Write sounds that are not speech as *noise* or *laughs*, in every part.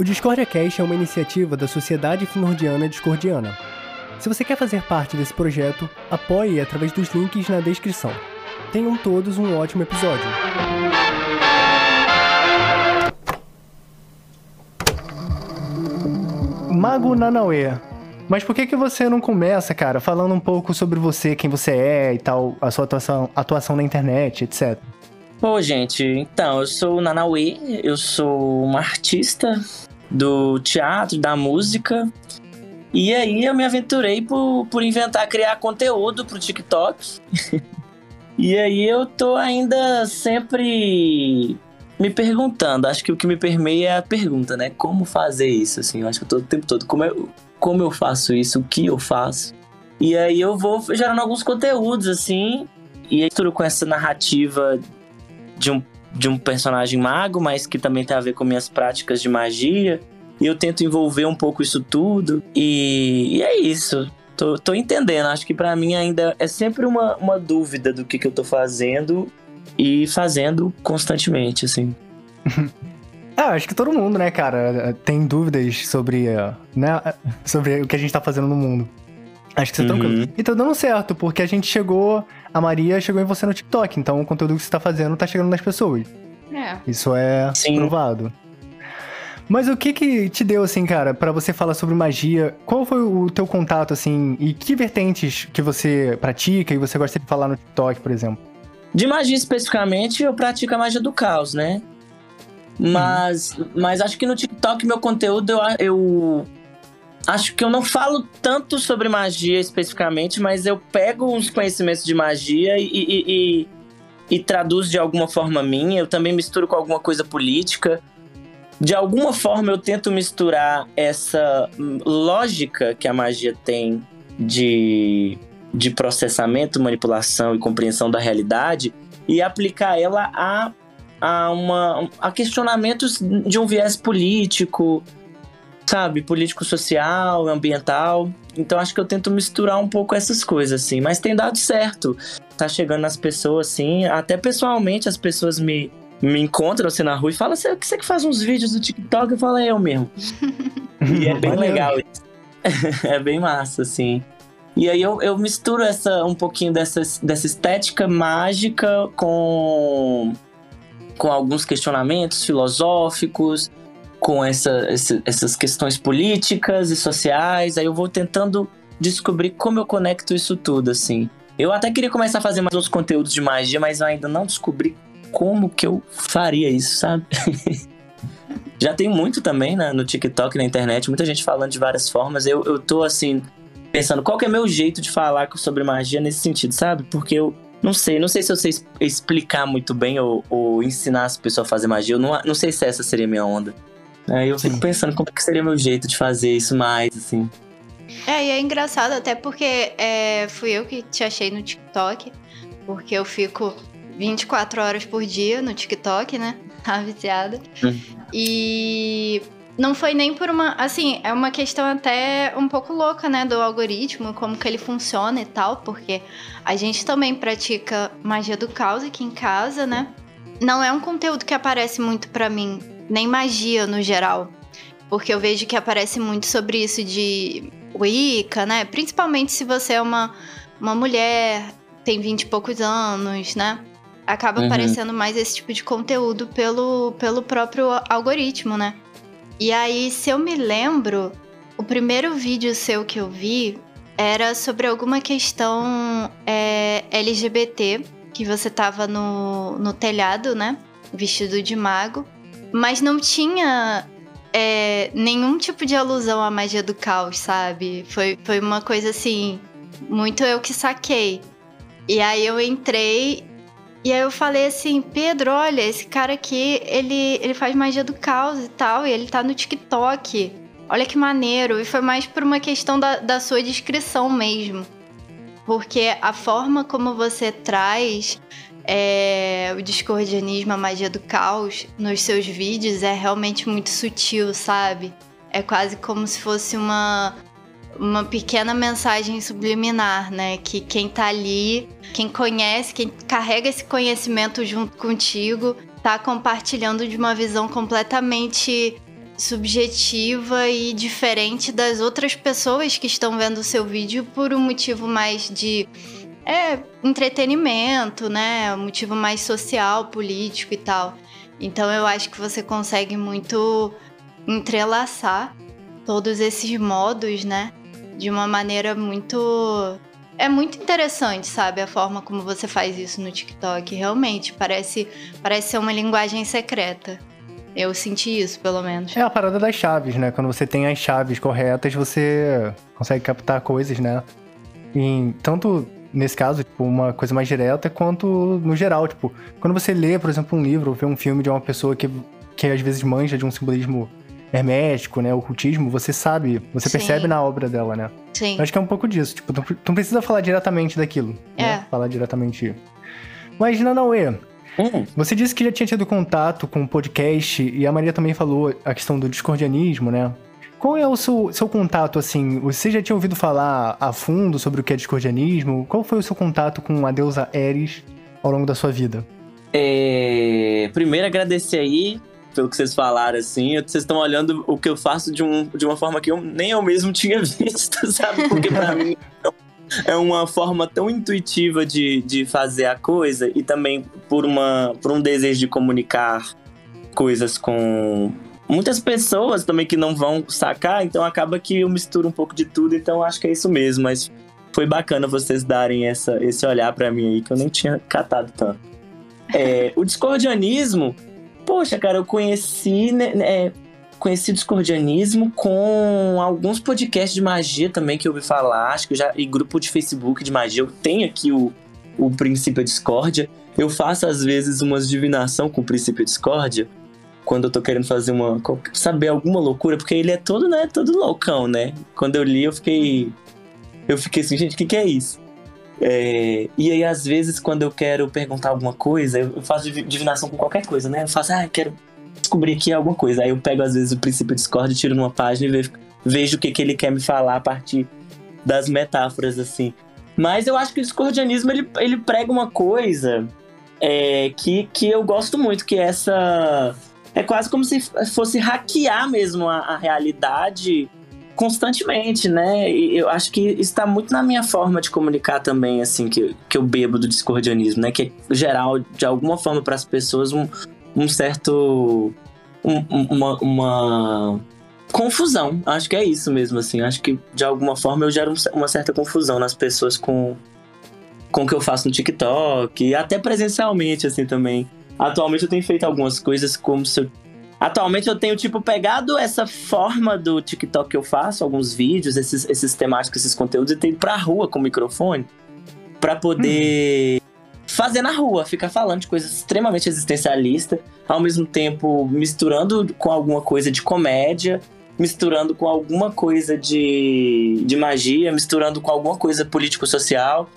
O Discordia Cast é uma iniciativa da Sociedade Finordiana Discordiana. Se você quer fazer parte desse projeto, apoie através dos links na descrição. Tenham todos um ótimo episódio. Mago Nanauê. Mas por que que você não começa, cara, falando um pouco sobre você, quem você é e tal, a sua atuação, atuação na internet, etc. Pô, gente, então, eu sou o Nanauê, eu sou uma artista do teatro, da música. E aí eu me aventurei por, por inventar, criar conteúdo pro TikTok. *laughs* e aí eu tô ainda sempre me perguntando. Acho que o que me permeia é a pergunta, né? Como fazer isso, assim? Eu acho que eu tô o tempo todo. Como eu, como eu faço isso, o que eu faço. E aí eu vou gerando alguns conteúdos, assim, e misturo com essa narrativa de um, de um personagem mago, mas que também tem a ver com minhas práticas de magia. E eu tento envolver um pouco isso tudo. E, e é isso. Tô, tô entendendo. Acho que para mim ainda é sempre uma, uma dúvida do que, que eu tô fazendo e fazendo constantemente, assim. *laughs* Ah, acho que todo mundo, né, cara, tem dúvidas sobre, né, sobre o que a gente tá fazendo no mundo. Acho que você tá uhum. tranquilo. E tá dando certo, porque a gente chegou. A Maria chegou em você no TikTok, então o conteúdo que você tá fazendo tá chegando nas pessoas. É. Isso é Sim. provado. Mas o que que te deu, assim, cara, para você falar sobre magia? Qual foi o teu contato, assim, e que vertentes que você pratica e você gosta de falar no TikTok, por exemplo? De magia especificamente, eu pratico a magia do caos, né? Mas, uhum. mas acho que no TikTok meu conteúdo eu, eu acho que eu não falo tanto sobre magia especificamente, mas eu pego uns conhecimentos de magia e, e, e, e traduzo de alguma forma minha. Eu também misturo com alguma coisa política. De alguma forma eu tento misturar essa lógica que a magia tem de, de processamento, manipulação e compreensão da realidade e aplicar ela a a, uma, a questionamentos de um viés político, sabe? Político-social, ambiental. Então acho que eu tento misturar um pouco essas coisas, assim. Mas tem dado certo. Tá chegando nas pessoas, assim. Até pessoalmente as pessoas me, me encontram assim na rua e falam: Você, você que faz uns vídeos do TikTok? Eu falo: É eu mesmo. *laughs* e é bem legal isso. *laughs* é bem massa, assim. E aí eu, eu misturo essa, um pouquinho dessa, dessa estética mágica com com alguns questionamentos filosóficos, com essa, essa, essas questões políticas e sociais. Aí eu vou tentando descobrir como eu conecto isso tudo, assim. Eu até queria começar a fazer mais outros conteúdos de magia, mas eu ainda não descobri como que eu faria isso, sabe? *laughs* Já tem muito também né, no TikTok, na internet, muita gente falando de várias formas. Eu, eu tô assim, pensando qual que é meu jeito de falar sobre magia nesse sentido, sabe? Porque eu, não sei, não sei se eu sei explicar muito bem ou, ou ensinar as pessoas a fazer magia. Eu não, não sei se essa seria a minha onda. É, eu Sim. fico pensando como que seria meu jeito de fazer isso mais, assim. É, e é engraçado até porque é, fui eu que te achei no TikTok, porque eu fico 24 horas por dia no TikTok, né? *laughs* Tá viciada. Uhum. E não foi nem por uma. Assim, é uma questão até um pouco louca, né? Do algoritmo, como que ele funciona e tal, porque a gente também pratica magia do caos aqui em casa, né? Não é um conteúdo que aparece muito para mim, nem magia no geral. Porque eu vejo que aparece muito sobre isso de Wicca, né? Principalmente se você é uma, uma mulher, tem 20 e poucos anos, né? Acaba uhum. aparecendo mais esse tipo de conteúdo pelo, pelo próprio algoritmo, né? E aí, se eu me lembro, o primeiro vídeo seu que eu vi era sobre alguma questão é, LGBT, que você tava no, no telhado, né? Vestido de mago. Mas não tinha é, nenhum tipo de alusão à magia do caos, sabe? Foi, foi uma coisa assim, muito eu que saquei. E aí eu entrei e aí eu falei assim, Pedro, olha, esse cara aqui, ele, ele faz magia do caos e tal, e ele tá no TikTok. Olha que maneiro. E foi mais por uma questão da, da sua descrição mesmo. Porque a forma como você traz é, o discordianismo, a magia do caos nos seus vídeos é realmente muito sutil, sabe? É quase como se fosse uma, uma pequena mensagem subliminar, né? Que quem tá ali, quem conhece, quem carrega esse conhecimento junto contigo, tá compartilhando de uma visão completamente subjetiva e diferente das outras pessoas que estão vendo o seu vídeo por um motivo mais de é, entretenimento, né? Um motivo mais social, político e tal. Então eu acho que você consegue muito entrelaçar todos esses modos, né? De uma maneira muito. É muito interessante, sabe? A forma como você faz isso no TikTok. Realmente, parece, parece ser uma linguagem secreta. Eu senti isso, pelo menos. É a parada das chaves, né? Quando você tem as chaves corretas, você consegue captar coisas, né? E tanto nesse caso, tipo, uma coisa mais direta, quanto no geral, tipo, quando você lê, por exemplo, um livro ou vê um filme de uma pessoa que, que às vezes manja de um simbolismo hermético, né, ocultismo, você sabe, você Sim. percebe na obra dela, né? Sim. Eu acho que é um pouco disso, tipo, tu, tu não precisa falar diretamente daquilo, né? é. né? Falar diretamente. Mas, Nanauê, hum. você disse que já tinha tido contato com o podcast e a Maria também falou a questão do discordianismo, né? Qual é o seu, seu contato, assim? Você já tinha ouvido falar a fundo sobre o que é discordianismo? Qual foi o seu contato com a deusa Eris ao longo da sua vida? É... Primeiro, agradecer aí pelo que vocês falaram, assim. Vocês estão olhando o que eu faço de, um, de uma forma que eu nem eu mesmo *laughs* tinha visto, sabe? Porque pra *laughs* mim é uma forma tão intuitiva de, de fazer a coisa e também por, uma, por um desejo de comunicar coisas com muitas pessoas também que não vão sacar, então acaba que eu misturo um pouco de tudo, então acho que é isso mesmo, mas foi bacana vocês darem essa, esse olhar para mim aí que eu nem tinha catado tanto. É, *laughs* o discordianismo, poxa, cara, eu conheci, né, é, conheci o discordianismo com alguns podcasts de magia também que eu ouvi falar, acho que já e grupo de Facebook de magia. Eu tenho aqui o, o princípio discórdia. Eu faço às vezes umas divinação com o princípio discórdia quando eu tô querendo fazer uma. saber alguma loucura, porque ele é todo, né? Todo loucão, né? Quando eu li, eu fiquei. Eu fiquei assim, gente, o que, que é isso? É, e aí, às vezes, quando eu quero perguntar alguma coisa, eu faço divinação com qualquer coisa, né? Eu faço, ah, quero descobrir aqui alguma coisa. Aí eu pego, às vezes, o princípio Discord, tiro numa página e vejo, vejo o que, que ele quer me falar a partir das metáforas, assim. Mas eu acho que o discordianismo, ele, ele prega uma coisa é, que, que eu gosto muito, que é essa é quase como se fosse hackear mesmo a, a realidade constantemente, né? E eu acho que está muito na minha forma de comunicar também, assim, que, que eu bebo do discordianismo, né? Que é geral, de alguma forma, para as pessoas, um, um certo. Um, uma, uma confusão. Acho que é isso mesmo, assim. Acho que de alguma forma eu gero uma certa confusão nas pessoas com, com o que eu faço no TikTok e até presencialmente, assim, também. Atualmente eu tenho feito algumas coisas como se eu... Atualmente eu tenho, tipo, pegado essa forma do TikTok que eu faço, alguns vídeos, esses, esses temáticos, esses conteúdos, e tenho pra rua com o microfone para poder fazer na rua, ficar falando de coisas extremamente existencialistas, ao mesmo tempo misturando com alguma coisa de comédia, misturando com alguma coisa de, de magia, misturando com alguma coisa político-social.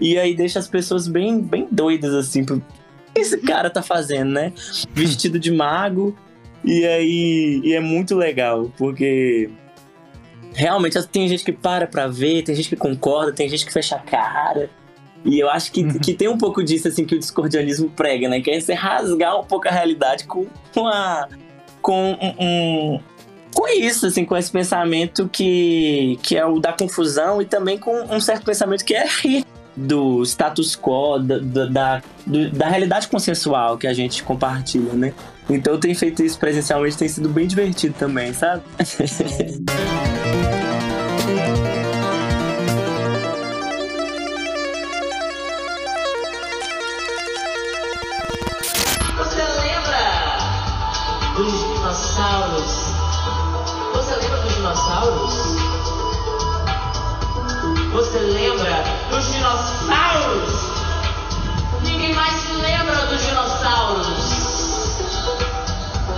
E aí deixa as pessoas bem, bem doidas, assim, que esse cara tá fazendo, né? Vestido de mago. E aí. E é muito legal, porque. Realmente tem gente que para pra ver, tem gente que concorda, tem gente que fecha a cara. E eu acho que, uhum. que tem um pouco disso, assim, que o discordianismo prega, né? Que é você rasgar um pouco a realidade com uma. com um, um com isso, assim, com esse pensamento que, que é o da confusão e também com um certo pensamento que é rir do status quo, da, da, da realidade consensual que a gente compartilha, né? Então eu tenho feito isso presencialmente, tem sido bem divertido também, sabe? *laughs*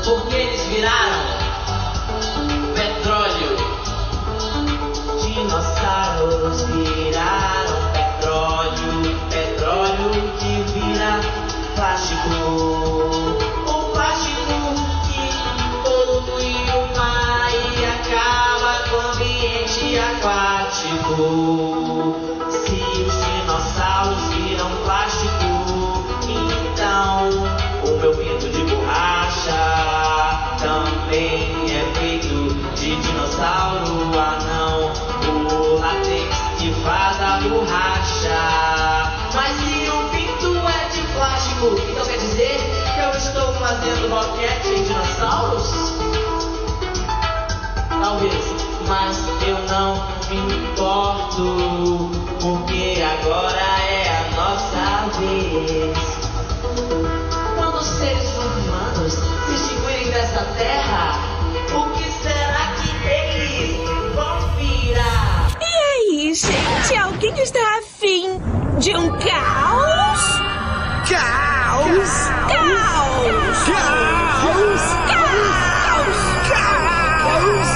Porque eles viraram petróleo. Dinossauros viraram petróleo. Petróleo que vira plástico. O plástico que polui o mar e acaba com o ambiente aquático. Fazendo boquete em dinossauros? Talvez, mas eu não me importo, porque agora é a nossa vez. Quando os seres humanos se extinguirem dessa terra, o que será que eles vão virar? aí, gente? Alguém está afim de um caos? Caos! Caos! Caos! Caos! Caos!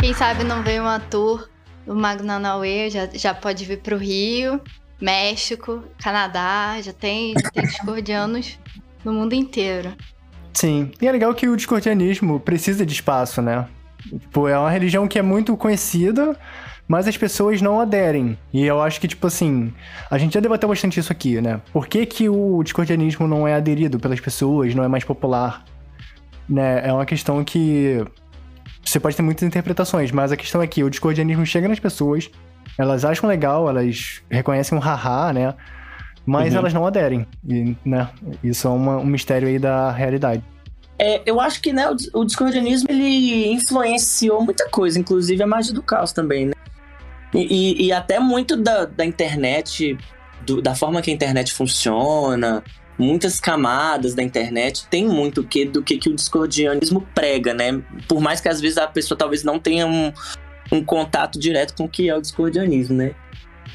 Quem sabe não veio uma tour do Magnanauê, já, já pode vir pro Rio, México, Canadá, já tem, tem discordianos no mundo inteiro. Sim. E é legal que o discordianismo precisa de espaço, né? Tipo, é uma religião que é muito conhecida, mas as pessoas não aderem. E eu acho que, tipo assim, a gente já debateu bastante isso aqui, né? Por que, que o discordianismo não é aderido pelas pessoas, não é mais popular? Né? É uma questão que você pode ter muitas interpretações, mas a questão é que o discordianismo chega nas pessoas, elas acham legal, elas reconhecem um haha, né? Mas Uhum. elas não aderem. E, né? Isso é uma- um mistério aí da realidade. É, eu acho que né, o, o discordianismo ele influenciou muita coisa, inclusive a magia do caos também, né? E, e- e até muito da, da internet, do- da forma que a internet funciona, muitas camadas da internet tem muito que do que, que o discordianismo prega, né? Por mais que às vezes a pessoa talvez não tenha um, um contato direto com o que é o discordianismo, né?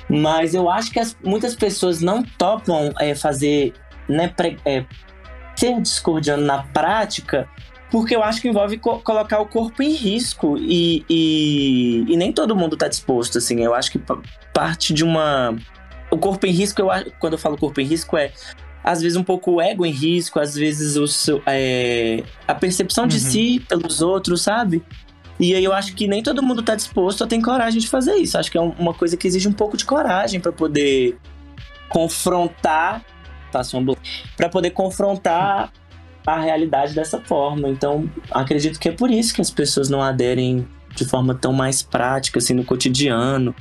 Mas eu acho que as- muitas pessoas não topam é, fazer, né, pre- é, ser discordiano na prática, porque eu acho que envolve co- colocar o corpo em risco e, e, e nem todo mundo tá disposto, assim. Eu acho que pa- parte de uma. O corpo em risco, eu, quando eu falo corpo em risco, é às vezes um pouco o ego em risco, às vezes o seu, é, a percepção de Uhum. si pelos outros, sabe? E aí eu acho que nem todo mundo tá disposto a ter coragem de fazer isso. Acho que é um- uma coisa que exige um pouco de coragem para poder confrontar, para poder confrontar a realidade dessa forma. Então, acredito que é por isso que as pessoas não aderem de forma tão mais prática assim no cotidiano.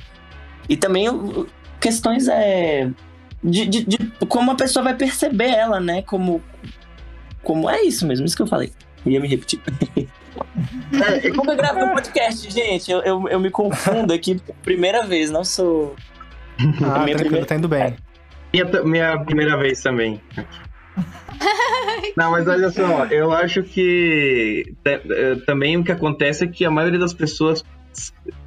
E também questões é de, de- de como a pessoa vai perceber ela, né? Como como é isso mesmo, isso que eu falei. Ia me repetir. *laughs* É, como eu gravo um podcast, gente, eu, eu, eu me confundo aqui primeira vez, não sou. Ah, minha primeira- tá indo bem. Minha, minha primeira vez também. Não, mas olha só, eu acho que eh, também o que acontece é que a maioria das pessoas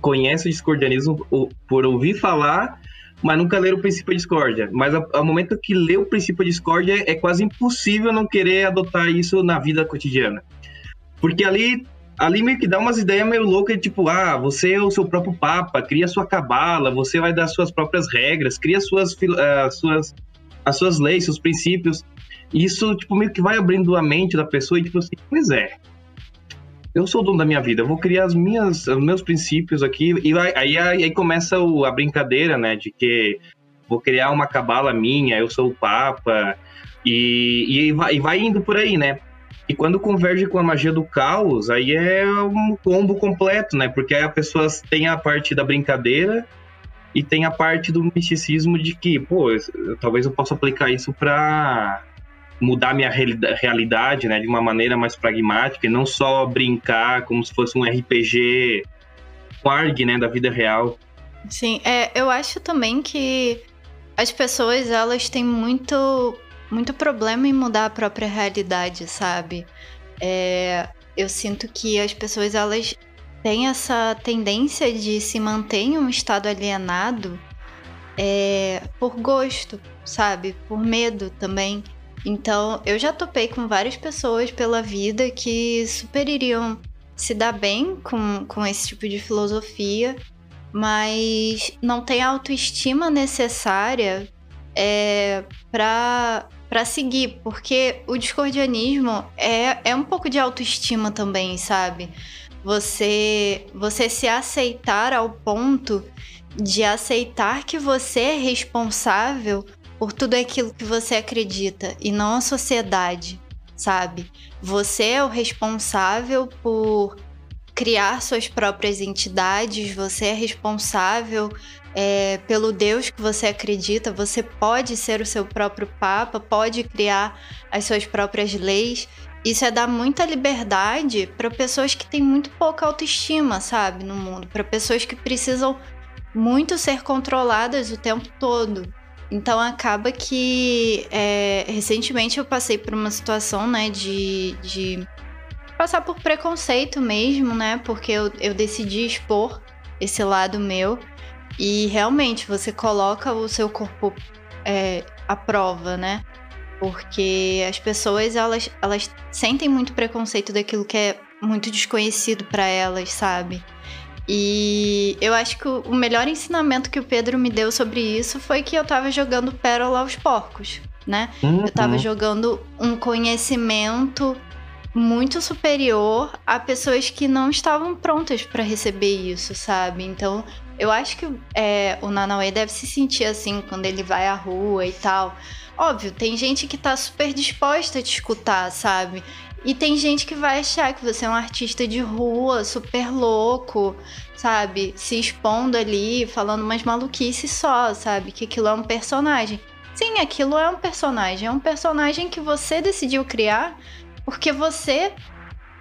conhece o discordianismo por ouvir falar, mas nunca ler o princípio de discórdia. Mas ao momento que lê o princípio de discórdia, é quase impossível não querer adotar isso na vida cotidiana. Porque ali, ali meio que dá umas ideias meio loucas, tipo, ah, você é o seu próprio papa, cria sua cabala, você vai dar suas próprias regras, cria suas, ah, suas, as suas leis, seus princípios. Isso, tipo, meio que vai abrindo a mente da pessoa e, tipo assim, pois é, eu sou o dono da minha vida, eu vou criar as minhas, os meus princípios aqui. E aí, aí, aí começa o- a brincadeira, né, de que vou criar uma cabala minha, eu sou o papa, e, e, vai, e vai indo por aí, né? E quando converge com a magia do caos, aí é um combo completo, né? Porque aí a pessoa tem a parte da brincadeira e tem a parte do misticismo de que, pô, talvez eu possa aplicar isso pra mudar minha realida- realidade, né? De uma maneira mais pragmática e não só brincar como se fosse um RPG quarg, né? Da vida real. Sim, é, eu acho também que as pessoas elas têm muito, muito problema em mudar a própria realidade, sabe? É, eu sinto que as pessoas elas têm essa tendência de se manter em um estado alienado é, por gosto, sabe? Por medo também. Então, eu já topei com várias pessoas pela vida que super iriam se dar bem com, com esse tipo de filosofia, mas não tem a autoestima necessária é, para para seguir, porque o discordianismo é, é um pouco de autoestima também, sabe? Você você se aceitar ao ponto de aceitar que você é responsável por tudo aquilo que você acredita e não a sociedade, sabe? Você é o responsável por criar suas próprias entidades, você é responsável é, pelo Deus que você acredita, você pode ser o seu próprio Papa, pode criar as suas próprias leis. Isso é dar muita liberdade para pessoas que têm muito pouca autoestima, sabe, no mundo, para pessoas que precisam muito ser controladas o tempo todo. Então acaba que é, recentemente eu passei por uma situação, né, de, de passar por preconceito mesmo, né, porque eu, eu decidi expor esse lado meu e realmente você coloca o seu corpo é, à prova, né? Porque as pessoas elas, elas sentem muito preconceito daquilo que é muito desconhecido para elas, sabe? E eu acho que o melhor ensinamento que o Pedro me deu sobre isso foi que eu tava jogando pérola aos porcos, né? Uhum. Eu tava jogando um conhecimento muito superior a pessoas que não estavam prontas para receber isso, sabe? Então, eu acho que é, o Nanauê deve se sentir assim quando ele vai à rua e tal. Óbvio, tem gente que tá super disposta a te escutar, sabe? E tem gente que vai achar que você é um artista de rua, super louco, sabe? Se expondo ali, falando umas maluquices só, sabe? Que aquilo é um personagem. Sim, aquilo é um personagem. É um personagem que você decidiu criar porque você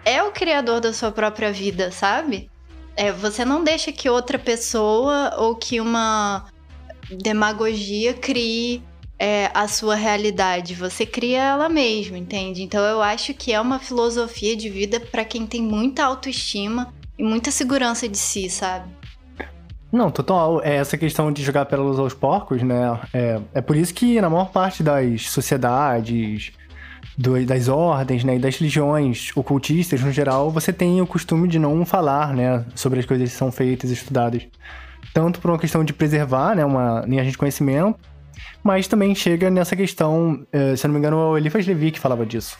é o criador da sua própria vida, sabe? É, você não deixa que outra pessoa ou que uma demagogia crie é, a sua realidade. Você cria ela mesma, entende? Então eu acho que é uma filosofia de vida para quem tem muita autoestima e muita segurança de si, sabe? Não, total. É essa questão de jogar pérolas aos porcos, né? É, é por isso que na maior parte das sociedades, do, das ordens, né, e das religiões ocultistas no geral, você tem o costume de não falar, né, sobre as coisas que são feitas e estudadas. Tanto por uma questão de preservar, né, uma linha de conhecimento, mas também chega nessa questão, eh, se eu não me engano, é o Eliphas Levi que falava disso.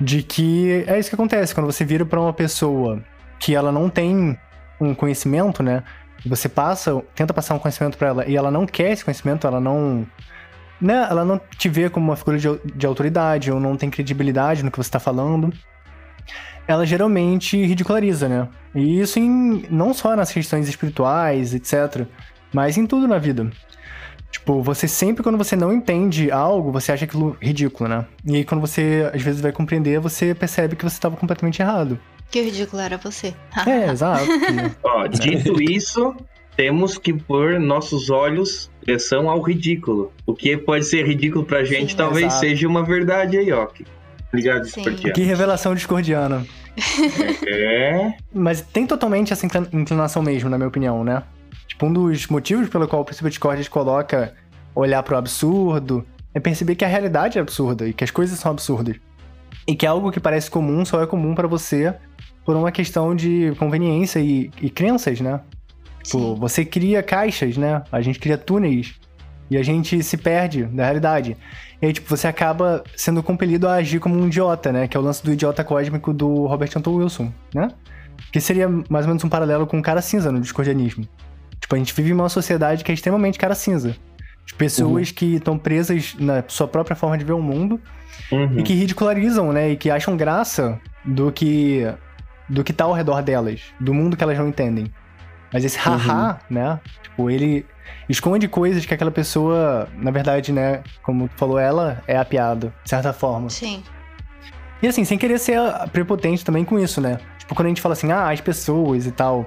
De que é isso que acontece quando você vira para uma pessoa que ela não tem um conhecimento, né? Você passa, tenta passar um conhecimento para ela e ela não quer esse conhecimento, ela não né, ela não te vê como uma figura de, de autoridade ou não tem credibilidade no que você está falando, ela geralmente ridiculariza, né? E isso em, não só nas questões espirituais, etc., mas em tudo na vida. Tipo, você sempre, quando você não entende algo, você acha aquilo ridículo, né? E aí, quando você, às vezes, vai compreender, você percebe que você estava completamente errado. Que ridículo era você. é, exato. *laughs* Ó, dito isso, temos que pôr nossos olhos direção ao ridículo. O que pode ser ridículo pra gente, Sim, talvez exato. seja uma verdade aí, ó. Obrigado, Discordiano. Que revelação discordiana. *laughs* É. Mas tem totalmente essa inclinação mesmo, na minha opinião, né? Tipo, um dos motivos pelo qual o princípio de discórdia coloca olhar pro absurdo é perceber que a realidade é absurda e que as coisas são absurdas. E que algo que parece comum só é comum para você por uma questão de conveniência e, e crenças, né? Tipo, você cria caixas, né? A gente cria túneis e a gente se perde da realidade. E aí, tipo, você acaba sendo compelido a agir como um idiota, né? Que é o lance do idiota cósmico do Robert Anton Wilson, né? Que seria mais ou menos um paralelo com o cara cinza no discordianismo. Tipo, a gente vive em uma sociedade que é extremamente cara cinza. De pessoas uhum. que estão presas na sua própria forma de ver o mundo uhum. e que ridicularizam, né? E que acham graça do que do que tá ao redor delas, do mundo que elas não entendem. Mas esse haha, uhum. né? Tipo, ele esconde coisas que aquela pessoa, na verdade, né? Como tu falou, ela é a piada, de certa forma. Sim. E assim, sem querer ser prepotente também com isso, né? Tipo, quando a gente fala assim, ah, as pessoas e tal,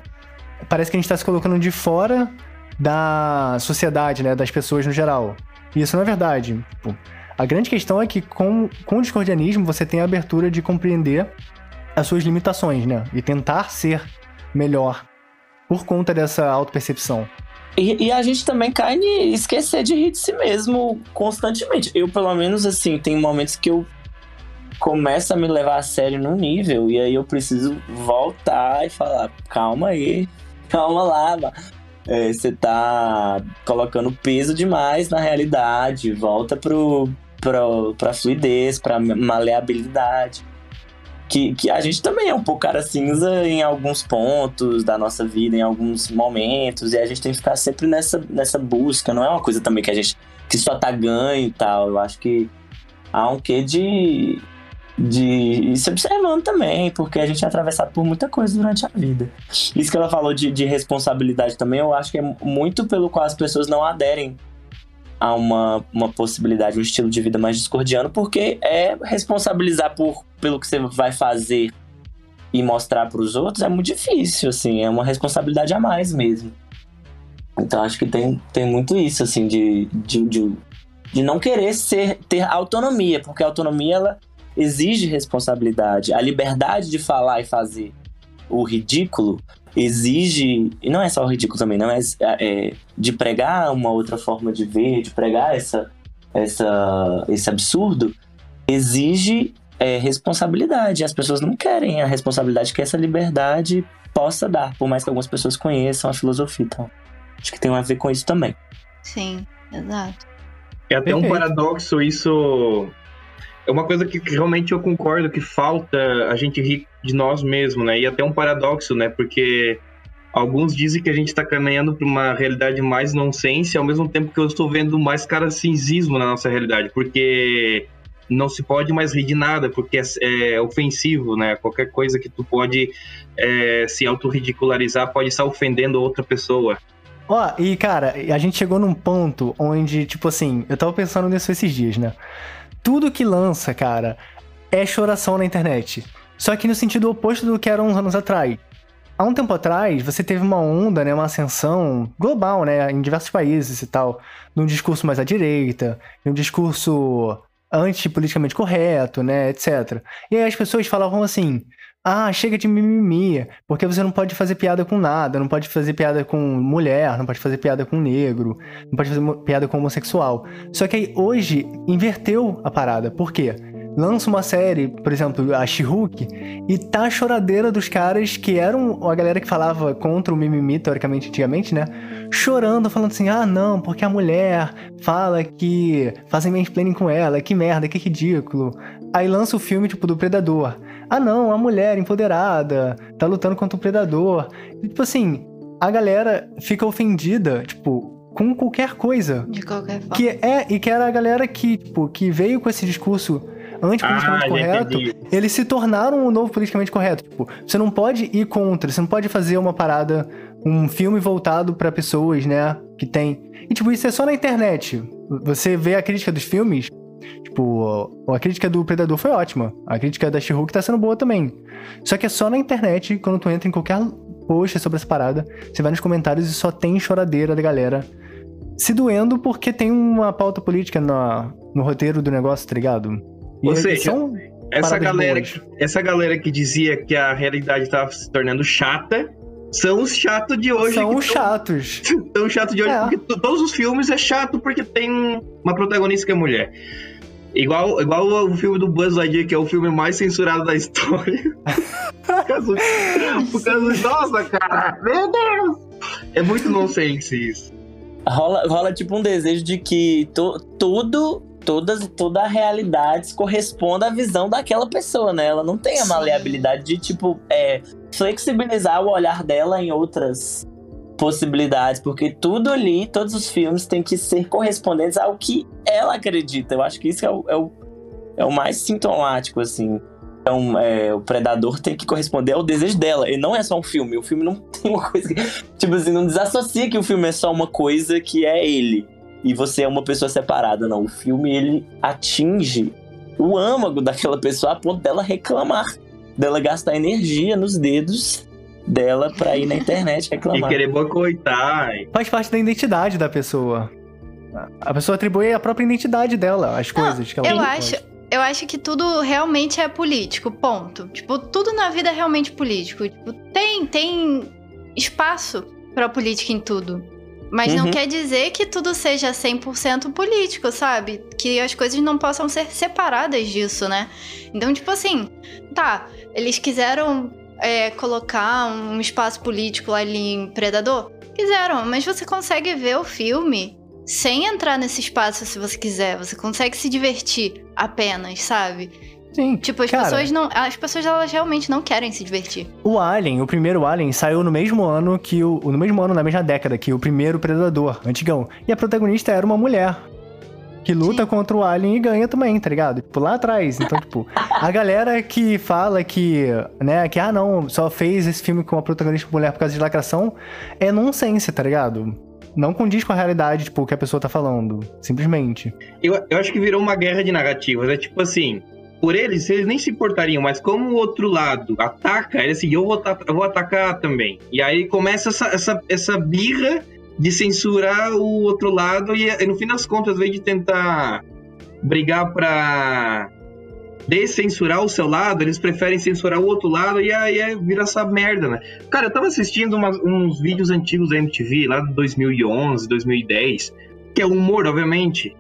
parece que a gente tá se colocando de fora da sociedade, né? Das pessoas no geral. E isso não é verdade. Tipo, a grande questão é que com, com o discordianismo você tem a abertura de compreender as suas limitações, né? E tentar ser melhor por conta dessa autopercepção. E, e, a gente também cai em esquecer de rir de si mesmo constantemente. Eu, pelo menos, assim, tem momentos que eu começo a me levar a sério num nível, e aí eu preciso voltar e falar: calma aí, calma lá, é, você tá colocando peso demais na realidade, volta pro, pro, pra fluidez, pra maleabilidade. Que, que a gente também é um pouco cara cinza em alguns pontos da nossa vida, em alguns momentos, e a gente tem que ficar sempre nessa, nessa busca. Não é uma coisa também que a gente que só tá ganho e tal. Eu acho que há um quê de, de ir se observando também, porque a gente é atravessado por muita coisa durante a vida. Isso que ela falou de, de responsabilidade também, eu acho que é muito pelo qual as pessoas não aderem a uma, uma possibilidade, um estilo de vida mais discordiano, porque é responsabilizar por, pelo que você vai fazer e mostrar para os outros é muito difícil, assim, é uma responsabilidade a mais mesmo. Então acho que tem, tem muito isso, assim, de, de, de, de não querer ser, ter autonomia, porque a autonomia ela exige responsabilidade. A liberdade de falar e fazer o ridículo exige, e não é só o ridículo também, não é, é de pregar uma outra forma de ver, de pregar essa, essa, esse absurdo, exige é, responsabilidade. As pessoas não querem a responsabilidade que essa liberdade possa dar, por mais que algumas pessoas conheçam a filosofia. Então, acho que tem a ver com isso também. Sim, exato. É até um paradoxo isso é uma coisa que realmente eu concordo que falta a gente rir de nós mesmos, né? E até um paradoxo, né? Porque alguns dizem que a gente está caminhando para uma realidade mais nonsense, ao mesmo tempo que eu estou vendo mais caracinzismo na nossa realidade, porque não se pode mais rir de nada, porque é, é ofensivo, né? Qualquer coisa que tu pode é, se autorridicularizar pode estar ofendendo outra pessoa. Ó, e cara, a gente chegou num ponto onde, tipo assim, eu tava pensando nisso esses dias, né? Tudo que lança, cara, é choração na internet. Só que no sentido oposto do que era uns anos atrás. Há um tempo atrás, você teve uma onda, né, uma ascensão global, né, em diversos países e tal, num discurso mais à direita, um discurso anti-politicamente correto, né, etc. E aí as pessoas falavam assim: ah, chega de mimimi, porque você não pode fazer piada com nada, não pode fazer piada com mulher, não pode fazer piada com negro, não pode fazer piada com homossexual. Só que aí hoje inverteu a parada. Por quê? Lança uma série, por exemplo, a She-Hulk, e tá a choradeira dos caras que eram a galera que falava contra o mimimi, teoricamente, antigamente, né? Chorando, falando assim: ah, não, porque a mulher fala que fazem mansplaining com ela, que merda, que ridículo. Aí lança o filme, tipo, do Predador. Ah, não, a mulher empoderada, tá lutando contra o predador. E, tipo assim, a galera fica ofendida, tipo, com qualquer coisa. De qualquer forma. Que é, e que era a galera que, tipo, que veio com esse discurso antipoliticamente Ah, correto, eles se tornaram o novo politicamente correto. Tipo, você não pode ir contra, você não pode fazer uma parada, um filme voltado pra pessoas, né, que tem... E, tipo, isso é só na internet. Você vê a crítica dos filmes, tipo, a crítica do Predador foi ótima. A crítica da She-Hulk tá sendo boa também. Só que é só na internet, quando tu entra em qualquer post sobre essa parada, você vai nos comentários e só tem choradeira da galera se doendo porque tem uma pauta política no, no roteiro do negócio, tá ligado? E Ou é- seja, Essa galera, boas. essa galera que dizia que a realidade estava se tornando chata são os chatos de hoje. são os chatos. *laughs* São os chatos de hoje, É. porque to- todos os filmes é chato porque tem uma protagonista que é mulher. Igual, igual o filme do Buzz Lightyear, que é o filme mais censurado da história. por causa, por causa nossa, cara, meu Deus! É muito nonsense isso. Rola, rola tipo um desejo de que to, tudo, todas, toda a realidade corresponda à visão daquela pessoa, né? Ela não tem a maleabilidade de, tipo, é, flexibilizar o olhar dela em outras possibilidades, porque tudo ali, todos os filmes têm que ser correspondentes ao que ela acredita. Eu acho que isso é o, é o, é o mais sintomático, assim. Então, é, o predador tem que corresponder ao desejo dela. E não é só um filme. O filme não *laughs* tem uma coisa que. Tipo assim, não desassocia que o filme é só uma coisa que é ele. E você é uma pessoa separada. Não. O filme, ele atinge o âmago daquela pessoa a ponto dela reclamar. Dela gastar energia nos dedos dela pra ir na *laughs* internet E reclamar. querer boicotar. Faz parte da identidade da pessoa. A pessoa atribui a própria identidade dela, as coisas que ela Eu faz. acho, eu acho que tudo realmente é político, ponto. Tipo, tudo na vida é realmente político. Tipo, tem, tem espaço pra política em tudo. Mas não Uhum. quer dizer que tudo seja 100% político, sabe? Que as coisas não possam ser separadas disso, né? Então, tipo assim, tá, eles quiseram é, colocar um espaço político ali em Predador? Quiseram, mas você consegue ver o filme sem entrar nesse espaço se você quiser. Você consegue se divertir apenas, sabe? Sim. Tipo, as Cara, pessoas não. As pessoas elas realmente não querem se divertir. O Alien, o primeiro Alien, saiu no mesmo ano que o. No mesmo ano, na mesma década, que o primeiro Predador, antigão. E a protagonista era uma mulher. Que luta Sim. contra o Alien e ganha também, tá ligado? Tipo, lá atrás. Então, *laughs* tipo, a galera que fala que, né, que, ah, não, só fez esse filme com a protagonista mulher por causa de lacração, é nonsense, tá ligado? Não condiz com a realidade, tipo, que a pessoa tá falando. Simplesmente. Eu, eu acho que virou uma guerra de narrativas. É tipo assim, por eles, eles nem se importariam, mas como o outro lado ataca, ele assim, eu vou, eu vou atacar também. E aí começa essa, essa, essa birra de censurar o outro lado e, e no fim das contas, ao invés de tentar brigar pra descensurar o seu lado, eles preferem censurar o outro lado e aí é, vira essa merda, né? Cara, eu tava assistindo umas- uns vídeos antigos da MTV, lá de 2011, 2010, que é humor, obviamente,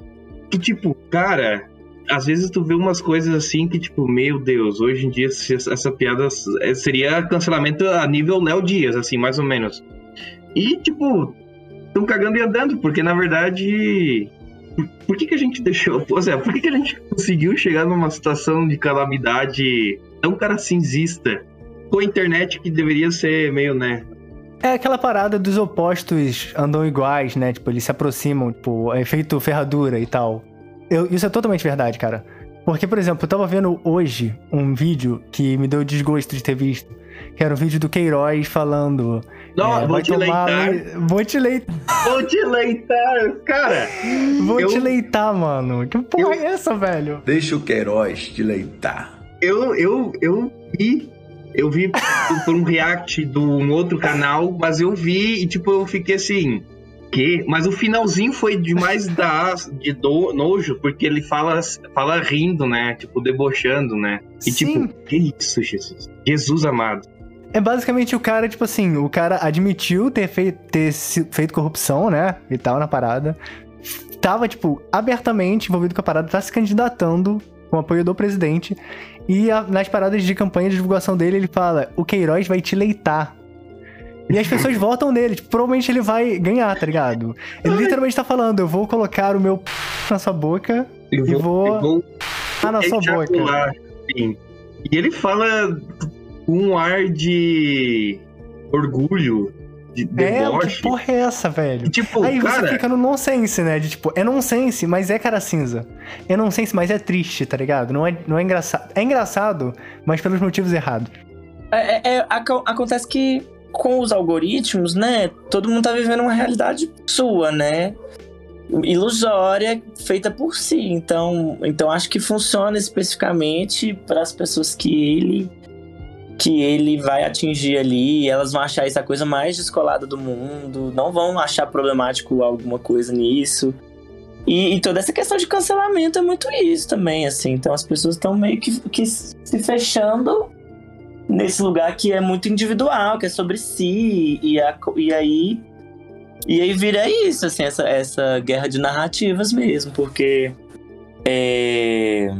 que tipo, cara, às vezes tu vê umas coisas assim que tipo, meu Deus, hoje em dia essa, piada seria cancelamento a nível Léo Dias, assim, mais ou menos. E tipo, estão cagando e andando, porque na verdade por, por que, que a gente deixou. *laughs* Ou seja, por que, que a gente conseguiu chegar numa situação de calamidade tão cara cinzista com a internet que deveria ser meio, né? É aquela parada dos opostos andam iguais, né? Tipo, eles se aproximam, tipo, é efeito ferradura e tal. Eu- isso é totalmente verdade, cara. Porque, por exemplo, eu tava vendo hoje um vídeo que me deu desgosto de ter visto. Que era um vídeo do Queiroz falando. Não, é, vou te tomar leitar. le- Vou te leitar. Vou te leitar, cara! Vou Eu- te leitar, mano. Que porra é essa, velho? Deixa o Queiroz te leitar. Eu, eu, eu vi. Eu vi por- por um react de um outro canal, mas eu vi e tipo, eu fiquei assim. Que? Mas o finalzinho foi demais da, de do, nojo, porque ele fala, fala rindo, né? Tipo, debochando, né? E Sim. tipo, que isso, Jesus? Jesus amado. É basicamente o cara, tipo assim, o cara admitiu ter, fei- ter feito corrupção, né? E tal, na parada. Tava, tipo, abertamente envolvido com a parada, tá se candidatando com o apoio do presidente. E a- nas paradas de campanha de divulgação dele, ele fala: o Queiroz vai te leitar. E as pessoas *laughs* votam nele, tipo, provavelmente ele vai ganhar, tá ligado? Ele literalmente tá falando: eu vou colocar o meu na sua boca Eu E vou- vou ah, na sua boca. assim. E ele fala um ar de orgulho, de É, deboche. que porra é essa, velho? E, tipo, Aí você cara, fica no nonsense, né? De tipo, é nonsense, mas é cara cinza. É nonsense, mas é triste, tá ligado? Não é, não é engraçado. É engraçado, mas pelos motivos errados. É, é- é- aco- acontece que com os algoritmos, né? Todo mundo tá vivendo uma realidade sua, né? Ilusória, feita por si. Então, então acho que funciona especificamente para as pessoas que ele que ele vai atingir ali, elas vão achar isso a coisa mais descolada do mundo, não vão achar problemático alguma coisa nisso. E, e toda essa questão de cancelamento é muito isso também, assim. Então as pessoas estão meio que, que se fechando nesse lugar que é muito individual, que é sobre si, e, a- e aí. E aí vira isso, assim, essa, essa guerra de narrativas mesmo, porque. é,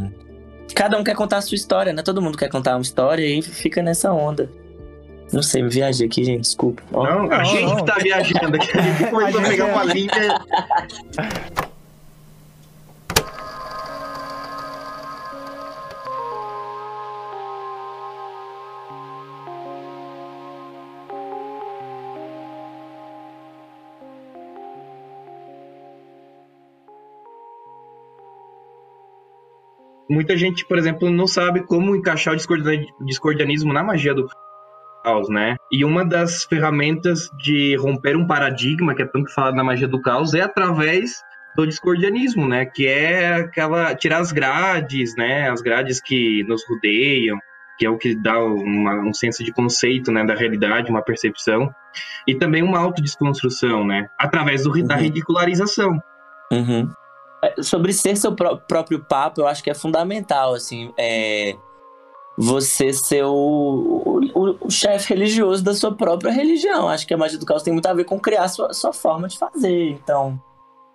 cada um quer contar a sua história, né? Todo mundo quer contar uma história e fica nessa onda. Não sei, me viajei aqui, gente, desculpa. Não, a Não, gente não. que tá viajando aqui. A gente *laughs* começou a pegar uma linha. *laughs* Muita gente, por exemplo, não sabe como encaixar o discordia- discordianismo na magia do caos, né? E uma das ferramentas de romper um paradigma, que é tanto falado na magia do caos, é através do discordianismo, né? Que é aquela tirar as grades, né? As grades que nos rodeiam, que é o que dá uma- um senso de conceito, né? Da realidade, uma percepção e também uma autodesconstrução, né? Através do, ri- da Uhum. ridicularização. Uhum. É, Sobre ser seu pró- próprio papo, eu acho que é fundamental, assim, é você ser o, o, o chefe religioso da sua própria religião. Acho que a magia do caos tem muito a ver com criar sua, sua forma de fazer. Então,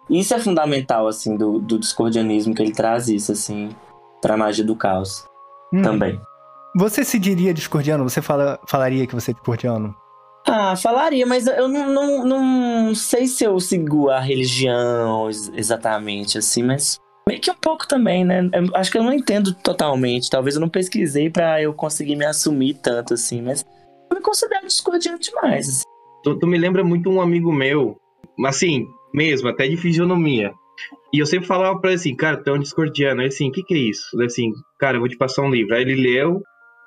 isso é fundamental, assim, do, do discordianismo, que ele traz isso, assim, pra magia do caos Hum. também. Você se diria discordiano? Você fala, falaria que você é discordiano? Ah, falaria, mas eu não, não, não sei se eu sigo a religião ex- exatamente, assim, mas Meio que um pouco também, né? Eu acho que eu não entendo totalmente. Talvez eu não pesquisei pra eu conseguir me assumir tanto, assim, mas eu me considero discordiano demais. assim. Tu, tu me lembra muito um amigo meu, assim, mesmo, até de fisionomia. E eu sempre falava pra ele assim, cara, tu é um discordiano. Assim, o que que é isso? Ele assim, cara, eu vou te passar um livro. Aí ele leu,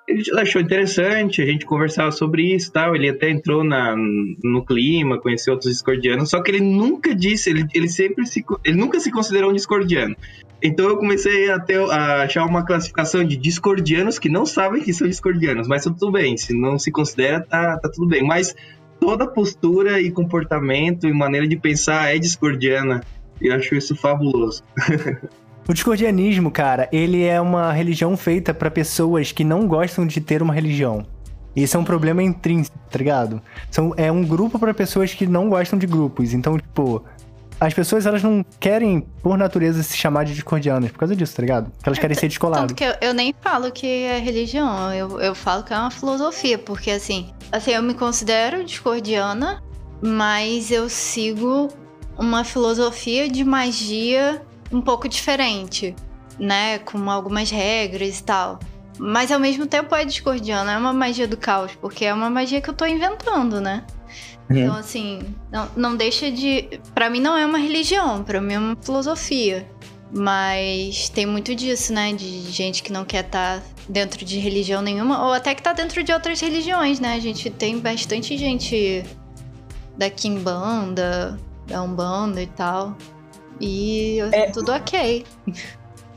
ele achou interessante, a gente conversava sobre isso tal. Ele até entrou na, no clima, conheceu outros discordianos, só que ele nunca disse, ele, ele sempre se, ele nunca se considerou um discordiano. Então eu comecei a, ter, a achar uma classificação de discordianos que não sabem que são discordianos, mas tudo bem, se não se considera, tá, tá tudo bem. Mas toda postura e comportamento e maneira de pensar é discordiana. E acho isso fabuloso. *laughs* O discordianismo, cara, ele é uma religião feita pra pessoas que não gostam de ter uma religião. Isso é um problema intrínseco, tá ligado? São, é um grupo pra pessoas que não gostam de grupos. Então, tipo, as pessoas elas não querem, por natureza, se chamar de discordianas por causa disso, tá ligado? Porque elas querem ser descoladas. Tanto que eu, eu nem falo que é religião, eu, eu falo que é uma filosofia, porque assim, assim, eu me considero discordiana, mas eu sigo uma filosofia de magia um pouco diferente, né? Com algumas regras e tal. Mas ao mesmo tempo é discordiana, é uma magia do caos, porque é uma magia que eu tô inventando, né? Então, assim, não, não deixa de. Pra mim não é uma religião, pra mim é uma filosofia. Mas tem muito disso, né? De gente que não quer estar dentro de religião nenhuma, ou até que tá dentro de outras religiões, né? A gente tem bastante gente da Kimbanda, da Umbanda e tal. E É. tudo ok.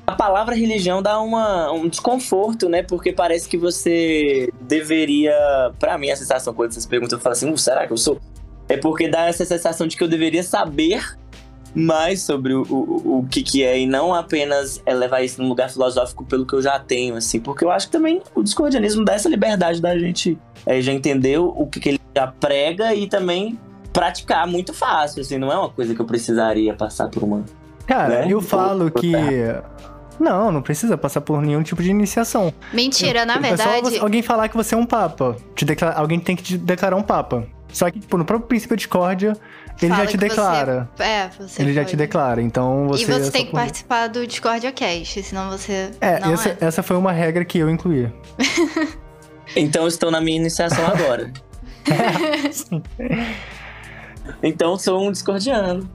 A palavra religião dá uma, um desconforto, né? Porque parece que você deveria. Pra mim, a sensação quando vocês perguntam, eu falo assim: "Uh, será que eu sou? É porque dá essa sensação de que eu deveria saber mais sobre o, o, o que, que é e não apenas levar isso num lugar filosófico pelo que eu já tenho, assim. Porque eu acho que também o discordianismo dá essa liberdade da gente é, já entender o, o que, que ele já prega e também praticar muito fácil, assim. Não é uma coisa que eu precisaria passar por uma. Cara, né? eu falo Pô, que. Não, não precisa passar por nenhum tipo de iniciação. Mentira, na É só verdade. você- alguém falar que você é um papa. Te declara- Alguém tem que te declarar um papa. Só que, tipo, no próprio princípio de discórdia, ele fala já te que você- declara. É, você Ele já pode. te declara, então você. E você é tem que por- participar do Discordia Cast, senão você. É, não essa, é. essa foi uma regra que eu incluí. Então eu estou na minha iniciação agora. *laughs* *laughs* então sou um discordiano.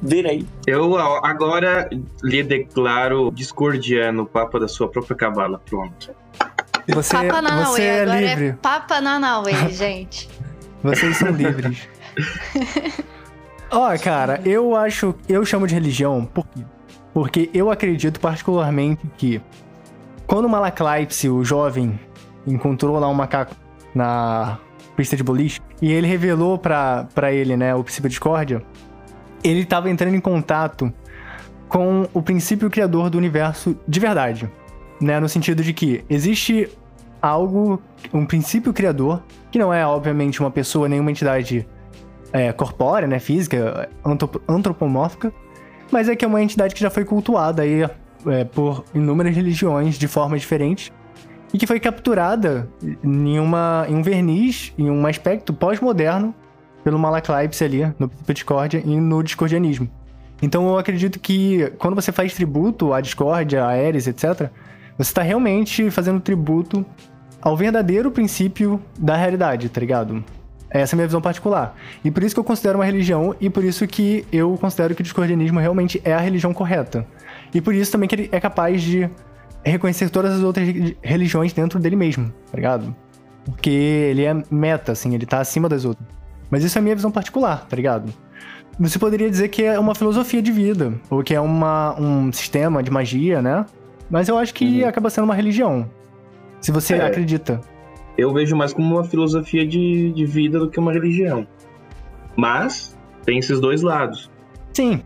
Virei. Eu agora lhe declaro discordiano, papa da sua própria cabala. Pronto. Você, Papa Nanauê, você é agora livre. é Papa Nanauê, *laughs* gente. Vocês são livres. Ó, cara, eu acho. Eu chamo de religião por quê? Porque eu acredito particularmente que quando o Malaclypse, o jovem, encontrou lá um macaco na pista de boliche e ele revelou pra ele, né, o princípio de discórdia, ele tava entrando em contato com o princípio criador do universo de verdade, né, no sentido de que existe algo, um princípio criador, que não é, obviamente, uma pessoa, nenhuma entidade é, corpórea, né, física, antrop- antropomórfica, mas é que é uma entidade que já foi cultuada aí é, por inúmeras religiões de formas diferentes e que foi capturada em, uma, em um verniz, em um aspecto pós-moderno pelo Malaclypse ali, no discórdia e no discordianismo. Então eu acredito que quando você faz tributo à discórdia, a Ares, etc., você está realmente fazendo tributo ao verdadeiro princípio da realidade, tá ligado? Essa é a minha visão particular. E por isso que eu considero uma religião, e por isso que eu considero que o discordianismo realmente é a religião correta. E por isso também que ele é capaz de reconhecer todas as outras re- religiões dentro dele mesmo, tá ligado? Porque ele é meta, assim, ele tá acima das outras. Mas isso é a minha visão particular, tá ligado? Você poderia dizer que é uma filosofia de vida, ou que é uma, um sistema de magia, né? Mas eu acho que acaba sendo uma religião. Se você É. acredita. Eu vejo mais como uma filosofia de, de vida do que uma religião. Mas tem esses dois lados. Sim.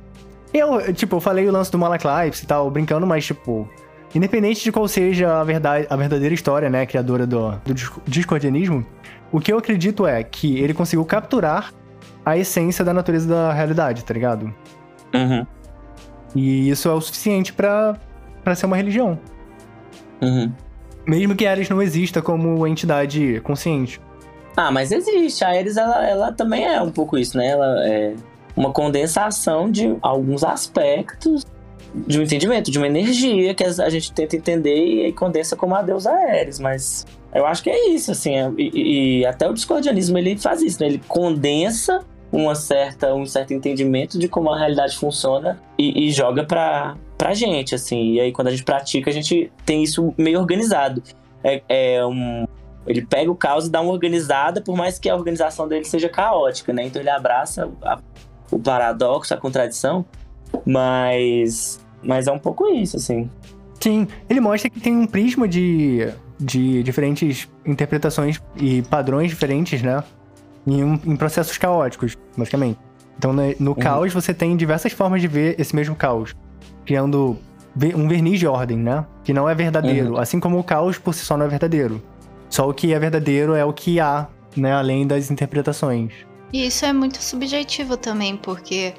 Eu, tipo, eu falei o lance do Malaclypse e tal, brincando, mas, tipo, independente de qual seja a, verdade, a verdadeira história, né, criadora do, do disco- discordianismo, o que eu acredito é que ele conseguiu capturar a essência da natureza da realidade, tá ligado? Uhum. E isso é o suficiente pra, pra ser uma religião. Uhum. Mesmo que Ares não exista como entidade consciente. Ah, mas existe. A Ares, ela, ela também é um pouco isso, né? Ela é uma condensação de alguns aspectos de um entendimento, de uma energia que a gente tenta entender e condensa como a deusa Ares, mas eu acho que é isso, assim, é, e, e até o discordianismo ele faz isso, né? Ele condensa uma certa, um certo entendimento de como a realidade funciona e, e joga pra, pra gente, assim. E aí, quando a gente pratica, a gente tem isso meio organizado. É, é um, ele pega o caos e dá uma organizada, por mais que a organização dele seja caótica, né? Então ele abraça a, o paradoxo, a contradição, mas, mas é um pouco isso, assim. Sim, ele mostra que tem um prisma de, de diferentes interpretações e padrões diferentes, né? Em, um, em processos caóticos, basicamente. Então, no, no uhum. caos, você tem diversas formas de ver esse mesmo caos, criando um verniz de ordem, né? Que não é verdadeiro. Uhum. Assim como o caos por si só não é verdadeiro. Só o que é verdadeiro é o que há, né? Além das interpretações. E isso é muito subjetivo também, porque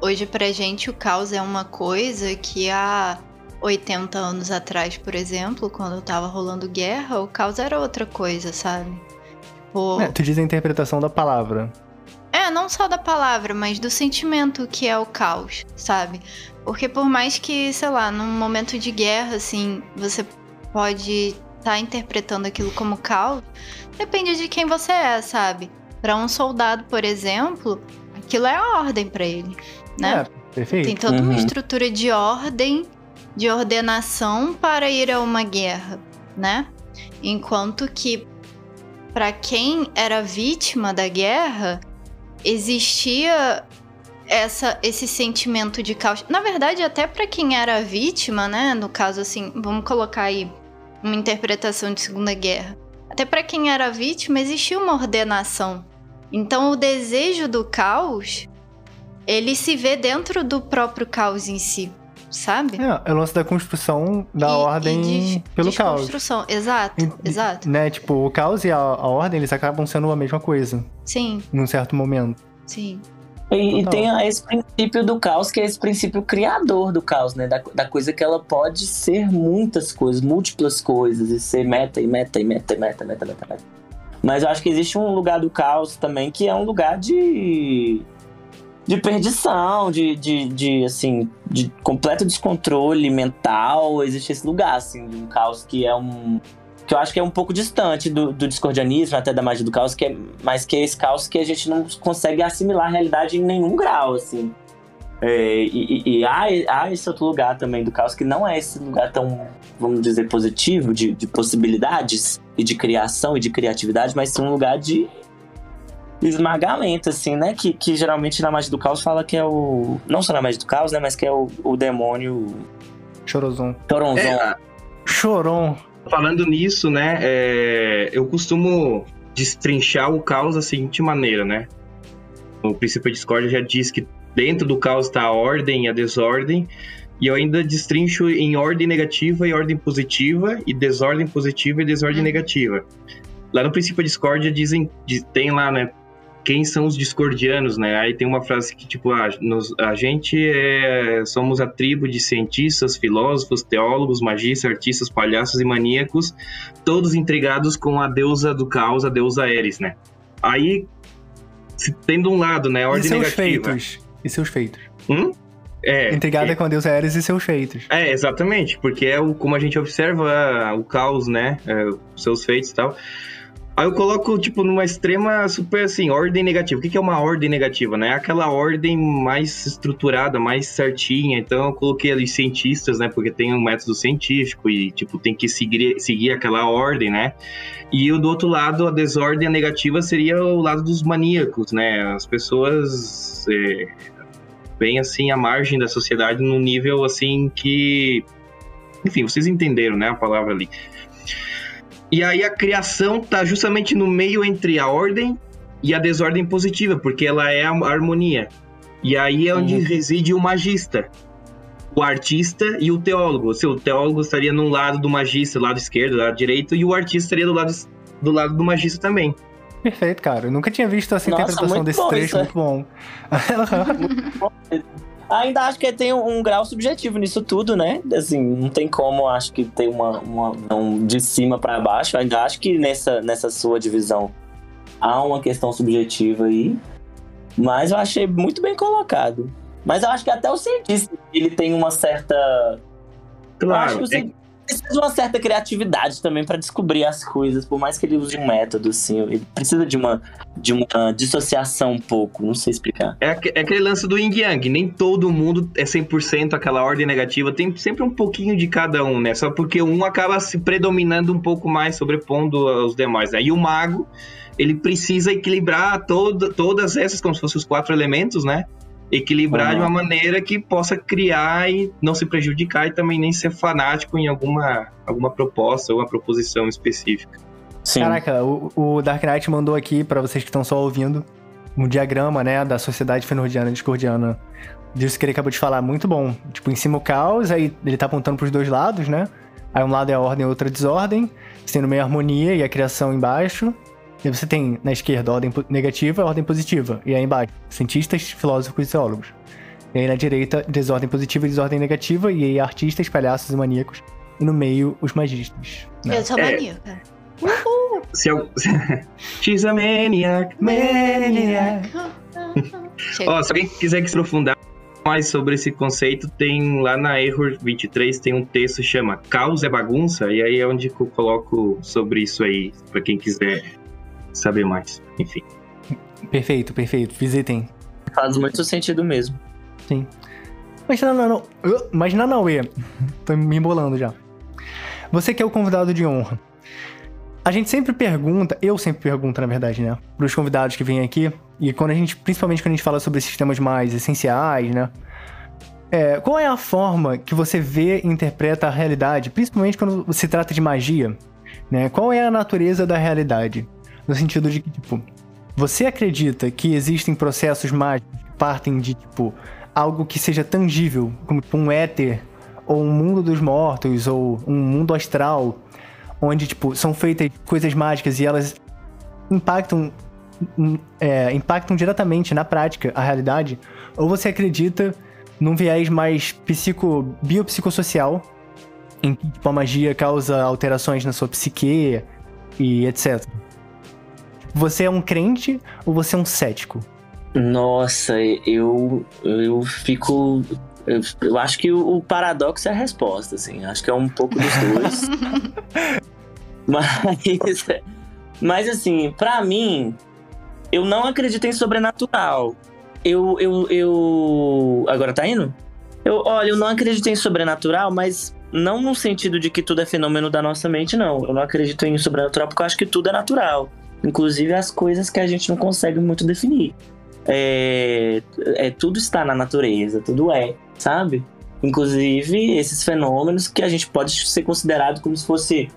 hoje pra gente o caos é uma coisa que há 80 anos atrás, por exemplo, quando tava rolando guerra, o caos era outra coisa, sabe? Tipo... É, tu diz a interpretação da palavra. É, não só da palavra, mas do sentimento que é o caos, sabe? Porque por mais que, sei lá, num momento de guerra, assim, você pode estar tá interpretando aquilo como caos, depende de quem você é, sabe? Para um soldado, por exemplo, aquilo é a ordem para ele, né? É, perfeito. Tem toda uhum. uma estrutura de ordem, de ordenação para ir a uma guerra, né? Enquanto que para quem era vítima da guerra, existia essa, esse sentimento de caos. Na verdade, até para quem era vítima, né? No caso, assim, vamos colocar aí uma interpretação de Segunda Guerra. Até para quem era vítima, existia uma ordenação. Então, o desejo do caos, ele se vê dentro do próprio caos em si, sabe? É, é o lance da construção da e, ordem e de, pelo caos. Construção, exato, e, exato. Né, tipo, o caos e a, a ordem, eles acabam sendo a mesma coisa. Sim. Num certo momento. Sim. E, e, tem esse princípio do caos, que é esse princípio criador do caos, né? Da, da, coisa que ela pode ser muitas coisas, múltiplas coisas, e ser meta e meta e meta e meta, meta, meta, meta. Mas eu acho que existe um lugar do caos também que é um lugar de. De perdição, de, de, de assim, de completo descontrole mental. Existe esse lugar, assim, de um caos que é um que eu acho que é um pouco distante do, do discordianismo, até da magia do caos, que é, mas que é esse caos que a gente não consegue assimilar a realidade em nenhum grau, assim. É, e, e, e há, há, esse outro lugar também do caos que não é esse lugar tão, vamos dizer, positivo, de, de possibilidades e de criação e de criatividade, mas sim um lugar de esmagamento, assim, né? Que, que geralmente na magia do caos fala que é o. Não só na magia do caos, né? Mas que é o, o demônio. Chorozon. Choronzon. É, Choron. Falando nisso, né, é, eu costumo destrinchar o caos da seguinte maneira, né? O princípio de discórdia já diz que dentro do caos está a ordem e a desordem, e eu ainda destrincho em ordem negativa e ordem positiva, e desordem positiva e desordem negativa. Lá no princípio de discórdia dizem, tem lá, né, quem são os discordianos, né? Aí tem uma frase que, tipo, ah, nos, a gente é, somos a tribo de cientistas, filósofos, teólogos, magistas, artistas, palhaços e maníacos, todos intrigados com a deusa do caos, a deusa Ares, né? Aí, tendo um lado, né, ordem e seus negativa... feitos? E seus feitos? Hum? É, Intrigada é, com a deusa Ares e seus feitos. É, exatamente, porque é o, como a gente observa o caos, né, é, seus feitos e tal... Aí eu coloco, tipo, numa extrema, super assim, ordem negativa. O que é uma ordem negativa, né? Aquela ordem mais estruturada, mais certinha. Então eu coloquei ali cientistas, né? Porque tem um método científico e, tipo, tem que seguir, seguir aquela ordem, né? E do outro lado, a desordem negativa seria o lado dos maníacos, né? As pessoas é, bem assim à margem da sociedade num nível assim que. Enfim, vocês entenderam, né? A palavra ali. E aí a criação tá justamente no meio entre a ordem e a desordem positiva, porque ela é a harmonia. E aí é onde uhum. reside o magista, o artista e o teólogo. O seu teólogo estaria no lado do magista, lado esquerdo, lado direito, e o artista estaria do lado do, lado do magista também. Perfeito, cara. Eu nunca tinha visto essa Nossa, interpretação desse trecho, muito bom. *laughs* *laughs* muito bom. Ainda acho que tem um, um, grau subjetivo nisso tudo, né? Assim, não tem como, acho que tem uma, uma um de cima para baixo. Ainda acho que nessa, nessa sua divisão há uma questão subjetiva aí. Mas eu achei muito bem colocado. Mas eu acho que até o cientista, ele tem uma certa... eu acho Claro, que o cientista precisa de uma certa criatividade também pra descobrir as coisas, por mais que ele use um método, assim. Ele precisa de uma, de uma dissociação um pouco, não sei explicar. é, é aquele lance do yin yang. Nem todo mundo é 100% aquela ordem negativa. Tem sempre um pouquinho de cada um, né? Só porque um acaba se predominando um pouco mais, sobrepondo aos demais. E o mago, ele precisa equilibrar todo, todas essas, como se fossem os quatro elementos, né? Equilibrar Uhum. de uma maneira que possa criar e não se prejudicar e também nem ser fanático em alguma, alguma proposta ou uma proposição específica. Sim. Caraca, o, o Dark Knight mandou aqui, pra vocês que estão só ouvindo, um diagrama, né, da Sociedade Fenordiana e Discordiana. Disso que ele acabou de falar, muito bom. Tipo, em cima o caos, aí ele tá apontando pros dois lados, né? Aí um lado é a ordem, outro é a desordem. No meio a harmonia e a criação embaixo. E você tem na esquerda a ordem negativa e a ordem positiva. E aí embaixo, cientistas, filósofos e teólogos. E aí na direita, desordem positiva e desordem negativa. E aí artistas, palhaços e maníacos. E no meio, os magistas. né? Eu sou É. maníaca. Se eu... *laughs* She's a maniac, maniac. Ó, se alguém quiser que se aprofundar mais sobre esse conceito, tem lá na Error 23 tem um texto que chama Caos é Bagunça, e aí é onde eu coloco sobre isso aí, pra quem quiser saber mais. Enfim. Perfeito, perfeito. Visitem. Faz muito sentido mesmo. Mas não, não, não. Mas não, não, Uê. Tô me embolando já. Você que é o convidado de honra. A gente sempre pergunta, eu sempre pergunto, na verdade, né? Pros convidados que vêm aqui. E quando a gente, principalmente quando a gente fala sobre esses temas mais essenciais, né? É, qual é a forma que você vê e interpreta a realidade, principalmente quando se trata de magia? Né? Qual é a natureza da realidade? No sentido de que, tipo, você acredita que existem processos mágicos que partem de, tipo, algo que seja tangível, como tipo, um éter, ou um mundo dos mortos, ou um mundo astral, onde, tipo, são feitas coisas mágicas e elas impactam, hum, é, impactam diretamente na prática a realidade? Ou você acredita num viés mais psico, biopsicossocial, em que tipo, a magia causa alterações na sua psique e etc. Você é um crente ou você é um cético? Nossa, eu, eu fico. Eu, eu acho que o, o paradoxo é a resposta, assim. Acho que é um pouco dos dois. *laughs* mas, mas, assim, pra mim, eu não acredito em sobrenatural. Eu, eu, eu. Agora tá indo? Eu, olha, eu não acredito em sobrenatural, mas não no sentido de que tudo é fenômeno da nossa mente, não. Eu não acredito em sobrenatural porque eu acho que tudo é natural. Inclusive as coisas que a gente não consegue muito definir. É, é, tudo está na natureza, tudo é, sabe? Inclusive esses fenômenos que a gente pode ser considerado como se fosse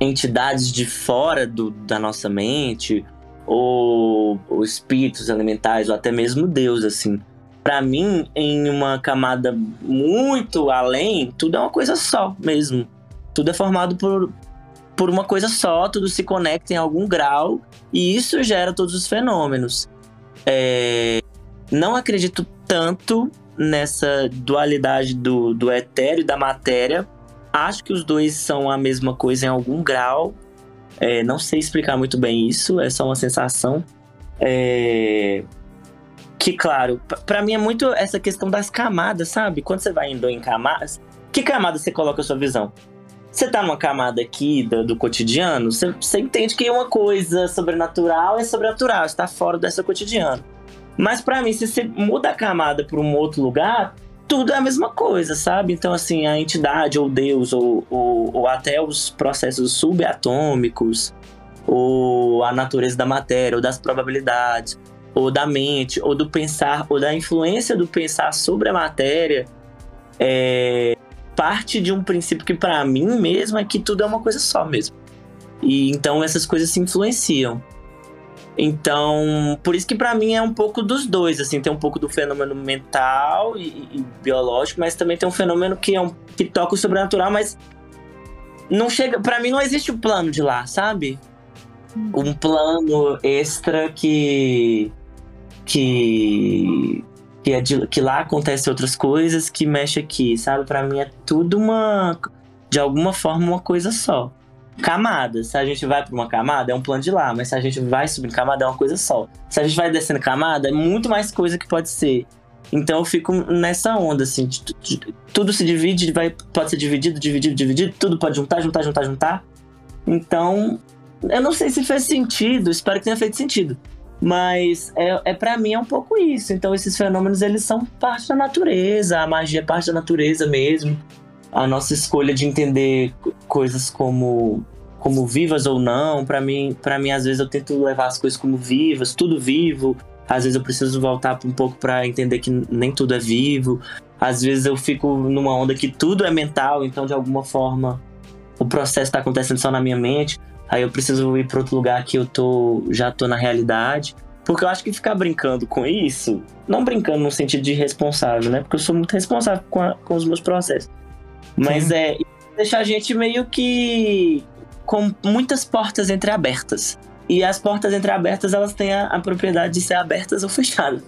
entidades de fora do, da nossa mente, ou, ou espíritos elementais, ou até mesmo Deus, assim. Pra mim, em uma camada muito além, tudo é uma coisa só mesmo. Tudo é formado por, por uma coisa só, tudo se conecta em algum grau, e isso gera todos os fenômenos. É, não acredito tanto nessa dualidade do, do etéreo e da matéria. Acho que os dois são a mesma coisa em algum grau. É, não sei explicar muito bem isso, é só uma sensação. É, que, claro, p- pra mim é muito essa questão das camadas, sabe? Quando você vai indo em camadas, que camada você coloca a sua visão? Você tá numa camada aqui do, do cotidiano, você, você entende que uma coisa sobrenatural é sobrenatural, está fora dessa cotidiano. Mas pra mim, se você muda a camada pra um outro lugar, tudo é a mesma coisa, sabe? Então, assim, a entidade, ou Deus, ou, ou, ou até os processos subatômicos, ou a natureza da matéria, ou das probabilidades, ou da mente, ou do pensar, ou da influência do pensar sobre a matéria, é, parte de um princípio que pra mim mesmo é que tudo é uma coisa só mesmo. E então essas coisas se influenciam. Então, por isso que pra mim é um pouco dos dois, assim, tem um pouco do fenômeno mental e, e biológico, mas também tem um fenômeno que é um que toca o sobrenatural, mas não chega, Pra mim não existe o plano de lá, sabe? Um plano extra que que que, é de, que lá acontecem outras coisas que mexe aqui, sabe? Pra mim é tudo uma de alguma forma uma coisa só. Camadas, se a gente vai pra uma camada é um plano de lá, mas se a gente vai subindo camada é uma coisa só. Se a gente vai descendo camada é muito mais coisa que pode ser Então eu fico nessa onda, assim, de, de, de, tudo se divide, vai, pode ser dividido, dividido, dividido, tudo pode juntar, juntar, juntar, juntar. Então, eu não sei se fez sentido, espero que tenha feito sentido. Mas é, é para mim é um pouco isso. Então esses fenômenos eles são parte da natureza, a magia é parte da natureza mesmo. A nossa escolha de entender coisas como como vivas ou não, para mim, para mim às vezes eu tento levar as coisas como vivas, tudo vivo. Às vezes eu preciso voltar um pouco para entender que nem tudo é vivo. Às vezes eu fico numa onda que tudo é mental, então de alguma forma o processo está acontecendo só na minha mente. Aí eu preciso ir para outro lugar que eu tô já tô na realidade. Porque eu acho que ficar brincando com isso, não brincando no sentido de responsável, né? Porque eu sou muito responsável com, a, com os meus processos. Mas Sim. é deixar a gente meio que com muitas portas entreabertas. E as portas entreabertas, elas têm a, a propriedade de ser abertas ou fechadas.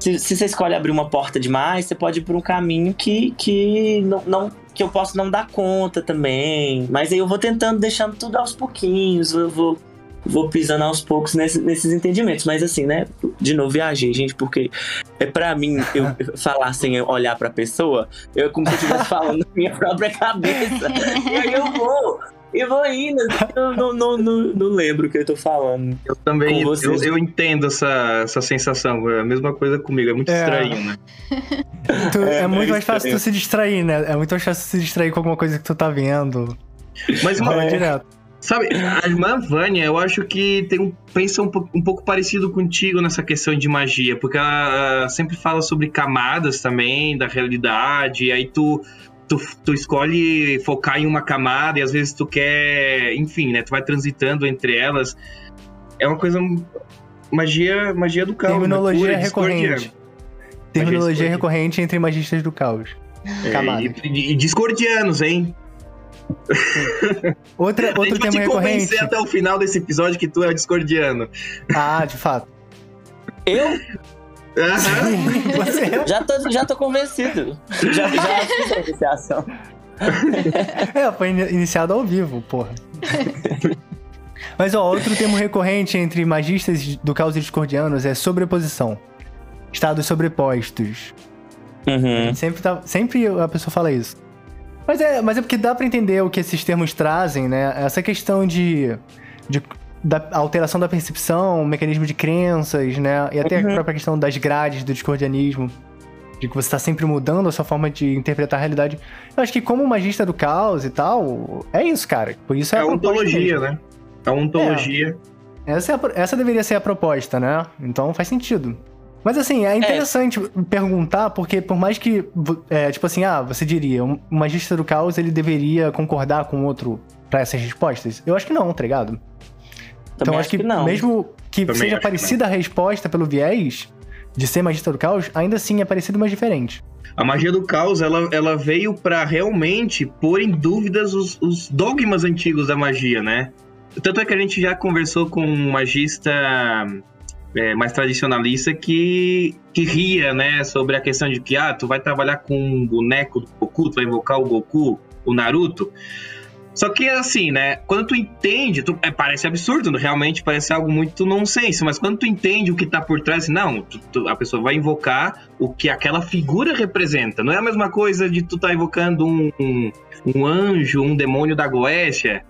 Se, se, você escolhe abrir uma porta demais, você pode ir por um caminho que, que não, não que eu posso não dar conta também. Mas aí eu vou tentando, deixando tudo aos pouquinhos, eu vou, vou pisando aos poucos nesse, nesses entendimentos. Mas assim, né? De novo, viajei, gente, porque é para mim eu *laughs* falar sem olhar pra pessoa, eu é como se eu estivesse falando na minha própria cabeça. *laughs* e aí eu vou e vou indo, eu não, não, não, não, lembro o que eu tô falando. Eu também, eu, eu, entendo essa, essa sensação, é a mesma coisa comigo, é muito é. estranho, né? *laughs* Tu, é, é, muito mais fácil tu se distrair, né? É muito mais fácil se distrair com alguma coisa que tu tá vendo. Mas uma, é. direto. Sabe, a irmã Vânia, eu acho que tem um, pensa um, um, pouco parecido contigo nessa questão de magia, porque ela sempre fala sobre camadas também da realidade, e aí tu tu, tu escolhe focar em uma camada e às vezes tu quer, enfim, né? Tu vai transitando entre elas. É uma coisa magia, magia do caos. Né? Terminologia né? recorrente. Terminologia recorrente entre magistas do caos. É, e, e, discordianos, hein? *laughs* Outra, outro tema recorrente. até o final desse episódio que tu é discordiano. Ah, de fato. Eu? Uhum. já, tô, já tô convencido. Já, já fiz a iniciação. É, foi iniciado ao vivo, porra. Mas, ó, outro termo recorrente entre magistas do caos e discordianos é sobreposição. Estados sobrepostos. Uhum. Sempre, tá, sempre a pessoa fala isso. Mas é, mas é porque dá para entender o que esses termos trazem, né? Essa questão de, de da alteração da percepção, mecanismo de crenças, né? E até uhum. a própria questão das grades do discordianismo. De que você está sempre mudando a sua forma de interpretar a realidade. Eu acho que como magista do caos e tal, é isso, cara. Por isso é, é a ontologia, né? A ontologia. É. Essa, é a, essa deveria ser a proposta, né? Então faz sentido. Mas assim, é interessante é. perguntar, porque por mais que, é, tipo assim, ah, você diria, um magista do caos, ele deveria concordar com outro para essas respostas? Eu acho que não, tá ligado? Então acho que, que mesmo que Também seja parecida a resposta pelo viés de ser magista do caos, ainda assim é parecido, mas diferente. A magia do caos, ela, ela veio para realmente pôr em dúvidas os, os, dogmas antigos da magia, né? Tanto é que a gente já conversou com um magista é, mais tradicionalista que, que ria, né, sobre a questão de que, ah, tu vai trabalhar com um boneco do Goku, tu vai invocar o Goku, o Naruto. Só que assim, né? Quando tu entende, tu, é, parece absurdo, realmente parece algo muito nonsense, mas quando tu entende o que tá por trás, não, tu, tu, a pessoa vai invocar o que aquela figura representa. Não é a mesma coisa de tu tá invocando um, um, um anjo, um demônio da Goécia,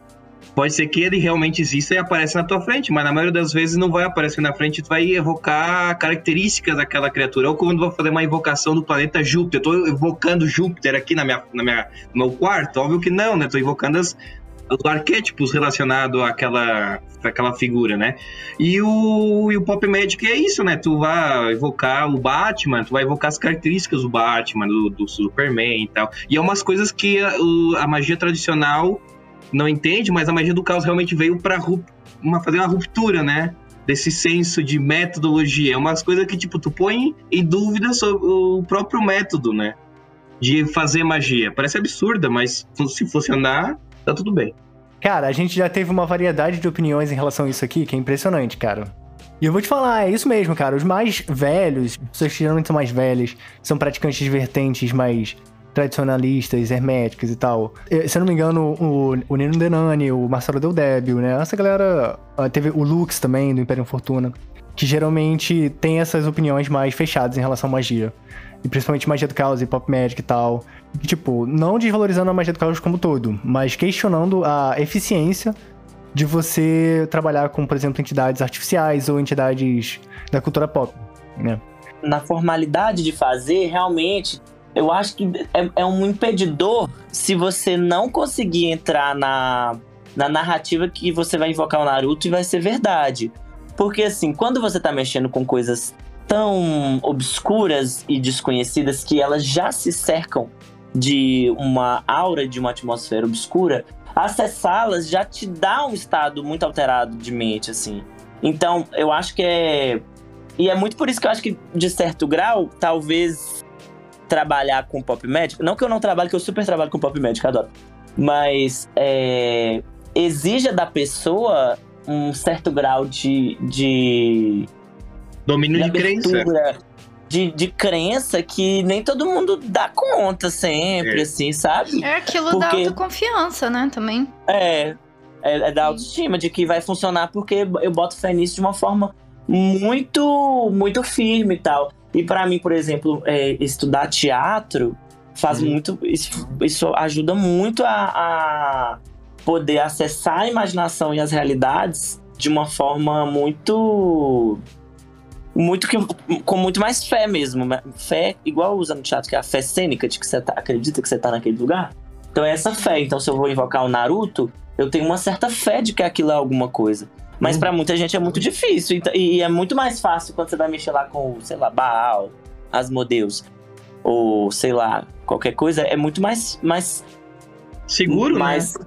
Pode ser que ele realmente exista e apareça na tua frente, mas na maioria das vezes não vai aparecer na frente, tu vai evocar características daquela criatura. Ou quando vou fazer uma invocação do planeta Júpiter, eu tô evocando Júpiter aqui na minha, na minha, no meu quarto? Óbvio que não, né? Tô invocando as, os arquétipos relacionados àquela, àquela figura, né? E o, e o Pop Magic é isso, né? Tu vai evocar o Batman, tu vai evocar as características do Batman, do, do Superman e tal. E é umas coisas que a, a magia tradicional não entende, mas a magia do caos realmente veio para uma, fazer uma ruptura, né? Desse senso de metodologia. É umas coisas que, tipo, tu põe em dúvida sobre o próprio método, né? De fazer magia. Parece absurda, mas se funcionar, tá tudo bem. Cara, a gente já teve uma variedade de opiniões em relação a isso aqui, que é impressionante, cara. E eu vou te falar, é isso mesmo, cara. Os mais velhos, pessoas geralmente são mais velhas, são praticantes de vertentes mais tradicionalistas, herméticos e tal. Se eu não me engano, o, o Nino Denani, o Marcelo Del Débio, né? Essa galera. Ah, teve o Lux também, do Império Fortuna. que geralmente tem essas opiniões mais fechadas em relação à magia. E principalmente magia do caos e pop magic e tal. E, tipo, não desvalorizando a magia do caos como todo, mas questionando a eficiência de você trabalhar com, por exemplo, entidades artificiais ou entidades da cultura pop, né? Na formalidade de fazer, realmente, eu acho que é, é um impedidor se você não conseguir entrar na, na narrativa que você vai invocar o Naruto e vai ser verdade. Porque, assim, quando você tá mexendo com coisas tão obscuras e desconhecidas que elas já se cercam de uma aura, de uma atmosfera obscura, acessá-las já te dá um estado muito alterado de mente, assim. Então, eu acho que é. E é muito por isso que eu acho que, de certo grau, talvez trabalhar com pop médico. Não que eu não trabalhe, que eu super trabalho com pop médico, adoro. Mas é, exija da pessoa um certo grau de. de Domínio de, de crença. De, de crença que nem todo mundo dá conta sempre, É. assim, sabe? É aquilo da Porque- autoconfiança, né, também. É, é, é da autoestima, de que vai funcionar porque eu boto fé nisso de uma forma muito, muito firme e tal. E pra mim, por exemplo, é, estudar teatro faz Uhum. muito. Isso, isso ajuda muito a, a poder acessar a imaginação e as realidades de uma forma muito. Muito que, com muito mais fé mesmo. né? Fé, igual usa no teatro, que é a fé cênica, de que você tá- acredita que você tá naquele lugar. Então é essa fé. Então, se eu vou invocar o Naruto, eu tenho uma certa fé de que aquilo é alguma coisa. Mas pra muita gente é muito difícil. Então- E é muito mais fácil quando você vai mexer lá com, sei lá, Baal, Asmodeus, ou sei lá, qualquer coisa. É muito mais, mais, Seguro, mais né?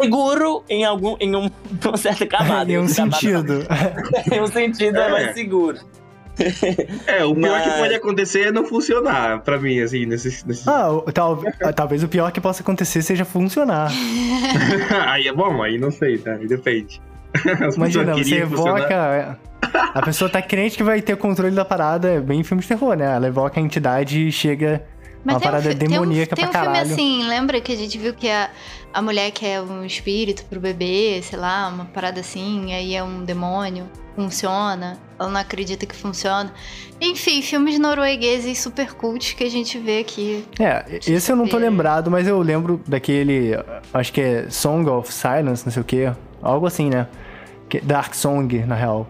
seguro em algum em um, *laughs* uma certa camada. *laughs* em um Camada- sentido. *laughs* em um sentido é É. mais seguro. É, o pior que Mas- pode acontecer é não funcionar pra mim, assim, nesse. nesse... Ah, tal- talvez o pior que possa acontecer seja funcionar. aí é bom, aí não sei, tá? Aí depende. *laughs* As Imagina, você evoca. A pessoa tá crente que vai ter controle da parada, é bem filme de terror, né? Ela evoca a entidade e chega. Uma tem um parada fi- tem um- demoníaca tem um, pra caralho. filme assim, lembra que a gente viu que a, a mulher quer um espírito pro bebê, sei lá, uma parada assim, e aí é um demônio, funciona, ela não acredita que funciona. Enfim, filmes noruegueses super cultos que a gente vê aqui. É, esse eu não tô lembrado, mas eu lembro daquele. Acho que é Song of Silence, não sei o quê. Algo assim, né? Que- Dark Song, na real.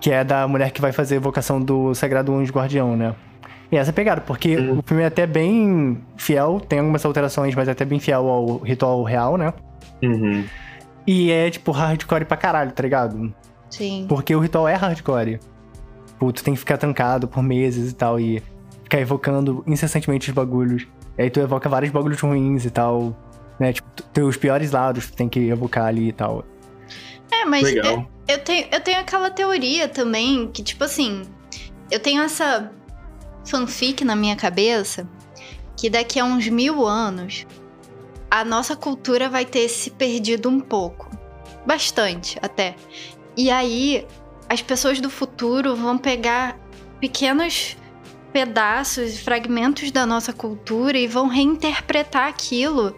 Que é da mulher que vai fazer a evocação do Sagrado Anjo Guardião, né? E essa é pegada, porque Uhum. o filme é até bem fiel, tem algumas alterações, mas é até bem fiel ao ritual real, né? Uhum. E é, tipo, hardcore pra caralho, tá ligado? Sim. Porque o ritual é hardcore. Pô, tu tem que ficar trancado por meses e tal, e ficar evocando incessantemente os bagulhos. E aí tu evoca vários bagulhos ruins e tal, né? Tipo, teus piores lados tu tem que evocar ali e tal. É, mas Legal. eu tenho, eu tenho aquela teoria também que, tipo assim, eu tenho essa fanfic na minha cabeça que daqui a uns mil anos a nossa cultura vai ter se perdido um pouco. Bastante, até. E aí as pessoas do futuro vão pegar pequenos pedaços, fragmentos da nossa cultura e vão reinterpretar aquilo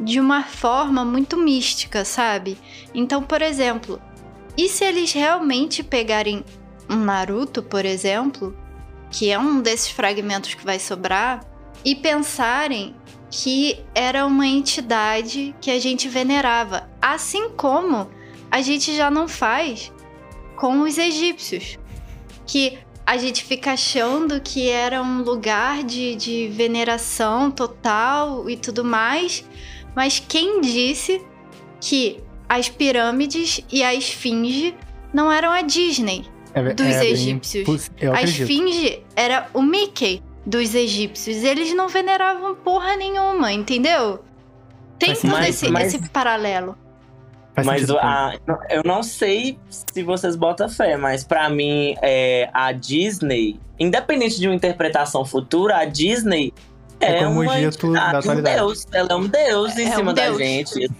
de uma forma muito mística, sabe? Então, por exemplo, e se eles realmente pegarem um Naruto, por exemplo, que é um desses fragmentos que vai sobrar, e pensarem que era uma entidade que a gente venerava, assim como a gente já não faz com os egípcios, que a gente fica achando que era um lugar de, de veneração total e tudo mais, mas quem disse que as pirâmides e a esfinge não eram a Disney É, ve- dos é egípcios? a esfinge era o Mickey dos egípcios. Eles não veneravam porra nenhuma, entendeu? Tem todo sentido, esse, mas- esse paralelo. Mas a- eu não sei se vocês botam fé, mas pra mim, é, a Disney, independente de uma interpretação futura, a Disney É é, como o uma dito da entidade, um atualidade. deus. Ela é um deus em É um cima da deus. gente.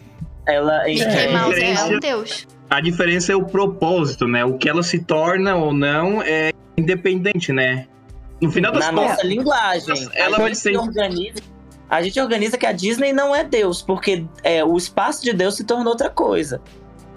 Ela Mickey É, Mouse é um deus. A diferença é o propósito, né? O que ela se torna ou não é independente, né? No final das na contas, nossa linguagem. ela a vai gente ser- organiza. A gente organiza que a Disney não é Deus, porque é, o espaço de Deus se tornou outra coisa.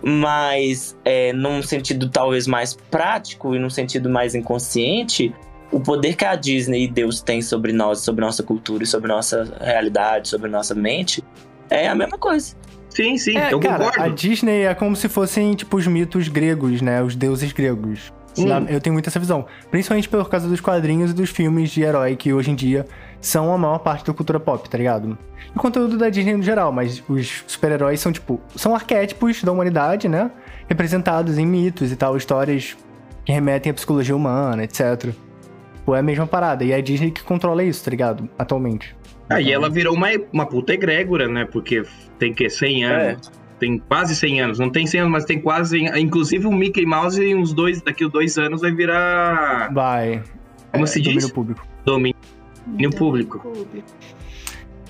Mas é, num sentido talvez mais prático e num sentido mais inconsciente, o poder que a Disney e Deus têm sobre nós, sobre nossa cultura e sobre nossa realidade, sobre nossa mente, é a mesma coisa. Sim, sim, É, eu cara, concordo. a Disney é como se fossem, tipo, os mitos gregos, né? Os deuses gregos. Sim. Eu tenho muito essa visão. Principalmente por causa dos quadrinhos e dos filmes de herói que hoje em dia são a maior parte da cultura pop, tá ligado? E o conteúdo da Disney no geral, mas os super-heróis são, tipo, são arquétipos da humanidade, né? Representados em mitos e tal, histórias que remetem à psicologia humana, etc. Pô, é a mesma parada. E é a Disney que controla isso, tá ligado? Atualmente. Aí ela virou uma, uma puta egrégora, né? Porque tem que 100 anos. Tem quase 100 anos. Não tem 100 anos, mas tem quase. Inclusive o Mickey Mouse em uns dois, daqui a dois anos vai virar Vai. Como é, se diz? domínio público. domínio público.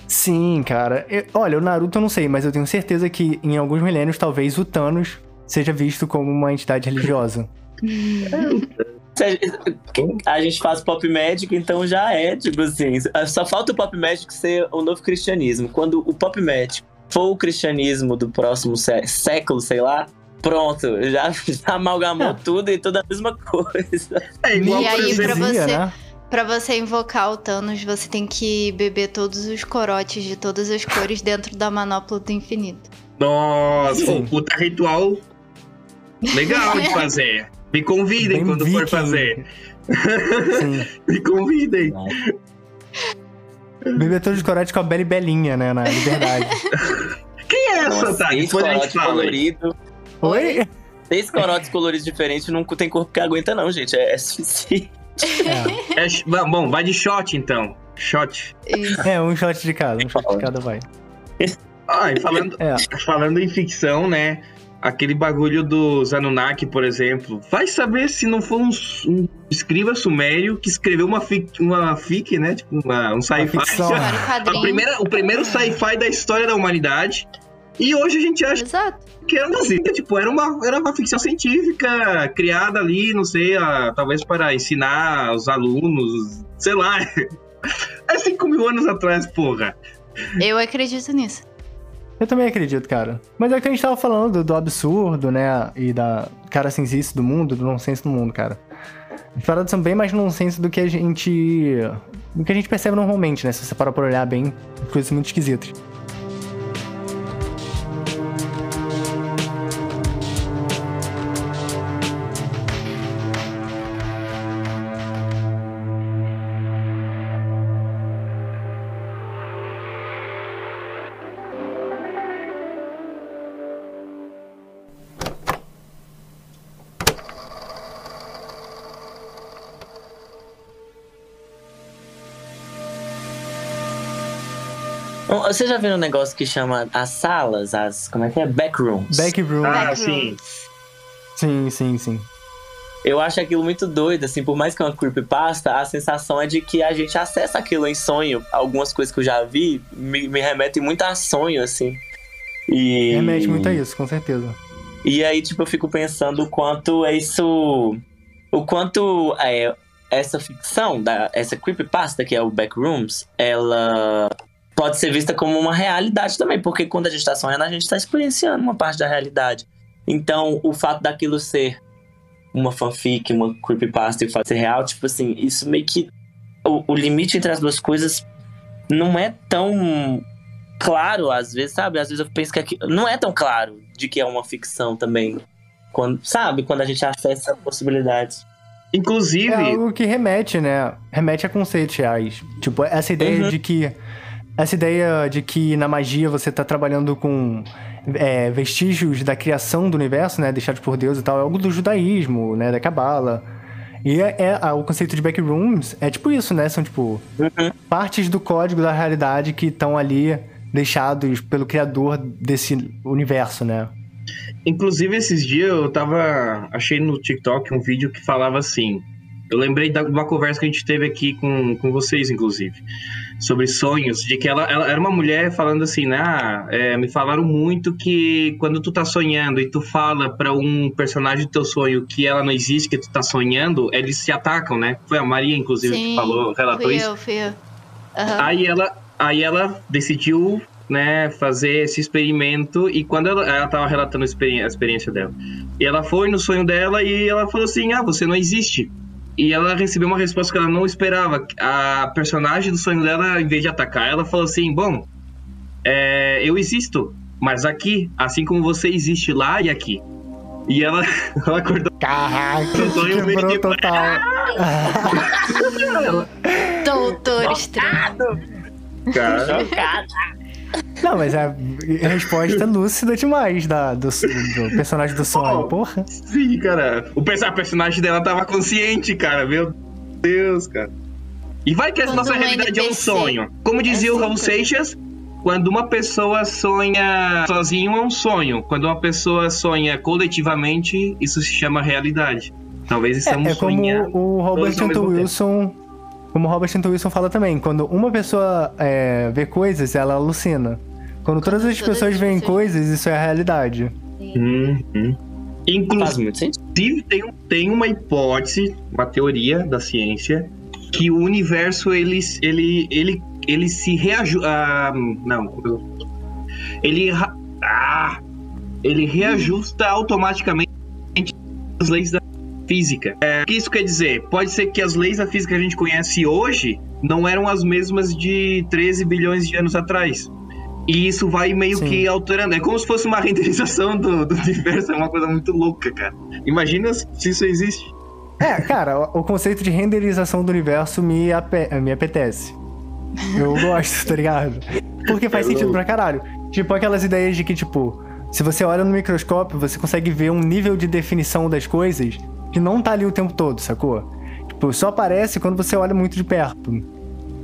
Sim, cara. Eu- olha, o Naruto eu não sei, mas eu tenho certeza que em alguns milênios talvez o Thanos seja visto como uma entidade religiosa. *laughs* Se a- A gente faz pop magic, então já é, tipo assim. Só falta o pop magic ser o novo cristianismo. Quando o pop magic for o cristianismo do próximo sé- século, sei lá, pronto, já, já amalgamou É. tudo e tudo a mesma coisa. É igual, E aí, pra você- né? Pra você invocar o Thanos, você tem que beber todos os corotes de todas as cores dentro da manopla do infinito. Nossa, Sim. um puta ritual legal de *laughs* fazer. Me convidem Bem quando for viking. fazer. Sim. *laughs* Me convidem. Beber todos os corotes com a Bela e Belinha, né? Na liberdade. *laughs* Quem é essa, Nossa, tá? seis Depois a gente fala. Oi? Seis corotes coloridos diferentes não tem corpo que aguenta, não, gente. É, é suficiente. É. É, bom, vai de shot então. Shot. Isso. *laughs* É, um shot de cada. Um shot de cada vai. Ah, e falando, É. falando em ficção, né? Aquele bagulho dos Anunnaki, por exemplo. Vai saber se não foi um, um escriba sumério que escreveu uma fic, uma fic né? Tipo, uma, um sci-fi. A o primeiro sci-fi da história da humanidade. E hoje a gente acha Exato. que era uma, tipo, era uma, era uma ficção científica criada ali, não sei, ah, talvez para ensinar os alunos, sei lá. *laughs* É 5 mil anos atrás, porra. Eu acredito nisso. Eu também acredito, cara. Mas é o que a gente tava falando do, do absurdo, né? E da cara sensice do mundo, do nonsense do mundo, cara. As paradas são bem mais nonsense do que a gente. do que a gente percebe normalmente, né? Se você parar pra olhar bem, coisas muito esquisitas. Você já viu um negócio que chama as salas, as. Como é que é? Backrooms. Backroom. Ah, Backrooms. sim. Sim, sim, sim. Eu acho aquilo muito doido, assim, por mais que é uma creepypasta, a sensação é de que a gente acessa aquilo em sonho. Algumas coisas que eu já vi me, me remetem muito a sonho, assim. E... Remete muito a isso, com certeza. E aí, tipo, eu fico pensando o quanto isso. O quanto é, essa ficção, da, essa creepypasta, que é o Backrooms, ela pode ser vista como uma realidade também, porque quando a gente tá sonhando, a gente tá experienciando uma parte da realidade. Então, o fato daquilo ser uma fanfic, uma creepypasta e o fato de ser real, tipo assim, isso meio que. O, o limite entre as duas coisas não é tão claro, às vezes, sabe? Às vezes eu penso que aqui, não é tão claro de que é uma ficção também. Quando, sabe? Quando a gente acessa possibilidades. Inclusive, É algo que remete, né? Remete a conceitos reais. Tipo, essa ideia Uhum. de que. Essa ideia de que na magia você tá trabalhando com é, vestígios da criação do universo, né? Deixados por Deus e tal, é algo do judaísmo, né? Da cabala. E é, é- o conceito de backrooms é tipo isso, né? São tipo Uhum. partes do código da realidade que estão ali deixados pelo criador desse universo, né? inclusive esses dias eu tava. Achei no TikTok um vídeo que falava assim. Eu lembrei da- de uma conversa que a gente teve aqui com, com vocês, inclusive, sobre sonhos, de que ela, ela era uma mulher falando assim, né? Ah, é, me falaram muito que quando tu tá sonhando e tu fala pra um personagem do teu sonho que ela não existe, que tu tá sonhando, eles se atacam, né? Foi a Maria, inclusive, que Sim, falou, relatou fui isso. eu, fui eu. Aham. Aí ela, aí ela decidiu né, fazer esse experimento e quando ela, ela tava relatando a experiência dela. E ela foi no sonho dela e ela falou assim: "Ah, você não existe". E ela recebeu uma resposta que ela não esperava. A personagem do sonho dela, em vez de atacar, ela falou assim: "Bom, é, eu existo, mas aqui, assim como você existe lá e aqui". E ela, *laughs* ela acordou Caraca, *laughs* quebrou meio de- total. *laughs* Doutor Estranho. cara. Não, mas a resposta lúcida demais da, do, do personagem do sonho, porra. Sim, cara. O personagem dela tava consciente, cara. Meu Deus, cara. E vai que a Quando nossa realidade é um NPC sonho. Como dizia o Raul. Seixas, quando uma pessoa sonha sozinho é um sonho. Quando uma pessoa sonha coletivamente, isso se chama realidade. Talvez estamos É, é como sonhando. o Robert Anton Wilson. Como o Robert Anton Wilson fala também, quando uma pessoa é, vê coisas, ela alucina. Quando todas as todas pessoas as veem pessoas- coisas, isso é a realidade. Uhum. Faz Inclusive, tem, tem uma hipótese, uma teoria da ciência, que o universo ele, ele, ele, ele se reajusta. Ah, não. Ele. Ah, ele reajusta automaticamente as leis da física. É, o que isso quer dizer? Pode ser que as leis da física que a gente conhece hoje não eram as mesmas de 13 bilhões de anos atrás. E isso vai meio Sim. que alterando. É como se fosse uma *laughs* renderização do, do universo. É uma coisa muito louca, cara. Imagina se isso existe. É, cara, o conceito de renderização do universo me, ape- me apetece. Eu *laughs* gosto, tá ligado? Porque faz É sentido louco. pra caralho. Tipo, aquelas ideias de que, tipo, se você olha no microscópio, você consegue ver um nível de definição das coisas que não tá ali o tempo todo, sacou? Tipo, só aparece quando você olha muito de perto,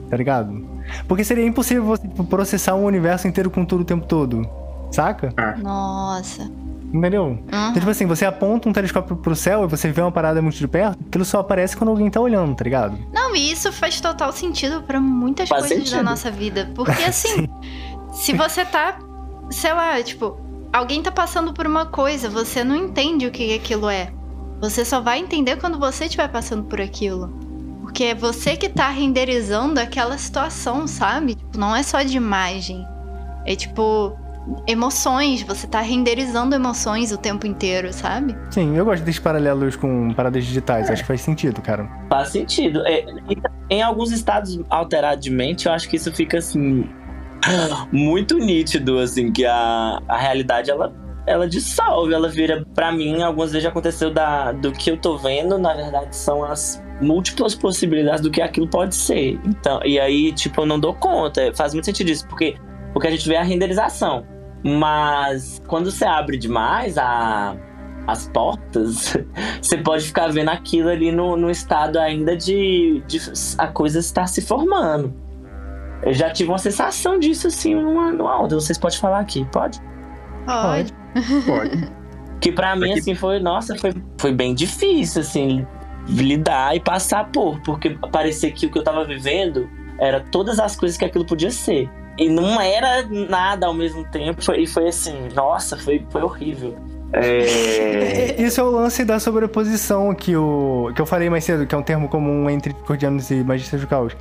tá ligado? Porque seria impossível você tipo, processar um universo inteiro com tudo o tempo todo, saca? Nossa. Entendeu? Uhum. Então, tipo assim, você aponta um telescópio pro céu e você vê uma parada muito de perto, aquilo só aparece quando alguém tá olhando, tá ligado? Não, e isso faz total sentido pra muitas Faz coisas da sentido. nossa vida. Porque *laughs* assim, se você tá, sei lá, tipo, alguém tá passando por uma coisa, você não entende o que aquilo é. Você só vai entender quando você estiver passando por aquilo. Porque é você que tá renderizando aquela situação, sabe? Tipo, não é só de imagem. É tipo emoções, você tá renderizando emoções o tempo inteiro, sabe? Sim, eu gosto desses paralelos com paradas digitais, acho que faz sentido, cara. Faz sentido. É, em alguns estados alterados de mente, eu acho que isso fica assim. *clears throat* Muito nítido, assim, que a, a realidade ela, ela dissolve, ela vira. Pra mim, algumas vezes já aconteceu da, do que eu tô vendo, na verdade, são as múltiplas possibilidades do que aquilo pode ser. Então, e aí, tipo, eu não dou conta. Faz muito sentido isso, porque, porque a gente vê a renderização. Mas quando você abre demais a, as portas, *laughs* você pode ficar vendo aquilo ali no, no estado ainda de, de a coisa estar se formando. Eu já tive uma sensação disso, assim, numa, numa onda. Vocês podem falar aqui, pode? Pode. Pode. Que pra mim, assim, foi, nossa, foi, foi bem difícil, assim, lidar e passar por, porque parecia que o que eu tava vivendo era todas as coisas que aquilo podia ser. E não era nada ao mesmo tempo, e foi assim, nossa, foi, foi horrível. É... Isso é o lance da sobreposição que, o, que eu falei mais cedo, que é um termo comum entre cordianos e magistas do caos.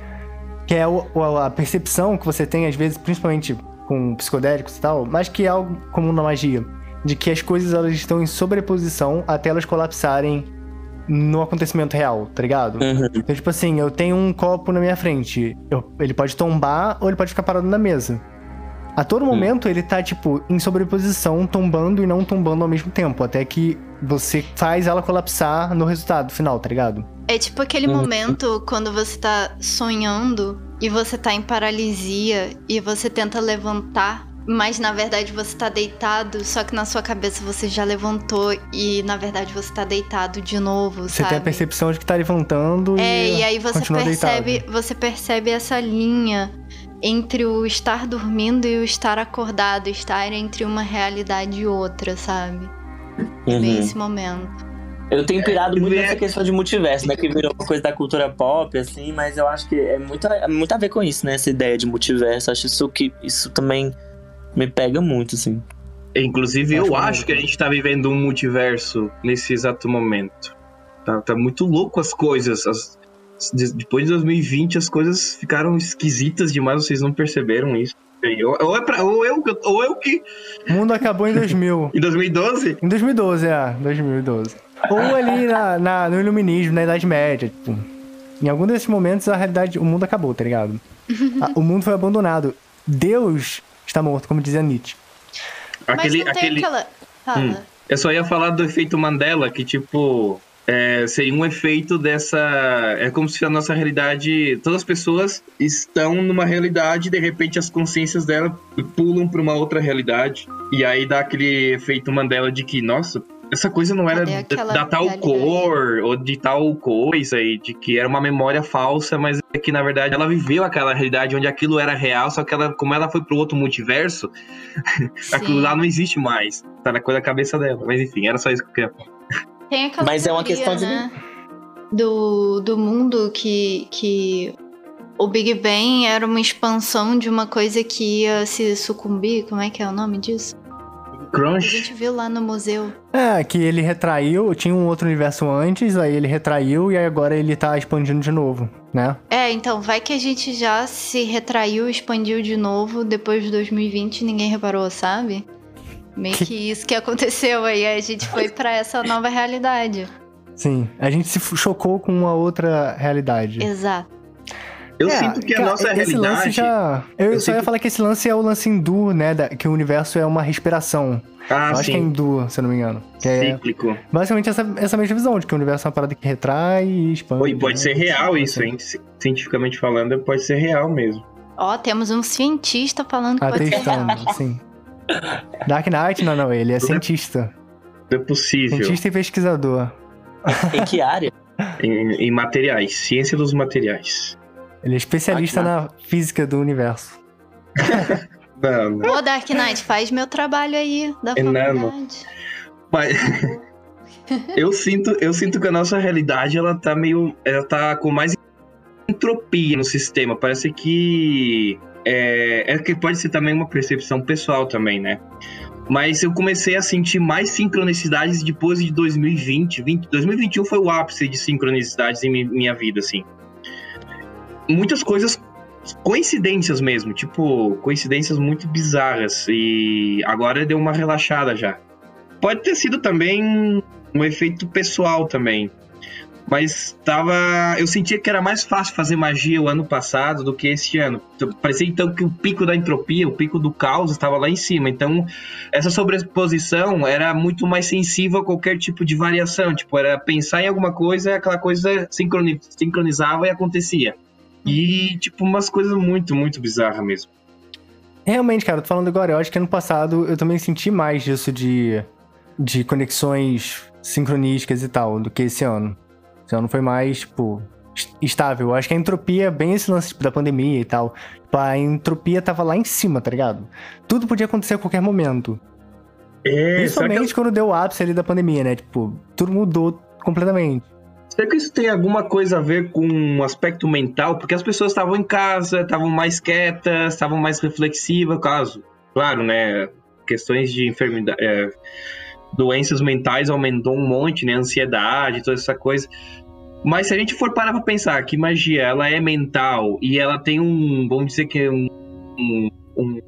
Que é o- a percepção que você tem, às vezes, principalmente com psicodélicos e tal, mas que é algo comum na magia. De que as coisas elas estão em sobreposição até elas colapsarem no acontecimento real, tá ligado? Uhum. Então, tipo assim, eu tenho um copo na minha frente. eu- ele pode tombar ou ele pode ficar parado na mesa. A todo momento ele tá, tipo, em sobreposição, tombando e não tombando ao mesmo tempo. Até que você faz ela colapsar no resultado final, tá ligado? É tipo aquele Uhum. momento quando você tá sonhando e você tá em paralisia e você tenta levantar, mas na verdade você tá deitado, só que na sua cabeça você já levantou e na verdade você tá deitado de novo, Você sabe? tem a percepção de que tá levantando É, e. e aí você percebe, deitado. você percebe essa linha entre o estar dormindo e o estar acordado, estar entre uma realidade e outra, sabe? É Uhum. esse momento. Eu tenho pirado muito É. nessa questão de multiverso, né? Que virou uma coisa da cultura pop, assim, mas eu acho que é muito, é muito a ver com isso, né? Essa ideia de multiverso. Acho isso que isso também me pega muito, assim. Inclusive, Acho eu maneiro. acho que a gente tá vivendo um multiverso nesse exato momento. Tá, tá muito louco as coisas. as- de- depois de 2020, as coisas ficaram esquisitas demais, vocês não perceberam isso. Ou, ou é pra, ou, eu, ou eu que. O mundo acabou em 2000. *laughs* Em 2012? Em 2012, é. 2012. Ou ali na, na- no iluminismo, na Idade Média, tipo. Em algum desses momentos, a realidade, o mundo acabou, tá ligado? *laughs* A- o mundo foi abandonado. Deus está morto, como dizia Nietzsche. Aquele, Mas não tem aquele... aquela. Fala. Hum. Eu só ia falar do efeito Mandela, que tipo. é, seria um efeito dessa. É como se a nossa realidade. Todas as pessoas estão numa realidade e de repente as consciências dela pulam para uma outra realidade. E aí dá aquele efeito Mandela de que, nossa, essa coisa não era da, tal realidade? cor ou de tal coisa, e de que era uma memória falsa, mas é que na verdade ela viveu aquela realidade onde aquilo era real, só que ela, como ela foi pro outro multiverso, *laughs* aquilo lá não existe mais. Tá na coisa da cabeça dela. Mas enfim, era só isso que eu queria falar. Tem aquela Mas é uma teoria, questão de- né, do, do mundo que, que o Big Bang era uma expansão de uma coisa que ia se sucumbir. Como é que é o nome disso? A Crunch. gente viu lá no museu. É, que ele retraiu, tinha um outro universo antes, aí ele retraiu e agora ele tá expandindo de novo, né? É, então, vai que a gente já se retraiu, expandiu de novo depois de 2020 e ninguém reparou, sabe? Meio que isso que aconteceu aí, a gente foi pra essa nova realidade. Sim, a gente se chocou com uma outra realidade. Exato. Eu É, sinto que a cara, nossa esse lance realidade. já. Eu, eu só ia sinto- falar que esse lance é o lance hindu, né? da- que o universo é uma respiração. Ah, eu acho que é hindu, se eu não me engano. Que é Cíclico. basicamente essa, essa mesma visão, de que o universo é uma parada que retrai e expande. Oi, pode né? ser real isso, Assim. hein? Ci- Cientificamente falando, pode ser real mesmo. Ó, temos um cientista falando que pode ser real. Atestando, *laughs* sim. Dark Knight, não, não, ele é cientista. É possível. Cientista e pesquisador. Em que área? *laughs* Em, em materiais. Ciência dos materiais. Ele é especialista na física do universo. *laughs* Não, não. Ô, Dark Knight, faz meu trabalho aí da É faculdade. Mas *laughs* eu sinto, eu sinto que a nossa realidade ela tá meio, ela tá com mais entropia no sistema. Parece que é, é que pode ser também uma percepção pessoal também, né? Mas eu comecei a sentir mais sincronicidades depois de 2020. 20, 2021 foi o ápice de sincronicidades em mi- minha vida, assim. Muitas coisas coincidências mesmo, tipo, coincidências muito bizarras. E agora deu uma relaxada já. Pode ter sido também um efeito pessoal também. Mas tava. Eu sentia que era mais fácil fazer magia o ano passado do que esse ano. Parecia então que o pico da entropia, o pico do caos estava lá em cima. Então, essa sobreposição era muito mais sensível a qualquer tipo de variação. Tipo, era pensar em alguma coisa aquela coisa sincroni- sincronizava e acontecia. E, tipo, umas coisas muito, muito bizarras mesmo. Realmente, cara, eu tô falando agora, eu acho que ano passado eu também senti mais disso de, de conexões sincronísticas e tal, do que esse ano. Esse ano foi mais, tipo, est- estável. Eu acho que a entropia, bem esse lance tipo, da pandemia e tal, tipo, a entropia tava lá em cima, tá ligado? Tudo podia acontecer a qualquer momento. É, Principalmente quando deu o ápice ali da pandemia, né? Tipo, tudo mudou completamente. Será que isso tem alguma coisa a ver com um aspecto mental? Porque as pessoas estavam em casa, estavam mais quietas, estavam mais reflexivas, caso. Claro, né? Questões de enfermidade. é, doenças mentais aumentou um monte, né? Ansiedade, toda essa coisa. Mas se a gente for parar pra pensar que magia ela é mental e ela tem um, vamos dizer que um, um- um-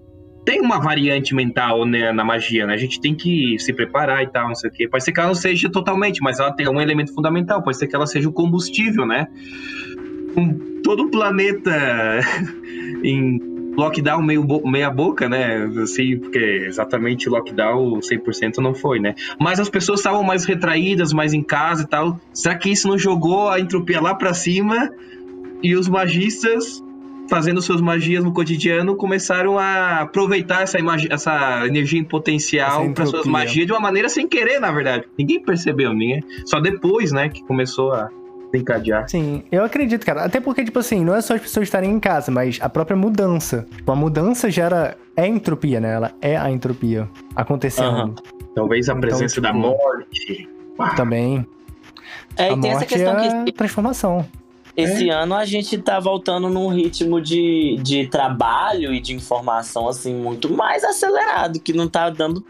tem uma variante mental né, na magia, né? A gente tem que se preparar e tal, não sei o quê. Pode ser que ela não seja totalmente, mas ela tem um elemento fundamental. Pode ser que ela seja o combustível, né? Com todo o planeta *laughs* em lockdown meio bo- meia boca, né? Assim, porque exatamente lockdown 100% não foi, né? Mas as pessoas estavam mais retraídas, mais em casa e tal. Será que isso não jogou a entropia lá pra cima? E os magistas, fazendo suas magias no cotidiano, começaram a aproveitar essa, essa energia em potencial Essa para suas magias de uma maneira sem querer, na verdade. Ninguém percebeu, ninguém. Só depois, né, que começou a encadear. Sim, eu acredito, cara. Até porque, tipo assim, não é só as pessoas estarem em casa, mas a própria mudança. Tipo, a mudança gera. É entropia, né? Ela é a entropia acontecendo Aham. Talvez a Então, presença da tipo, morte. também. É, a e tem essa morte questão é que transformação. Esse ano a gente tá voltando num ritmo de, de trabalho e de informação, assim, muito mais acelerado, que não tá dando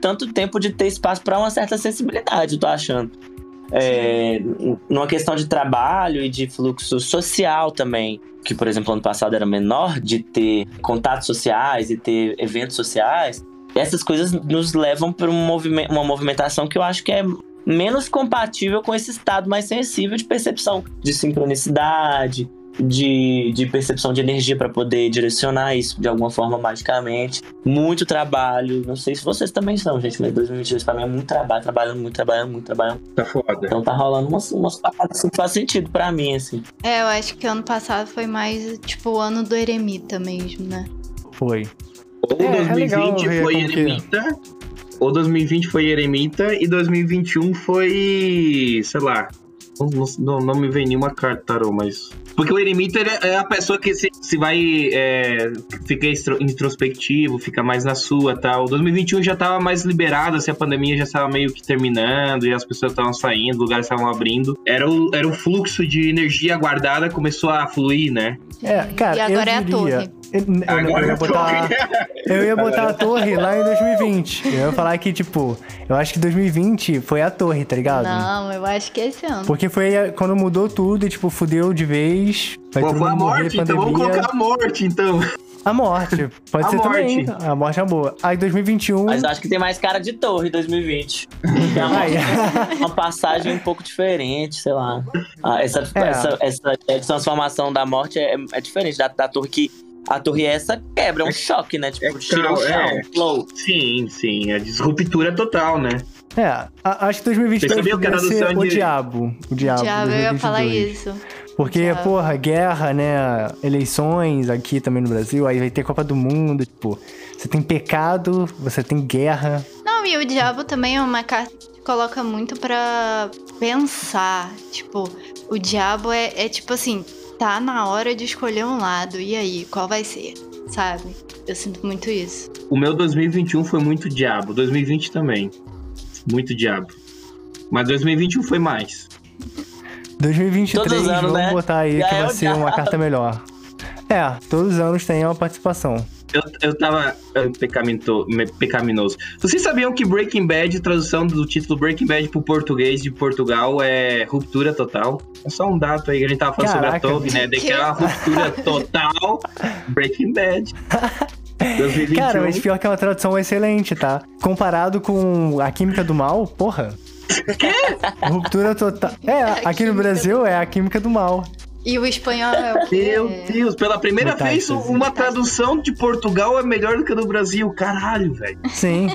tanto tempo de ter espaço pra uma certa sensibilidade, eu tô achando. é, numa questão de trabalho e de fluxo social também. Que, por exemplo, ano passado era menor, de ter contatos sociais e ter eventos sociais. Essas coisas nos levam para um movime- uma movimentação que eu acho que é menos compatível com esse estado mais sensível de percepção de sincronicidade, de, de percepção de energia para poder direcionar isso de alguma forma magicamente. Muito trabalho. Não sei se vocês também são, gente, mas 2022 para mim é muito trabalho, trabalhando muito, trabalhando muito, trabalhando. Tá foda. Então tá rolando umas, umas paradas assim que faz sentido pra mim, assim. É, eu acho que ano passado foi mais, tipo, o ano do eremita mesmo, né? Foi. Ou É, é 2020 legal ver foi que- Eremita, ou 2020 foi Eremita, e 2021 foi. sei lá. Não, não, me vem nenhuma carta, tarô, mas. Porque o eremita é a pessoa que se, se vai. É, fica introspectivo, fica mais na sua tal. 2021 já tava mais liberado, assim, a pandemia já estava meio que terminando, e as pessoas estavam saindo, lugares estavam abrindo. Era o, era o fluxo de energia guardada começou a fluir, né? É, cara, e agora eu é a torre. Eu, eu- eu Agora ia botar, eu ia botar a torre lá em 2020. Eu ia falar que, tipo, eu acho que 2020 foi a torre, tá ligado? Não, eu acho que é esse ano. Porque foi quando mudou tudo e, tipo, fudeu de vez. Vai Pô, todo foi a mundo morrer, morte, então vamos pandemia. colocar a morte, então. A morte. *laughs* Pode A ser também. morte. A morte é boa. Aí 2021. Mas acho que tem mais cara de torre 2020. *laughs* É uma, *laughs* uma passagem um pouco diferente, sei lá. Ah, essa, É. essa, essa transformação da morte é, é diferente da, da torre que. A torre essa quebra, é um choque, né? Tipo, É tira o chão, é. flow. Sim, sim, é disruptura total, né? É, a- acho que 2022 Vocês sabiam que a poderia ser tradução o de- diabo. O diabo. Diabo, eu ia 2022. falar isso. Porque, Diabo. porra, guerra, né? Eleições aqui também no Brasil, aí vai ter Copa do Mundo, tipo, você tem pecado, você tem guerra. Não, e o diabo também é uma carta que coloca muito pra pensar. Tipo, o diabo é, é tipo assim, tá na hora de escolher um lado. E aí, qual vai ser? Sabe? Eu sinto muito isso. O meu 2021 foi muito diabo, 2020 também. Muito diabo. Mas 2021 foi mais. 2023, Todos os anos, vamos né? botar aí Já que é vai ser uma carta melhor. É, todos os anos tem uma participação. Eu, eu tava é, pecaminoso. Vocês sabiam que Breaking Bad, tradução do título Breaking Bad pro português de Portugal é ruptura total? É só um dado aí que a gente tava falando Caraca. sobre a Torre, né? De que é uma ruptura *laughs* total Breaking Bad. 2021. Cara, mas pior que é uma tradução excelente, tá? Comparado com a Química do Mal, porra. Ruptura total. É, *laughs* aqui no Brasil é a Química do Mal. E o espanhol é o quê? Meu Deus, pela primeira vez Metástase. uma tradução de Portugal é melhor do que a do Brasil. Caralho, velho. Sim.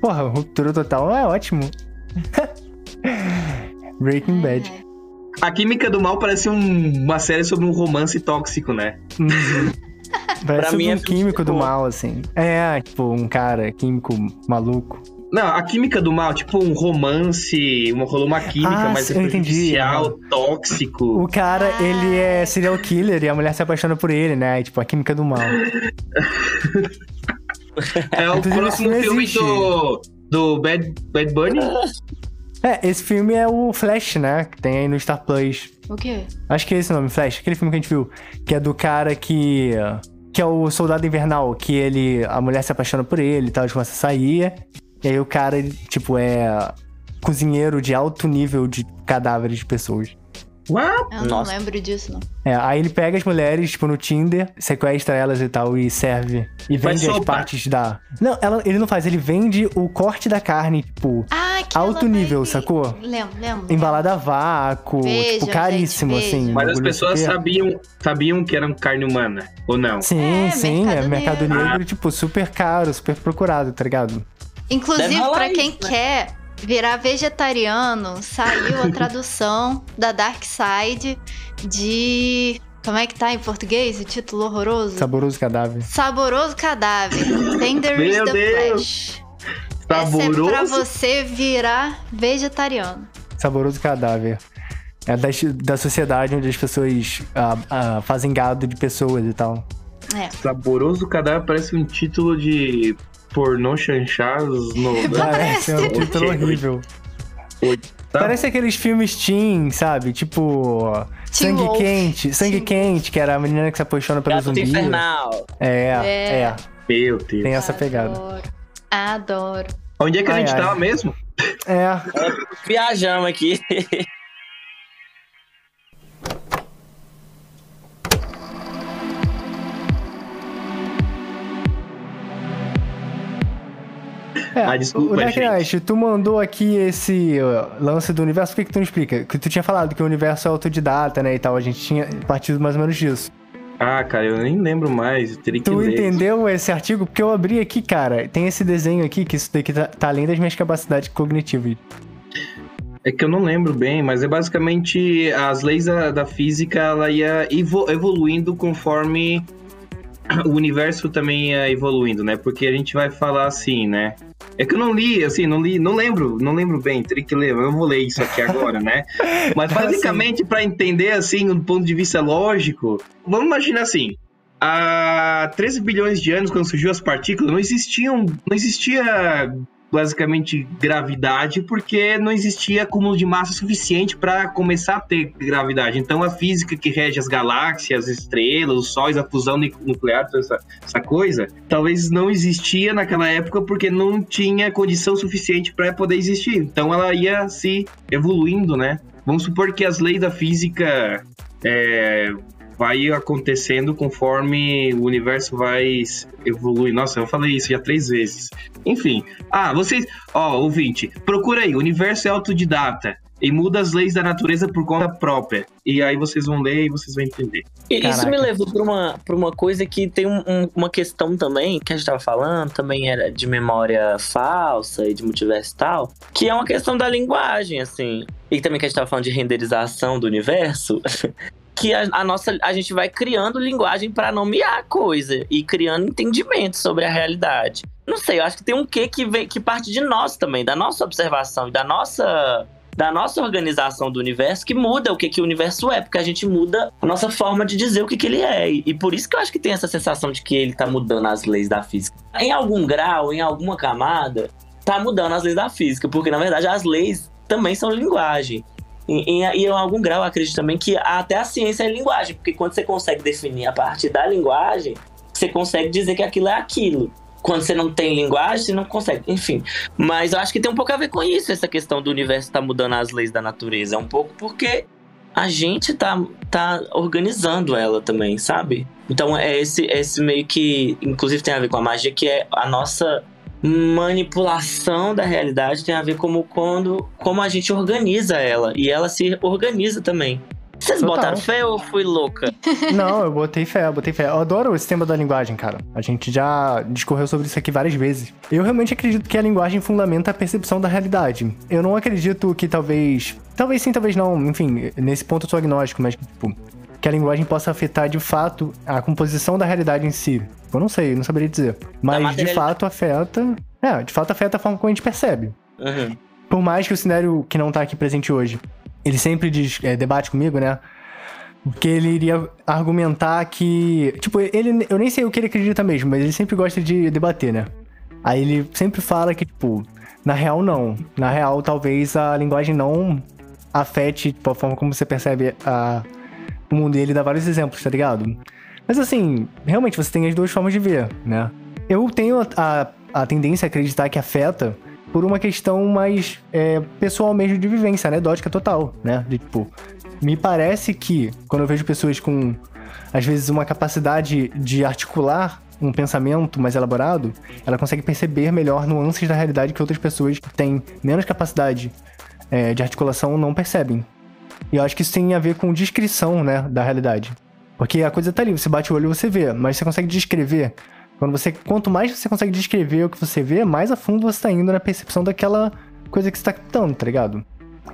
Porra, ruptura total é ótimo. *laughs* Breaking Bad. É. A Química do Mal parece um- uma série sobre um romance tóxico, né? Uhum. *laughs* Parece Pra mim é um químico do mal, assim. É, tipo, um cara químico maluco. Não, a Química do Mal, tipo um romance, uma, rolou uma química Ah, mais sim, eu entendi, superficial, tóxico. O cara, Ah. ele é serial killer e a mulher se apaixona por ele, né? Tipo, a química do mal. *laughs* É o próximo filme do, do Bad, Bad Bunny. É, esse filme é o Flash, né? Que tem aí no Star Plus. O quê? Acho que é esse o nome, Flash. Aquele filme que a gente viu. Que é do cara que. Que é o soldado invernal. Que ele. A mulher se apaixona por ele e tal. Eles começam a sair. E aí o cara, ele, tipo, é. Cozinheiro de alto nível de cadáveres de pessoas. What? Eu não Nossa. lembro disso, não. É, aí ele pega as mulheres, tipo, no Tinder, sequestra elas e tal, e serve. E vende as partes da. Não, ela- ele não faz, ele vende o corte da carne, tipo, Ah, que Alto ela vai- nível, sacou? Lembro, lembro. embalada a vácuo, Vejam, tipo, caríssimo, gente, assim. Mas as pessoas super- sabiam, sabiam que eram carne humana, ou não? Sim, É, sim, mercado é mercado negro. negro, tipo, super caro, super procurado, tá ligado? Inclusive, pra quem né? quer virar vegetariano, saiu a *laughs* tradução da Dark Side de. Como é que tá em português? O título horroroso? Saboroso cadáver. Saboroso cadáver. Tender is the Deus. flesh. Essa é Saboroso. pra você virar vegetariano. Saboroso cadáver. É da, da sociedade onde as pessoas ah, ah, fazem gado de pessoas e tal. É. Saboroso cadáver parece um título de pornô chanchás no. *laughs* Parece é um Ok. título horrível. Tá? Parece aqueles filmes teen, sabe? Tipo. Teen Sangue Wolf. Quente. Sangue Teen Quente, que era a menina que se apaixona pelo Gato zumbi. infernal. É, É. é, Meu Deus. Tem essa pegada. Adoro. Adoro. Onde é que a Ai, gente ai. tava mesmo? É, Viajamos aqui. *laughs* é. *laughs* Ah, desculpa, o Dark gente. Knight, tu mandou aqui esse lance do universo, por que, que tu não explica? Que tu tinha falado que o universo é autodidata, né, e tal, a gente tinha partido mais ou menos disso. Ah, cara, eu nem lembro mais. Teria que Tu entendeu esse artigo? Porque eu abri aqui, cara, tem esse desenho aqui, que isso daqui tá, tá além das minhas capacidades cognitivas. É que eu não lembro bem, mas é basicamente as leis da, da física, ela ia evo- evoluindo conforme o universo também ia evoluindo, né? Porque a gente vai falar assim, né? É que eu não li, assim, não li, não lembro, não lembro bem, teria que ler, eu vou ler isso aqui agora, né? *laughs* Mas basicamente, para entender, assim, do ponto de vista lógico, vamos imaginar assim, há 13 bilhões de anos, quando surgiu as partículas, não existiam, não existia basicamente gravidade, porque não existia acúmulo de massa suficiente para começar a ter gravidade. Então a física que rege as galáxias, as estrelas, os sóis, a fusão nu- nuclear, toda essa, essa coisa, talvez não existia naquela época porque não tinha condição suficiente para poder existir. Então ela ia se evoluindo, né? Vamos supor que as leis da física é, vai acontecendo conforme o universo vai evoluir. Nossa, eu falei isso já três vezes. Enfim. Ah, vocês. Ó, ouvinte, procura aí. O universo é autodidata. E muda as leis da natureza por conta própria. E aí vocês vão ler e vocês vão entender. E Isso me levou pra uma, pra uma coisa que tem um- um- uma questão também, que a gente tava falando, também era de memória falsa e de multiverso e tal, que é uma questão da linguagem, assim. E também que a gente tava falando de renderização do universo. *laughs* Que a, a nossa, a gente vai criando linguagem pra nomear a coisa e criando entendimento sobre a realidade. Não sei, eu acho que tem um quê que, vem, que parte de nós também, da nossa observação e da nossa da nossa organização do universo que muda o que, que o universo é, porque a gente muda a nossa forma de dizer o que, que ele é. E, e por isso que eu acho que tem essa sensação de que ele tá mudando as leis da física. Em algum grau, em alguma camada, tá mudando as leis da física, porque na verdade as leis também são linguagem. E, e- e em algum grau acredito também que até a ciência é linguagem, porque quando você consegue definir a partir da linguagem, você consegue dizer que aquilo é aquilo. Quando você não tem linguagem, você não consegue. Enfim. Mas eu acho que tem um pouco a ver com isso, essa questão do universo estar mudando as leis da natureza. Um pouco porque a gente tá, tá organizando ela também, sabe? Então é esse, esse meio que, inclusive tem a ver com a magia, que é a nossa manipulação da realidade tem a ver como quando como a gente organiza ela e ela se organiza também. Vocês Total. botaram fé ou fui louca? *laughs* Não, eu botei fé, eu botei fé. Eu adoro esse tema da linguagem, cara. A gente já discorreu sobre isso aqui várias vezes. Eu realmente acredito que a linguagem fundamenta a percepção da realidade. Eu não acredito que talvez. Talvez sim, talvez não. Enfim, nesse ponto eu sou agnóstico, mas, tipo, que a linguagem possa afetar de fato a composição da realidade em si. Eu não sei, não saberia dizer. Mas de fato afeta. É, de fato afeta a forma como a gente percebe. Uhum. Por mais que o cenário que não tá aqui presente hoje, ele sempre diz, é, debate comigo, né? Que ele iria argumentar que. Tipo, ele. Eu nem sei o que ele acredita mesmo, mas ele sempre gosta de debater, né? Aí ele sempre fala que, tipo, na real não. Na real, talvez a linguagem não afete tipo, a forma como você percebe a, mundo. E ele dá vários exemplos, tá ligado? Mas assim, realmente você tem as duas formas de ver, né? Eu tenho a, a, a tendência a acreditar que afeta por uma questão mais é, pessoal mesmo de vivência, anedótica total, né? De, tipo, me parece que quando eu vejo pessoas com, às vezes, uma capacidade de articular um pensamento mais elaborado, ela consegue perceber melhor nuances da realidade que outras pessoas que têm menos capacidade é, de articulação não percebem. E eu acho que isso tem a ver com descrição, né, da realidade. Porque a coisa tá ali, você bate o olho e você vê, mas você consegue descrever. Quando você, quanto mais você consegue descrever o que você vê, mais a fundo você tá indo na percepção daquela coisa que você tá captando, tá ligado?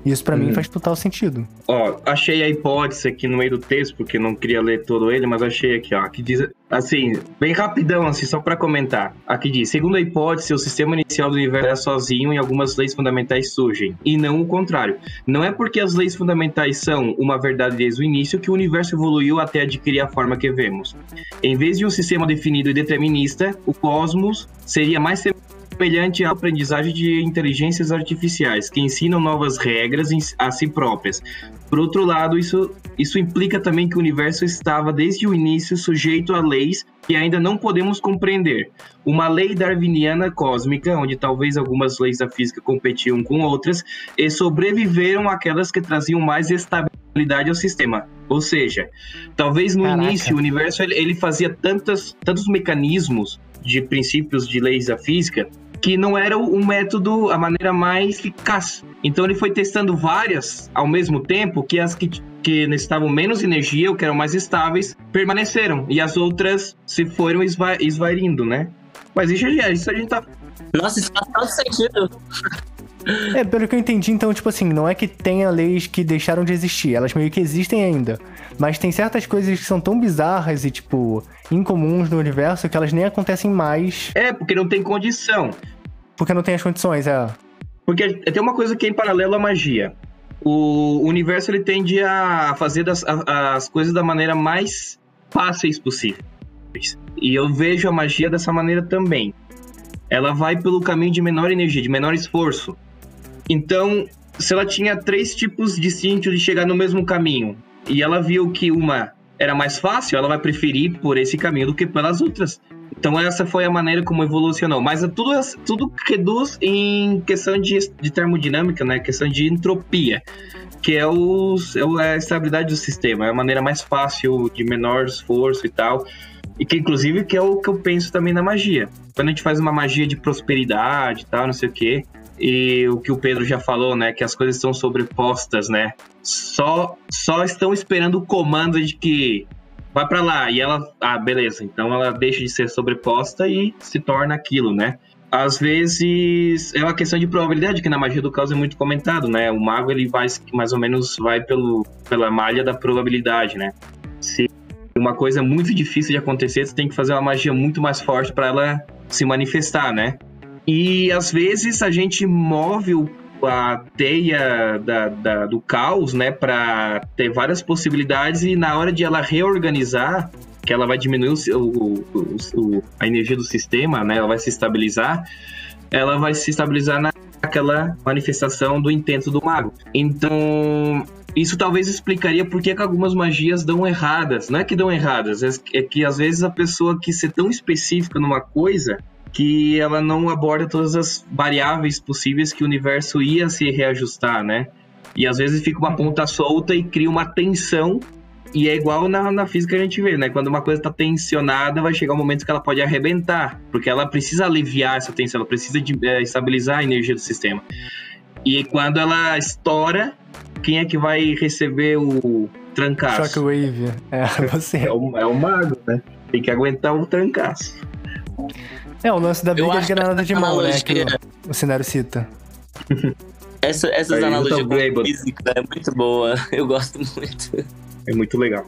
Isso pra mim Uhum. faz total sentido. Ó, achei a hipótese aqui no meio do texto, porque não queria ler todo ele, mas achei aqui, ó, que diz, assim, bem rapidão, assim, só pra comentar. Aqui diz, segundo a hipótese, o sistema inicial do universo é sozinho e algumas leis fundamentais surgem, e não o contrário. Não é porque as leis fundamentais são uma verdade desde o início que o universo evoluiu até adquirir a forma que vemos. Em vez de um sistema definido e determinista, o cosmos seria mais semelhante à aprendizagem de inteligências artificiais, que ensinam novas regras a si próprias. Por outro lado, isso, isso implica também que o universo estava desde o início sujeito a leis que ainda não podemos compreender. Uma lei darwiniana cósmica, onde talvez algumas leis da física competiam com outras, e sobreviveram aquelas que traziam mais estabilidade ao sistema. Ou seja, talvez no Caraca. início o universo ele, ele fazia tantas, tantos mecanismos de princípios de leis da física que não era o método, a maneira mais eficaz. Então ele foi testando várias ao mesmo tempo que as que, que necessitavam menos energia ou que eram mais estáveis permaneceram e as outras se foram esva esvairindo, né? Mas isso, é- isso a gente tá Nossa, isso faz todo sentido. É, pelo que eu entendi, então, tipo assim, não é que tenha leis que deixaram de existir, elas meio que existem ainda. Mas tem certas coisas que são tão bizarras e, tipo, incomuns no universo que elas nem acontecem mais É, porque não tem condição. porque não tem as condições, é. Porque tem uma coisa que é em paralelo à magia. O universo ele tende a fazer das, a- as coisas da maneira mais fáceis possíveis. E eu vejo a magia dessa maneira também. Ela vai pelo caminho de menor energia, de menor esforço. Então, se ela tinha três tipos distintos de chegar no mesmo caminho, e ela viu que uma era mais fácil, ela vai preferir por esse caminho do que pelas outras. Então essa foi a maneira como evolucionou. Mas tudo, tudo reduz em questão de, de termodinâmica, né? Questão de entropia, que é, os, é é a estabilidade do sistema. É a maneira mais fácil, de menor esforço e tal. E que inclusive que é o que eu penso também na magia. Quando a gente faz uma magia de prosperidade e tal, não sei o quê. E o que o Pedro já falou, né? Que as coisas estão sobrepostas, né? Só, só estão esperando o comando de que vai pra lá. E ela, ah, beleza. Então ela deixa de ser sobreposta e se torna aquilo, né? Às vezes é uma questão de probabilidade, que na magia do caos é muito comentado, né? O mago ele vai mais ou menos vai pelo, pela malha da probabilidade, né? Se uma coisa é muito difícil de acontecer, você tem que fazer uma magia muito mais forte para ela se manifestar, né? E às vezes a gente move o- a teia da, da- do caos, né, para ter várias possibilidades e na hora de ela reorganizar, que ela vai diminuir o o- o- a energia do sistema, né, ela vai se estabilizar, ela vai se estabilizar naquela manifestação do intento do mago. Então, isso talvez explicaria por que, que algumas magias dão erradas. Não é que dão erradas, é é que às vezes a pessoa quis ser tão específica numa coisa que ela não aborda todas as variáveis possíveis que o universo ia se reajustar, né? E às vezes fica uma ponta solta e cria uma tensão. E é igual na, na física que a gente vê, né? Quando uma coisa está tensionada, vai chegar um momento que ela pode arrebentar, porque ela precisa aliviar essa tensão, ela precisa de, é, estabilizar a energia do sistema. E quando ela estoura, quem é que vai receber o trancaço? Shockwave. É, *laughs* você. É o, é o mago, né? Tem que aguentar o trancaço. É, o lance da briga de granada de mão, né? Que o, o cenário cita. *laughs* Essa, essas Aí, analogias com física é muito boa. *laughs* Eu gosto muito. É muito legal.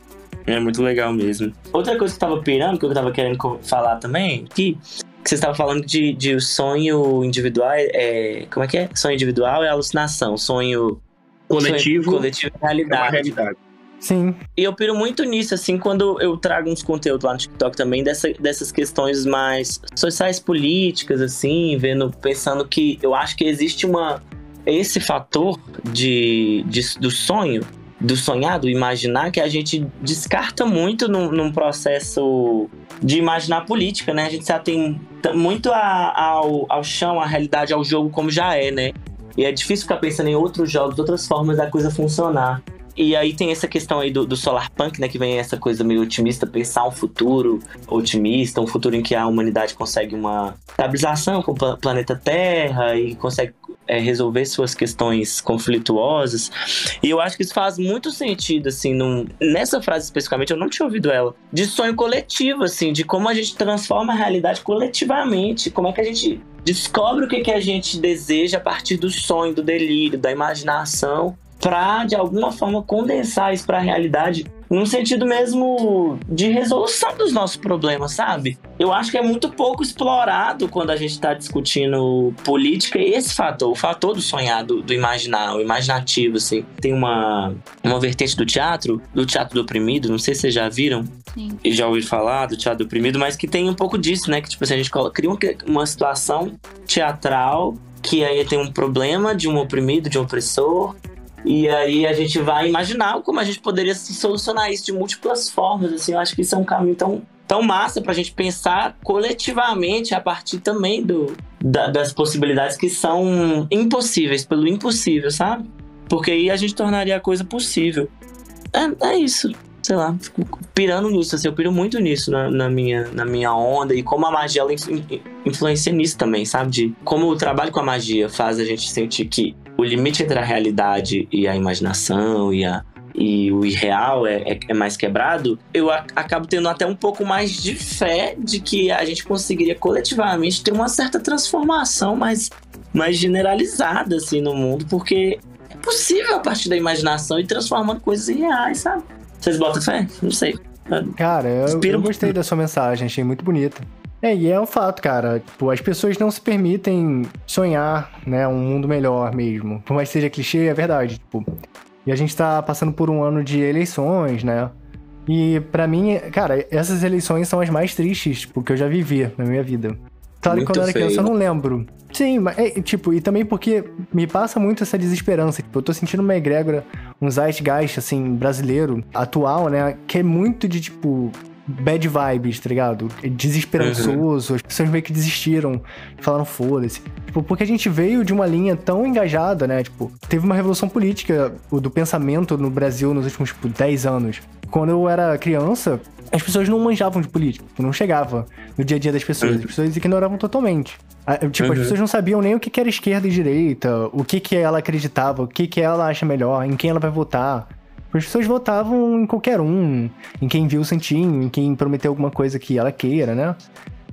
É muito legal mesmo. Outra coisa que eu tava pirando, que eu tava querendo falar também, que, que você estava falando de, de o sonho individual, é, como é que é? Sonho individual é alucinação, sonho Coletivo sonho coletivo é É uma realidade. Sim. E eu piro muito nisso, assim, quando eu trago uns conteúdos lá no TikTok também, dessa, dessas questões mais sociais políticas, assim, vendo, pensando que eu acho que existe uma. Esse fator de, de- do sonho, do sonhar, do imaginar, que a gente descarta muito num, num processo de imaginar política, né? A gente se atém muito a- ao, ao chão, à realidade, ao jogo como já é, né? E é difícil ficar pensando em outros jogos, outras formas da coisa funcionar. E aí tem essa questão aí do, do solar punk, né? Que vem essa coisa meio otimista, pensar um futuro otimista, um futuro em que a humanidade consegue uma estabilização com o pla- planeta Terra e consegue é, resolver suas questões conflituosas. E eu acho que isso faz muito sentido, assim, num- nessa frase especificamente, eu não tinha ouvido ela, de sonho coletivo, assim, de como a gente transforma a realidade coletivamente, como é que a gente descobre o que, que a gente deseja a partir do sonho, do delírio, da imaginação, pra de alguma forma condensar isso pra realidade num sentido mesmo de resolução dos nossos problemas, sabe? Eu acho que é muito pouco explorado quando a gente está discutindo política esse fator, o fator do sonhar, do, do, imaginar, o imaginativo, assim. Tem uma, uma vertente do teatro, do teatro do oprimido, não sei se vocês já viram, Sim. e já ouviram falar do teatro do oprimido, mas que tem um pouco disso, né? Que tipo assim, a gente cria uma, uma situação teatral que aí tem um problema de um oprimido, de um opressor, e aí a gente vai imaginar como a gente poderia solucionar isso de múltiplas formas. Assim, eu acho que isso é um caminho tão, tão massa para a gente pensar coletivamente a partir também do, da, das possibilidades que são impossíveis, pelo impossível, sabe? Porque aí a gente tornaria a coisa possível. É, é isso. Sei lá, fico pirando nisso, assim, eu piro muito nisso na, na, minha, na minha onda e como a magia ela influ, influencia nisso também, sabe? De como o trabalho com a magia faz a gente sentir que o limite entre a realidade e a imaginação e, a, e o irreal é, é, é mais quebrado, eu a, acabo tendo até um pouco mais de fé de que a gente conseguiria coletivamente ter uma certa transformação mais, mais generalizada assim, no mundo, porque é possível a partir da imaginação e transformando coisas em reais, sabe? Vocês botam fé? Não sei. Cara, eu, eu gostei da sua mensagem, achei muito bonita. É, e é um fato, cara. Tipo, as pessoas não se permitem sonhar, né, um mundo melhor mesmo. Por mais que seja clichê, é verdade. Tipo, e a gente tá passando por um ano de eleições, né? E para mim, cara, essas eleições são as mais tristes, tipo, que eu já vivi na minha vida. Claro que quando eu era criança eu não lembro. Sim, mas, é, tipo, e também porque me passa muito essa desesperança. Tipo, eu tô sentindo uma egrégora, um zeitgeist, assim, brasileiro, atual, né? Que é muito de, tipo, bad vibes, tá ligado? Desesperançoso, uhum. as pessoas meio que desistiram, falaram foda-se. Tipo, porque a gente veio de uma linha tão engajada, né? Tipo, teve uma revolução política do pensamento no Brasil nos últimos, tipo, 10 anos. Quando eu era criança, as pessoas não manjavam de política, tipo, não chegava no dia a dia das pessoas, uhum. as pessoas ignoravam totalmente. Tipo, uhum. as pessoas não sabiam nem o que era esquerda e direita, o que que ela acreditava, o que que ela acha melhor, em quem ela vai votar. As pessoas votavam em qualquer um, em quem viu o santinho, em quem prometeu alguma coisa que ela queira, né?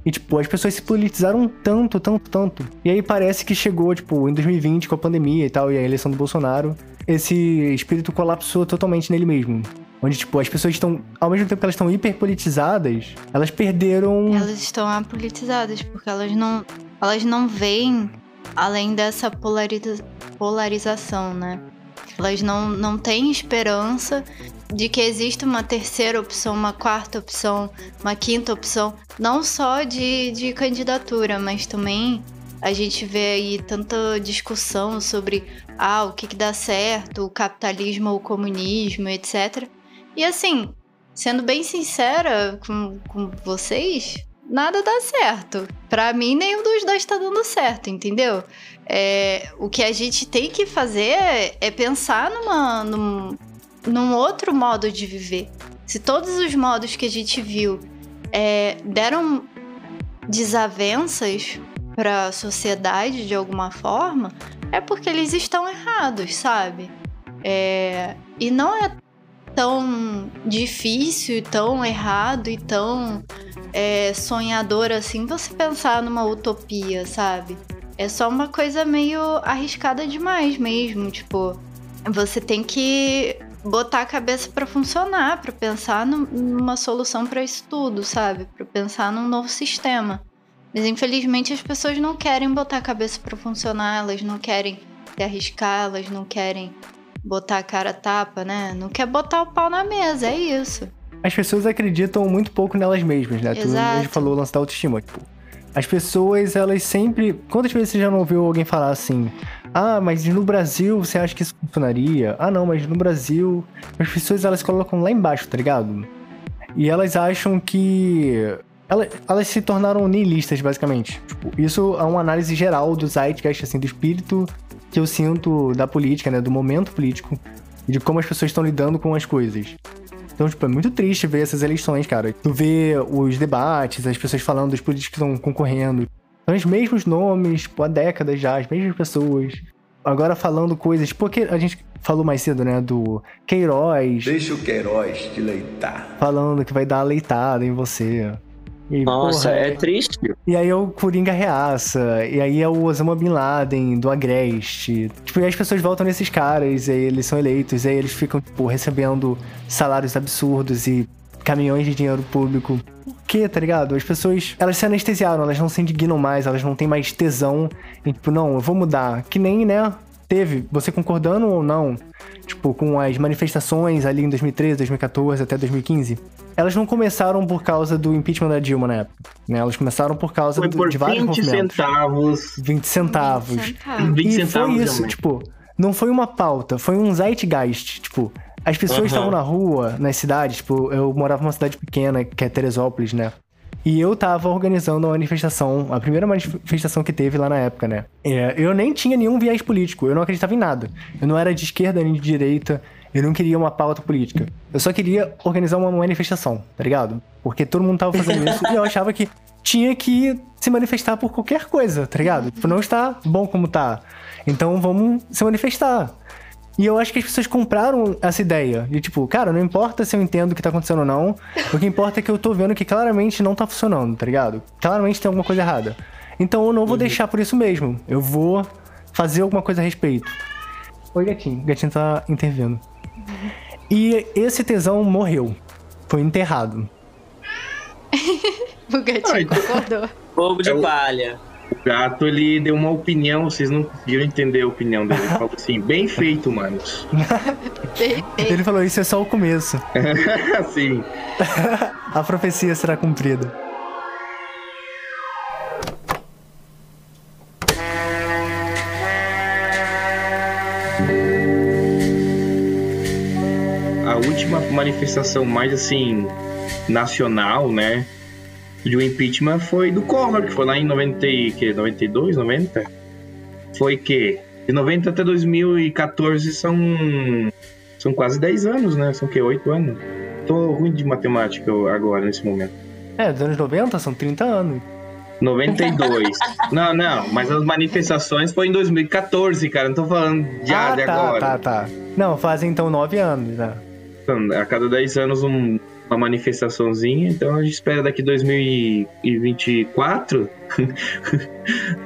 E, tipo, as pessoas se politizaram tanto, tanto, tanto. E aí parece que chegou, tipo, em 2020, com a pandemia e tal, e a eleição do Bolsonaro, esse espírito colapsou totalmente nele mesmo. Onde, tipo, as pessoas estão, ao mesmo tempo que elas estão hiperpolitizadas, elas perderam. Elas estão apolitizadas, porque elas não. Elas não veem além dessa polariza... polarização, né? Elas não, não têm esperança de que exista uma terceira opção, uma quarta opção, uma quinta opção, não só de, de candidatura, mas também a gente vê aí tanta discussão sobre ah, o que, que dá certo, o capitalismo ou o comunismo, etc. E assim, sendo bem sincera com, com vocês, nada dá certo. Para mim, nenhum dos dois tá dando certo, entendeu? É, o que a gente tem que fazer é, é pensar numa, num, num, outro modo de viver. Se todos os modos que a gente viu é, deram desavenças para a sociedade de alguma forma, é porque eles estão errados, sabe? É, e não é tão difícil, tão errado e tão é, sonhador assim você pensar numa utopia, sabe? É só uma coisa meio arriscada demais mesmo. Tipo, você tem que botar a cabeça para funcionar, para pensar numa solução para isso tudo, sabe? Para pensar num novo sistema. Mas infelizmente as pessoas não querem botar a cabeça para funcionar, elas não querem se arriscar, elas não querem botar a cara tapa, né? Não quer botar o pau na mesa, é isso. As pessoas acreditam muito pouco nelas mesmas, né? Exato. Tu falou o lance da autoestima. Tipo, as pessoas, elas sempre. Quantas vezes você já não ouviu alguém falar assim? Ah, mas no Brasil você acha que isso funcionaria? Ah, não, mas no Brasil. As pessoas elas colocam lá embaixo, tá ligado? E elas acham que. Elas, elas se tornaram nihilistas, basicamente. Tipo, isso é uma análise geral do zeitgeist, assim, do espírito que eu sinto da política, né? Do momento político. E de como as pessoas estão lidando com as coisas. Então, tipo, é muito triste ver essas eleições, cara. Tu vê os debates, as pessoas falando dos políticos que estão concorrendo. São os mesmos nomes, tipo, há décadas já, as mesmas pessoas. Agora falando coisas. Porque a gente falou mais cedo, né? Do Queiroz. Deixa o Queiroz te leitar. Falando que vai dar a leitada em você. E, Nossa, porra, é triste. E aí é o Coringa reaça, e aí é o Osama Bin Laden do Agreste. Tipo, e as pessoas voltam nesses caras, e aí eles são eleitos, e aí eles ficam, tipo, recebendo salários absurdos e caminhões de dinheiro público. Por quê, tá ligado? As pessoas, elas se anestesiaram, elas não se indignam mais, elas não têm mais tesão. E, tipo, não, eu vou mudar. Que nem, né, teve, você concordando ou não, tipo, com as manifestações ali em 2013, 2014 até 2015, elas não começaram por causa do impeachment da Dilma na época, né? Elas começaram por causa Foi do- por de vários 20 movimentos. centavos. 20 centavos. 20 centavos. 20 e centavos foi isso, tipo, não foi uma pauta, foi um zeitgeist, tipo, as pessoas estavam na rua, nas cidades, tipo, eu morava numa cidade pequena, que é Teresópolis, né? E eu tava organizando a manifestação, a primeira manifestação que teve lá na época, né? É, eu nem tinha nenhum viés político, eu não acreditava em nada. Eu não era de esquerda nem de direita, eu não queria uma pauta política. Eu só queria organizar uma manifestação, tá ligado? Porque todo mundo tava fazendo isso e eu achava que tinha que se manifestar por qualquer coisa, tá ligado? Tipo, não está bom como tá. Então vamos se manifestar. E eu acho que as pessoas compraram essa ideia. De tipo, cara, não importa se eu entendo o que tá acontecendo ou não. O que importa é que eu tô vendo que claramente não tá funcionando, tá ligado? Claramente tem alguma coisa errada. Então eu não vou deixar por isso mesmo. Eu vou fazer alguma coisa a respeito. Oi, gatinho. O gatinho tá intervindo. E esse tesão morreu. Foi enterrado. *laughs* O gatinho Ai. concordou. Fogo de É palha. O gato, ele deu uma opinião, vocês não conseguiram entender a opinião dele. Ele falou assim, bem feito, manos. *laughs* Ele falou: Isso é só o começo. *laughs* assim, *laughs* A profecia será cumprida. a última manifestação mais, assim, nacional, né? De um impeachment foi do Collor, que foi lá em 90, e- que, 92, 90? Foi que? De 90 até 2014 são, são quase 10 anos, né? São o quê? 8 anos? Tô ruim de matemática agora, nesse momento. É, dos anos 90 são 30 anos. 92. *laughs* não, não, mas as manifestações foi em 2014, cara. Não tô falando já ah, de tá, agora. tá, tá. Não, fazem então 9 anos, né? Então, A cada 10 anos um- uma manifestaçãozinha, então a gente espera daqui 2024.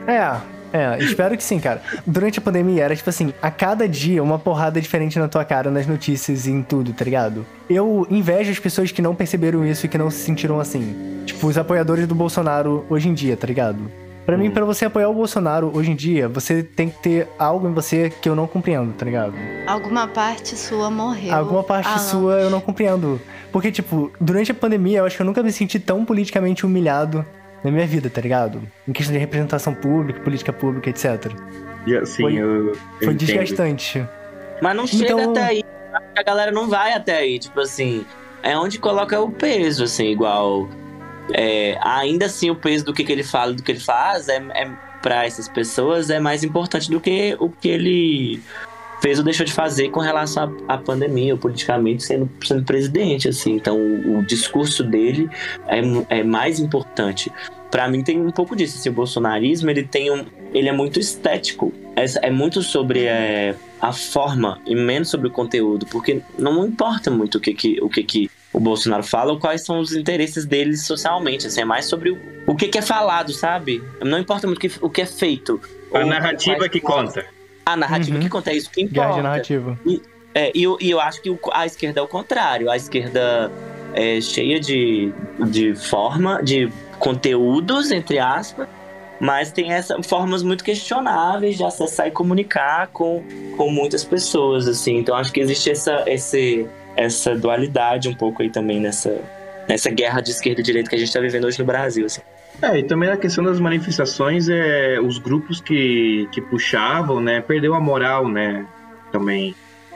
É, é, espero que sim, cara. Durante a pandemia era tipo assim, a cada dia uma porrada diferente na tua cara, nas notícias e em tudo, tá ligado? Eu invejo as pessoas que não perceberam isso e que não se sentiram assim. Tipo, os apoiadores do Bolsonaro hoje em dia, tá ligado? Pra mim, pra você apoiar o Bolsonaro hoje em dia, você tem que ter algo em você que eu não compreendo, tá ligado? Alguma parte sua morreu. Alguma parte sua eu não compreendo. Porque, tipo, durante a pandemia eu acho que eu nunca me senti tão politicamente humilhado na minha vida, tá ligado? Em questão de representação pública, política pública, etc. E assim, Foi- eu, eu Foi entendo. desgastante. Mas não chega Então- até aí. A galera não vai até aí. Tipo assim, é onde coloca o peso, assim, igual. É, ainda assim, o peso do que, que ele fala, do que ele faz, é, é para essas pessoas é mais importante do que o que ele fez ou deixou de fazer com relação à, à pandemia, ou politicamente sendo, sendo presidente, assim. Então, o, o discurso dele é, é mais importante. Pra mim tem um pouco disso, assim, o bolsonarismo, ele tem um, ele é muito estético. É, é muito sobre é, a forma e menos sobre o conteúdo, porque não importa muito o que, que, o, que, que o Bolsonaro fala ou quais são os interesses dele socialmente, assim, é mais sobre o, o que, que é falado, sabe? Não importa muito o que, o que é feito. A narrativa que conta. A narrativa Uhum. que conta é isso que Guerra de importa. narrativa. É, e, eu, e eu acho que o- a esquerda é o contrário. A esquerda é cheia de, de forma, de conteúdos, entre aspas, mas tem essa, formas muito questionáveis de acessar e comunicar com, com muitas pessoas, assim. Então acho que existe essa, esse, essa dualidade um pouco aí também nessa, nessa guerra de esquerda e direita que a gente está vivendo hoje no Brasil, assim. É, e também a questão das manifestações, é, os grupos que, que puxavam, né, perdeu a moral, né, também.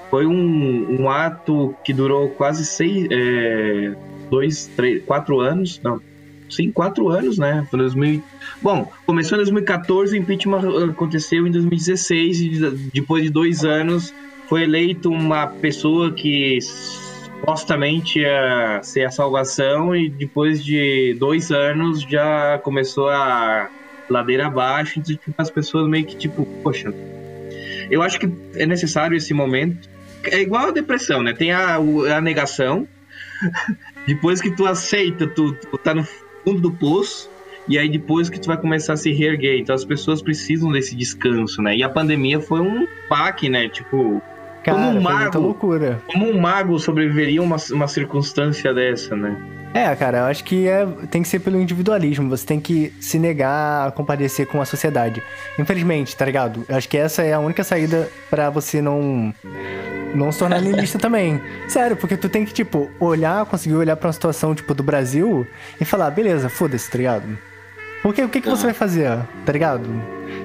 Foi um, um ato que durou quase seis, é, dois, três, quatro anos, não, sim, quatro anos, né, foi 2000, bom, começou em 2014, o impeachment aconteceu em 2016, e depois de dois anos foi eleito uma pessoa que supostamente ia ser a salvação e depois de dois anos já começou a ladeira abaixo, então tipo, as pessoas meio que tipo, poxa, eu acho que é necessário esse momento. É igual a depressão, né? Tem a, a negação, *laughs* depois que tu aceita, tu, tu tá no, fundo do poço e aí depois que tu vai começar a se reerguer. Então as pessoas precisam desse descanso, né? E a pandemia foi um pack, né? Tipo, Cara, como um mago, loucura. como um mago sobreviveria a uma, uma circunstância dessa, né? É, cara, eu acho que é, tem que ser pelo individualismo. Você tem que se negar a comparecer com a sociedade. Infelizmente, tá ligado? Eu acho que essa é a única saída pra você não não se tornar niilista *laughs* também. Sério, porque tu tem que, tipo, olhar, conseguir olhar pra uma situação, tipo, do Brasil e falar, beleza, foda-se, tá ligado? Porque o que, que você vai fazer, tá ligado?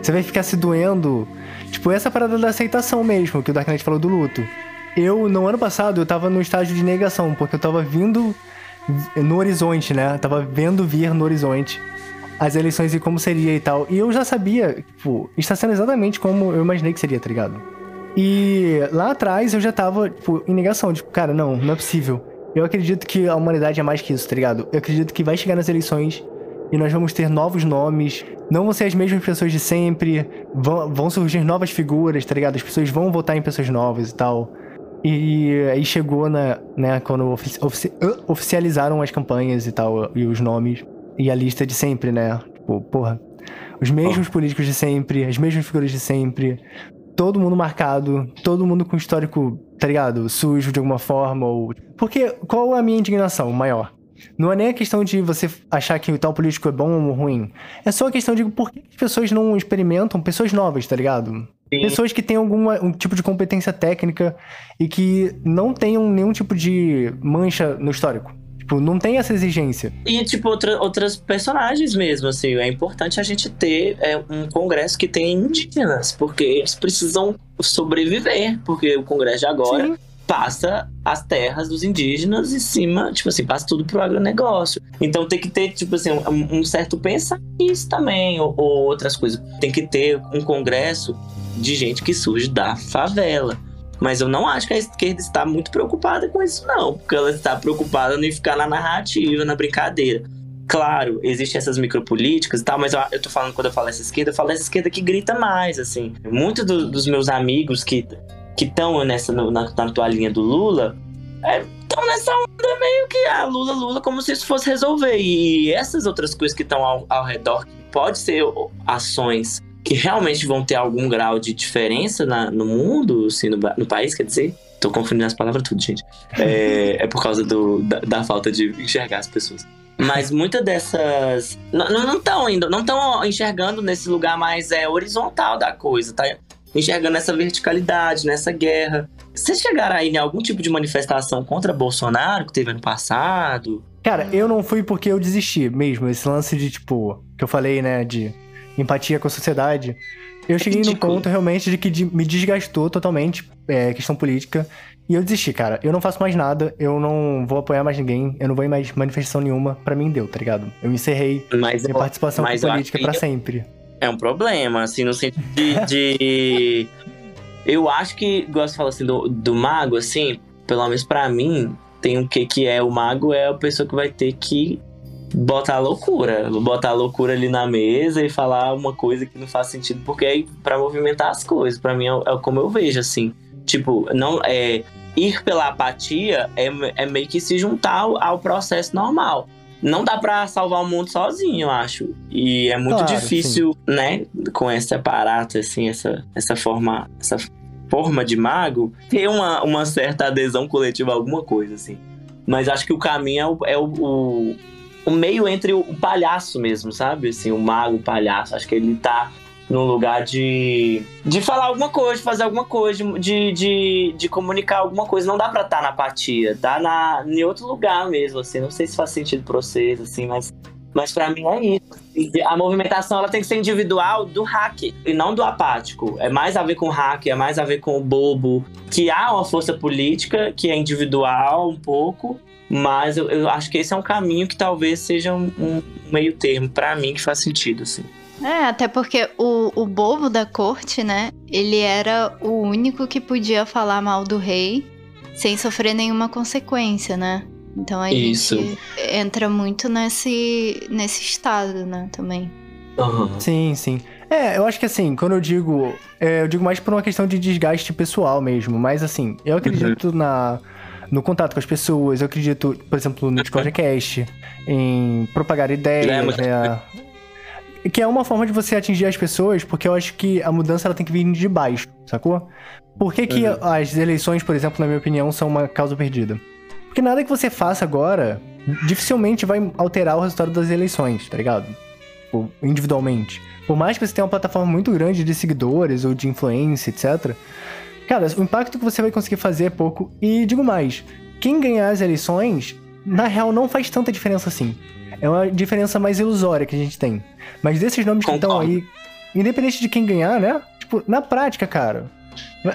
Você vai ficar se doendo. Tipo, essa parada da aceitação mesmo, que o Dark Knight falou do luto. Eu, no ano passado, eu tava no estágio de negação, porque eu tava vindo no horizonte, né? Tava vendo vir no horizonte as eleições e como seria e tal. E eu já sabia, tipo, está sendo exatamente como eu imaginei que seria, tá ligado? E lá atrás eu já tava, tipo, em negação, tipo, cara, não, não é possível. Eu acredito que a humanidade é mais que isso, tá ligado? Eu acredito que vai chegar nas eleições e nós vamos ter novos nomes, não vão ser as mesmas pessoas de sempre, vão, vão surgir novas figuras, tá ligado? As pessoas vão votar em pessoas novas e tal. E aí chegou na, né, quando ofici- ofici- oficializaram as campanhas e tal, e os nomes, e a lista de sempre, né? Tipo, porra, os mesmos políticos de sempre, as mesmas figuras de sempre, todo mundo marcado, todo mundo com histórico, tá ligado? Sujo de alguma forma, ou... Porque qual é a minha indignação maior? Não é nem a questão de você achar que o tal político é bom ou ruim. É só a questão de por que as pessoas não experimentam pessoas novas, tá ligado? Pessoas que têm algum um tipo de competência técnica e que não tenham nenhum tipo de mancha no histórico. Tipo, não tem essa exigência. E, tipo, outra, outras personagens mesmo, assim. É importante a gente ter é, um congresso que tenha indígenas, porque eles precisam sobreviver, porque o congresso de agora Sim. Passa as terras dos indígenas em cima, tipo assim, passa tudo pro agronegócio. Então tem que ter, tipo assim, um, um certo pensar nisso também, ou, ou outras coisas. Tem que ter um congresso de gente que surge da favela. Mas eu não acho que a esquerda está muito preocupada com isso, não. Porque ela está preocupada em ficar na narrativa, na brincadeira. Claro, existem essas micropolíticas e tal, mas eu, eu tô falando, quando eu falo essa esquerda, eu falo essa esquerda que grita mais, assim. Muitos do- dos meus amigos que que estão nessa na, na toalhinha do Lula estão nessa onda meio que ah, Lula, Lula, como se isso fosse resolver. E essas outras coisas que estão ao, ao redor, que pode ser ações que realmente vão ter algum grau de diferença na- no mundo, assim, no, no país, quer dizer. Tô confundindo as palavras tudo, gente. É, é por causa do, da, da falta de enxergar as pessoas. Mas muitas dessas. Não estão não tão indo, não estão enxergando nesse lugar mais é, horizontal da coisa, tá? Enxergando essa verticalidade, nessa guerra. Vocês chegaram aí em algum tipo de manifestação contra Bolsonaro que teve ano passado? Cara, eu não fui porque eu desisti mesmo. Esse lance de, tipo, que eu falei, né, de empatia com a sociedade. Eu cheguei no ponto realmente de que me desgastou totalmente é, questão política. E eu desisti, cara. Eu não faço mais nada, eu não vou apoiar mais ninguém, eu não vou em mais manifestação nenhuma. Pra mim deu, tá ligado? Eu encerrei Mas minha participação mas com política que- sempre. É um problema, assim, no sentido de. *laughs* de- eu acho que, gosto de falar assim, do, do mago, assim, pelo menos pra mim, tem o que que é o mago, é a pessoa que vai ter que botar a loucura. Botar a loucura ali na mesa e falar uma coisa que não faz sentido, porque é pra movimentar as coisas. Pra mim é, é como eu vejo, assim. Tipo, não é. Ir pela apatia é, é meio que se juntar ao, ao processo normal. Não dá pra salvar o mundo sozinho, eu acho. E é muito Claro, difícil, né, com esse aparato, assim, essa, essa forma. Essa forma de mago, ter uma, uma certa adesão coletiva a alguma coisa, assim. Mas acho que o caminho é o, é o, o, o meio entre o, o palhaço mesmo, sabe? Assim, o mago, o palhaço. Acho que ele tá num lugar de, de falar alguma coisa, de fazer alguma coisa, de, de, de comunicar alguma coisa. Não dá pra estar na apatia, tá na, em outro lugar mesmo, assim. Não sei se faz sentido pra vocês, assim, mas, mas pra mim é isso. A movimentação ela tem que ser individual do hack e não do apático. É mais a ver com o hack, é mais a ver com o bobo. Que há uma força política que é individual um pouco, mas eu, eu acho que esse é um caminho que talvez seja um, um meio termo pra mim que faz sentido, assim. É, até porque o, o bobo da corte, né? Ele era o único que podia falar mal do rei sem sofrer nenhuma consequência, né? Então a Isso. gente entra muito nesse, nesse estado, né? Também. Sim, sim. É, eu acho que assim, quando eu digo. é, eu digo mais por uma questão de desgaste pessoal mesmo. Mas assim, eu acredito na, no contato com as pessoas. Eu acredito, por exemplo, no Discord Cast, em propagar ideias, É, mas- né? Que é uma forma de você atingir as pessoas, porque eu acho que a mudança ela tem que vir de baixo, sacou? Por que, que as eleições, por exemplo, na minha opinião, são uma causa perdida? Porque nada que você faça agora dificilmente vai alterar o resultado das eleições, tá ligado? Tipo, individualmente. Por mais que você tenha uma plataforma muito grande de seguidores ou de influência, etc. Cara, o impacto que você vai conseguir fazer é pouco. E digo mais: quem ganhar as eleições, na real, não faz tanta diferença assim. É uma diferença mais ilusória que a gente tem. Mas desses nomes que estão Concordo. aí, independente de quem ganhar, né? Tipo, na prática, cara,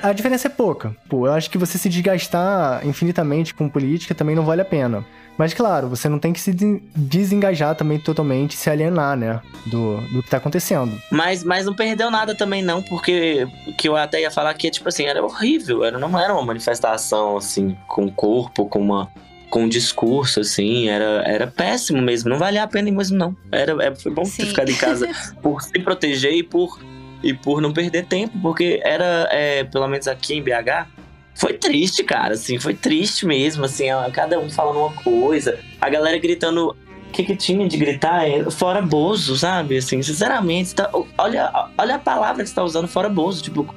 a diferença é pouca. Pô, eu acho que você se desgastar infinitamente com política também não vale a pena. Mas claro, você não tem que se de- desengajar também totalmente, se alienar, né? Do, do que tá acontecendo. Mas, mas não perdeu nada também, não, porque o que eu até ia falar que, tipo assim, era horrível. Era, não era uma manifestação, assim, com corpo, com uma. Com discurso, assim, era, era péssimo mesmo. Não valia a pena mesmo, não. Era, é, foi bom ter Sim. ficado em casa *laughs* por se proteger e por, e por não perder tempo, porque era, é, pelo menos aqui em BH, foi triste, cara, assim, foi triste mesmo, assim, cada um falando uma coisa, a galera gritando o que, que tinha de gritar é fora Bozo, sabe? Assim, sinceramente, tá- olha, olha a palavra que você tá usando, fora Bozo. Tipo,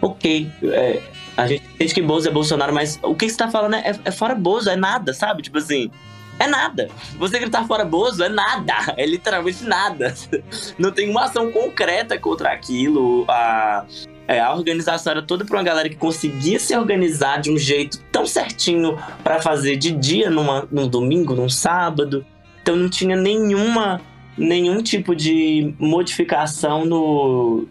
ok, é, a gente entende que Bozo é Bolsonaro, mas o que você tá falando é, é fora Bozo, é nada, sabe? Tipo assim, é nada. Você gritar fora Bozo é nada, *laughs* é literalmente nada. *laughs* Não tem uma ação concreta contra aquilo. A, é, a organização era toda pra uma galera que conseguia se organizar de um jeito tão certinho pra fazer de dia numa, num domingo, num sábado. Então não tinha nenhuma nenhum tipo de modificação no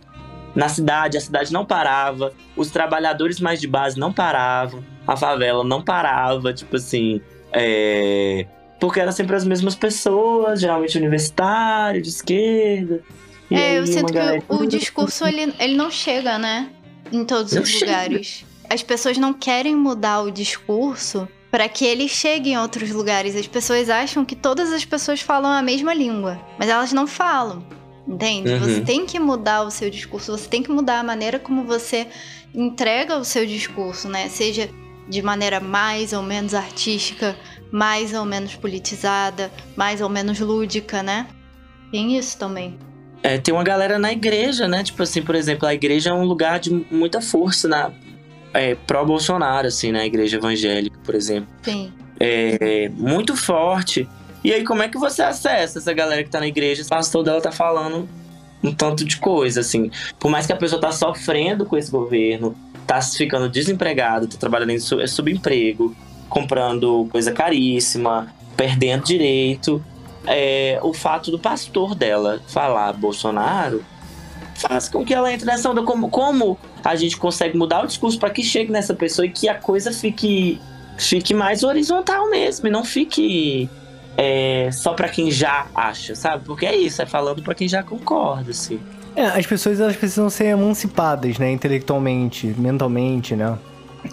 na cidade, a cidade não parava, os trabalhadores mais de base não paravam, a favela não parava, tipo assim, é... porque eram sempre as mesmas pessoas, geralmente universitário, de esquerda. E É, eu sinto que o discurso ele, ele não chega, né? Em todos Não os chega. lugares. As pessoas não querem mudar o discurso para que ele chegue em outros lugares. As pessoas acham que todas as pessoas falam a mesma língua, mas elas não falam. Entende? Uhum. Você tem que mudar o seu discurso, você tem que mudar a maneira como você entrega o seu discurso, né? Seja de maneira mais ou menos artística, mais ou menos politizada, mais ou menos lúdica, né? Tem isso também. É, tem uma galera na igreja, né? Tipo assim, por exemplo, a igreja é um lugar de muita força na é, pró-Bolsonaro, assim, na igreja evangélica, por exemplo. Sim. É muito forte. E aí, como é que você acessa essa galera que tá na igreja? O pastor dela tá falando um tanto de coisa, assim. Por mais que a pessoa tá sofrendo com esse governo, tá ficando desempregado, tá trabalhando em su- subemprego, comprando coisa caríssima, perdendo direito. É, o fato do pastor dela falar Bolsonaro faz com que ela entre nessa onda. Como, como a gente consegue mudar o discurso para que chegue nessa pessoa e que a coisa fique, fique mais horizontal mesmo e não fique é, só para quem já acha, sabe? Porque é isso, é falando para quem já concorda, assim. É, as pessoas elas precisam ser emancipadas, né? Intelectualmente, mentalmente, né?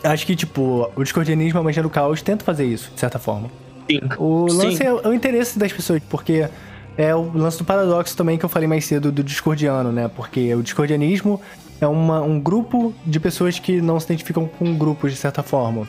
Acho que, tipo, o discordianismo, a magia do caos, tenta fazer isso, de certa forma. Sim. O lance Sim. é o interesse das pessoas, porque é o lance do paradoxo também que eu falei mais cedo do discordiano, né? Porque o discordianismo é uma, um grupo de pessoas que não se identificam com grupos, de certa forma.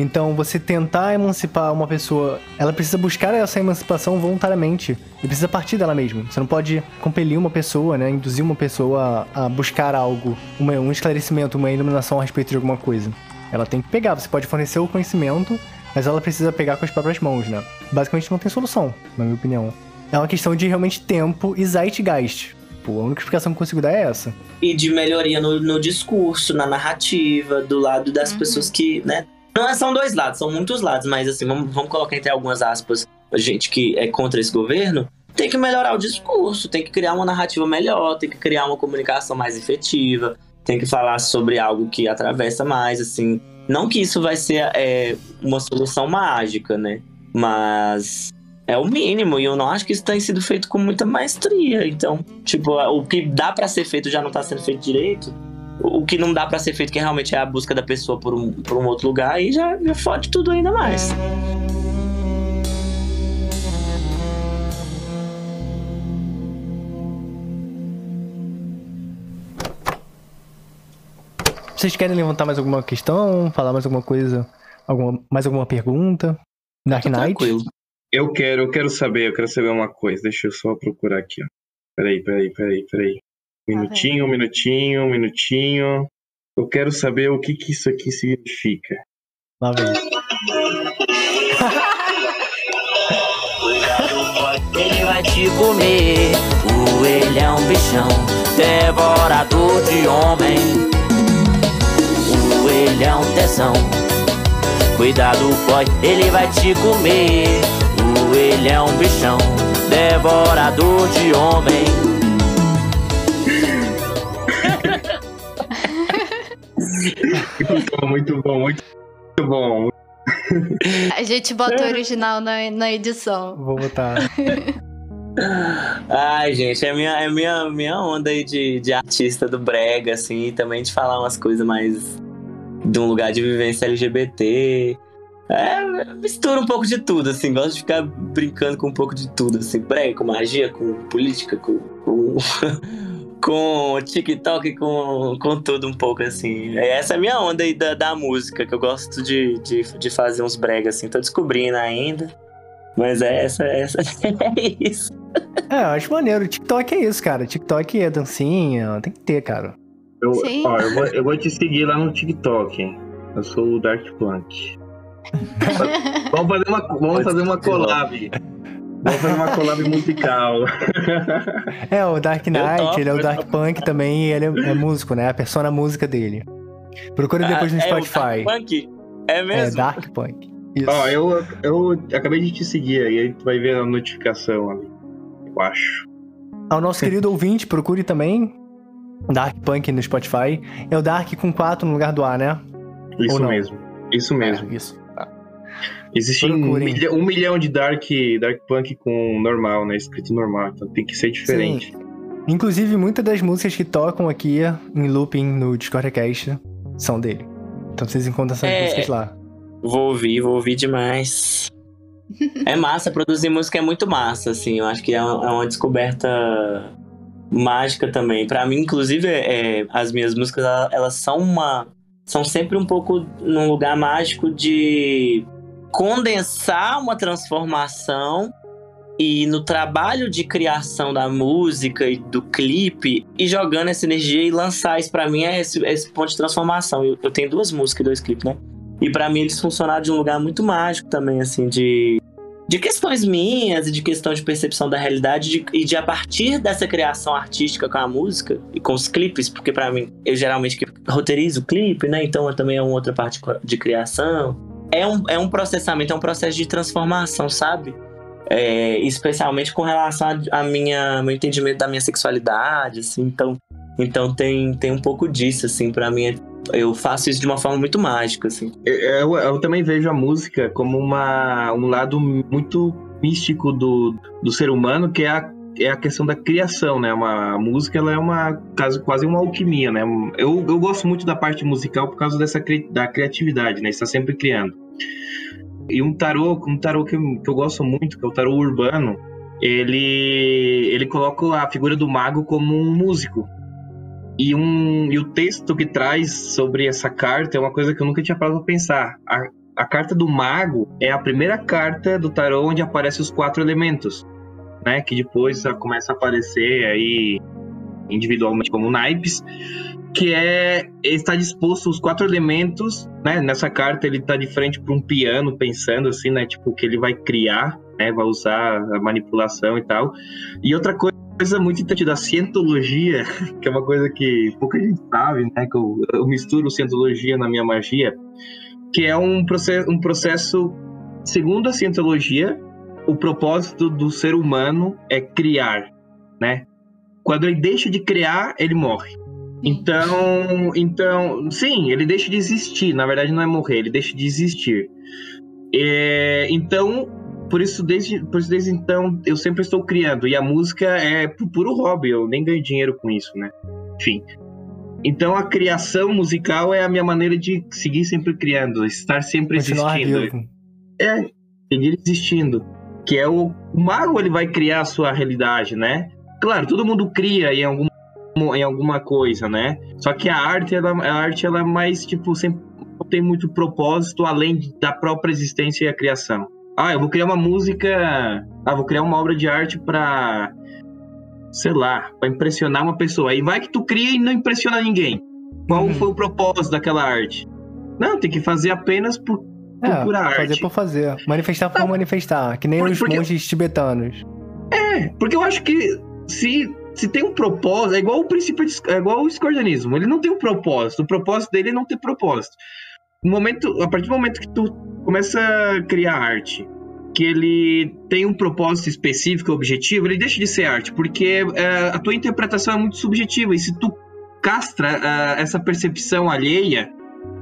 Então, você tentar emancipar uma pessoa, ela precisa buscar essa emancipação voluntariamente. E precisa partir dela mesma. Você não pode compelir uma pessoa, né? Induzir uma pessoa a, a buscar algo, uma- um esclarecimento, uma iluminação a respeito de alguma coisa. Ela tem que pegar. Você pode fornecer o conhecimento, mas ela precisa pegar com as próprias mãos, né? Basicamente não tem solução, na minha opinião. É uma questão de realmente tempo e zeitgeist. Pô, a única explicação que eu consigo dar é essa. E de melhoria no, no discurso, na narrativa, do lado das Uhum. pessoas que, né? Não são dois lados, são muitos lados, mas assim, vamos, vamos colocar entre algumas aspas, a gente que é contra esse governo, tem que melhorar o discurso, tem que criar uma narrativa melhor, tem que criar uma comunicação mais efetiva, tem que falar sobre algo que atravessa mais, assim. Não que isso vai ser é, uma solução mágica, né? Mas é o mínimo, e eu não acho que isso tenha sido feito com muita maestria. Então, tipo, o que dá pra ser feito já não tá sendo feito direito. O que não dá pra ser feito, que realmente é a busca da pessoa por um, por um outro lugar, aí já, já fode tudo ainda mais. Vocês querem levantar mais alguma questão? Falar mais alguma coisa Alguma, mais alguma pergunta? Dark Tô Knight? tranquilo. Eu quero, eu quero saber, eu quero saber uma coisa. Deixa eu só procurar aqui, ó. Peraí, peraí, peraí, peraí. Minutinho, um minutinho, minutinho. Eu quero saber o que que isso aqui significa. Lá vem. *laughs* Ele vai te comer. O ele é um bichão, devorador de homem. O ele é um tesão. Cuidado, boy, ele vai te comer. O ele é um bichão, devorador de homem. Muito bom, muito bom, muito bom. A gente bota o original na, na edição. Vou botar. Ai, gente, é minha, é minha, minha onda aí de, de artista do brega, assim, e também de falar umas coisas mais de um lugar de vivência LGBT. É, mistura um pouco de tudo, assim, gosto de ficar brincando com um pouco de tudo, assim, brega, com magia, com política, com, com, com TikTok, com, com tudo um pouco, assim. Essa é a minha onda aí da, da música, que eu gosto de, de, de fazer uns brega, assim, tô descobrindo ainda. Mas é essa, essa *laughs* é isso. É, eu acho maneiro. TikTok é isso, cara. TikTok é dancinha, tem que ter, cara. Eu, Sim. ó, eu, vou, eu vou te seguir lá no TikTok. hein? Eu sou o Dark Punk. *laughs* vamos fazer uma, vamos fazer uma collab. Vamos fazer uma collab musical. *laughs* É, o Dark Knight, topo, ele é o Dark Punk também, e ele é, é músico, né? A persona música dele. Procura depois no Ah, é o Spotify. Dark Punk? É É, mesmo? Dark Punk. Isso. Ó, eu, eu acabei de te seguir aí, aí tu vai ver a notificação ali. Eu acho. Ao nosso querido *laughs* ouvinte, procure também Dark Punk no Spotify. É o Dark com 4 no lugar do A, né? Isso mesmo. Isso mesmo. É, isso. Existe um, milha- um milhão de Dark, dark Punk com normal, né? Escrito normal. Então tem que ser diferente. Inclusive, muitas das músicas que tocam aqui em looping no Discordcast são dele. Então vocês encontram essas É. músicas lá. Vou ouvir, vou ouvir demais. É massa, produzir música é muito massa, assim. Eu acho que é uma, é uma descoberta mágica também. Pra mim, inclusive, é, as minhas músicas, ela- elas são uma. São sempre um pouco num lugar mágico de condensar uma transformação e no trabalho de criação da música e do clipe e jogando essa energia e lançar isso pra mim é esse, esse ponto de transformação. Eu, eu tenho duas músicas e dois clipes, né? E pra mim eles funcionaram de um lugar muito mágico também, assim, de, de questões minhas e de questão de percepção da realidade de- e de a partir dessa criação artística com a música e com os clipes, porque pra mim eu geralmente roteirizo o clipe, né? Então também é uma outra parte de criação. É um, é um processamento, é um processo de transformação, sabe? É, especialmente com relação a, minha meu entendimento da minha sexualidade, assim, então então tem, tem um pouco disso, assim, pra mim. Eu faço isso de uma forma muito mágica, assim. Eu, eu também vejo a música como uma, um lado muito místico do, do ser humano, que é a, é a questão da criação, né? Uma, a música ela é uma quase, uma alquimia, né? Eu, eu gosto muito da parte musical por causa dessa da criatividade, né? Está sempre criando. E um tarô, um tarô que eu, que eu gosto muito, que é o tarô urbano, ele, ele coloca a figura do mago como um músico. E, um, e o texto que traz sobre essa carta é uma coisa que eu nunca tinha parado pra pensar. A, a carta do mago é a primeira carta do tarô onde aparecem os quatro elementos, né? Que depois ah, começa a aparecer aí individualmente como naipes, que é está disposto os quatro elementos, né? Nessa carta ele está de frente para um piano pensando assim, né? Tipo que ele vai criar, né? Vai usar a manipulação e tal. E outra coisa coisa muito importante da cientologia, *laughs* que é uma coisa que pouca gente sabe, né? Que eu, eu misturo cientologia na minha magia, que é um processo, um processo, segundo a cientologia, o propósito do ser humano é criar, né? Quando ele deixa de criar, ele morre. Então, então, sim, ele deixa de existir. Na verdade, não é morrer, ele deixa de existir. É, então, por isso, desde, por isso, desde então, eu sempre estou criando. E a música é pu- puro hobby, eu nem ganho dinheiro com isso, né? Enfim. Então, a criação musical é a minha maneira de seguir sempre criando, estar sempre Continuar existindo. vivo. É, seguir existindo. Que é o, o mago, ele vai criar a sua realidade, né? Claro, todo mundo cria em algum em alguma coisa, né? Só que a arte, ela, a arte, ela é mais, tipo, sempre tem muito propósito além da própria existência e a criação. Ah, eu vou criar uma música. Ah, vou criar uma obra de arte pra. Sei lá, pra impressionar uma pessoa. Aí vai que tu cria e não impressiona ninguém. Qual Uhum. foi o propósito daquela arte? Não, tem que fazer apenas por É, pura fazer arte. por fazer. Manifestar por Não. manifestar. Que nem Por- os porque- monges tibetanos. Porque eu acho que se, se tem um propósito, é igual o princípio de, é igual o escordianismo. Ele não tem um propósito. O propósito dele é não ter propósito. No momento, a partir do momento que tu começa a criar arte, que ele tem um propósito específico, objetivo, ele deixa de ser arte, porque é, a tua interpretação é muito subjetiva. E se tu castra é, essa percepção alheia,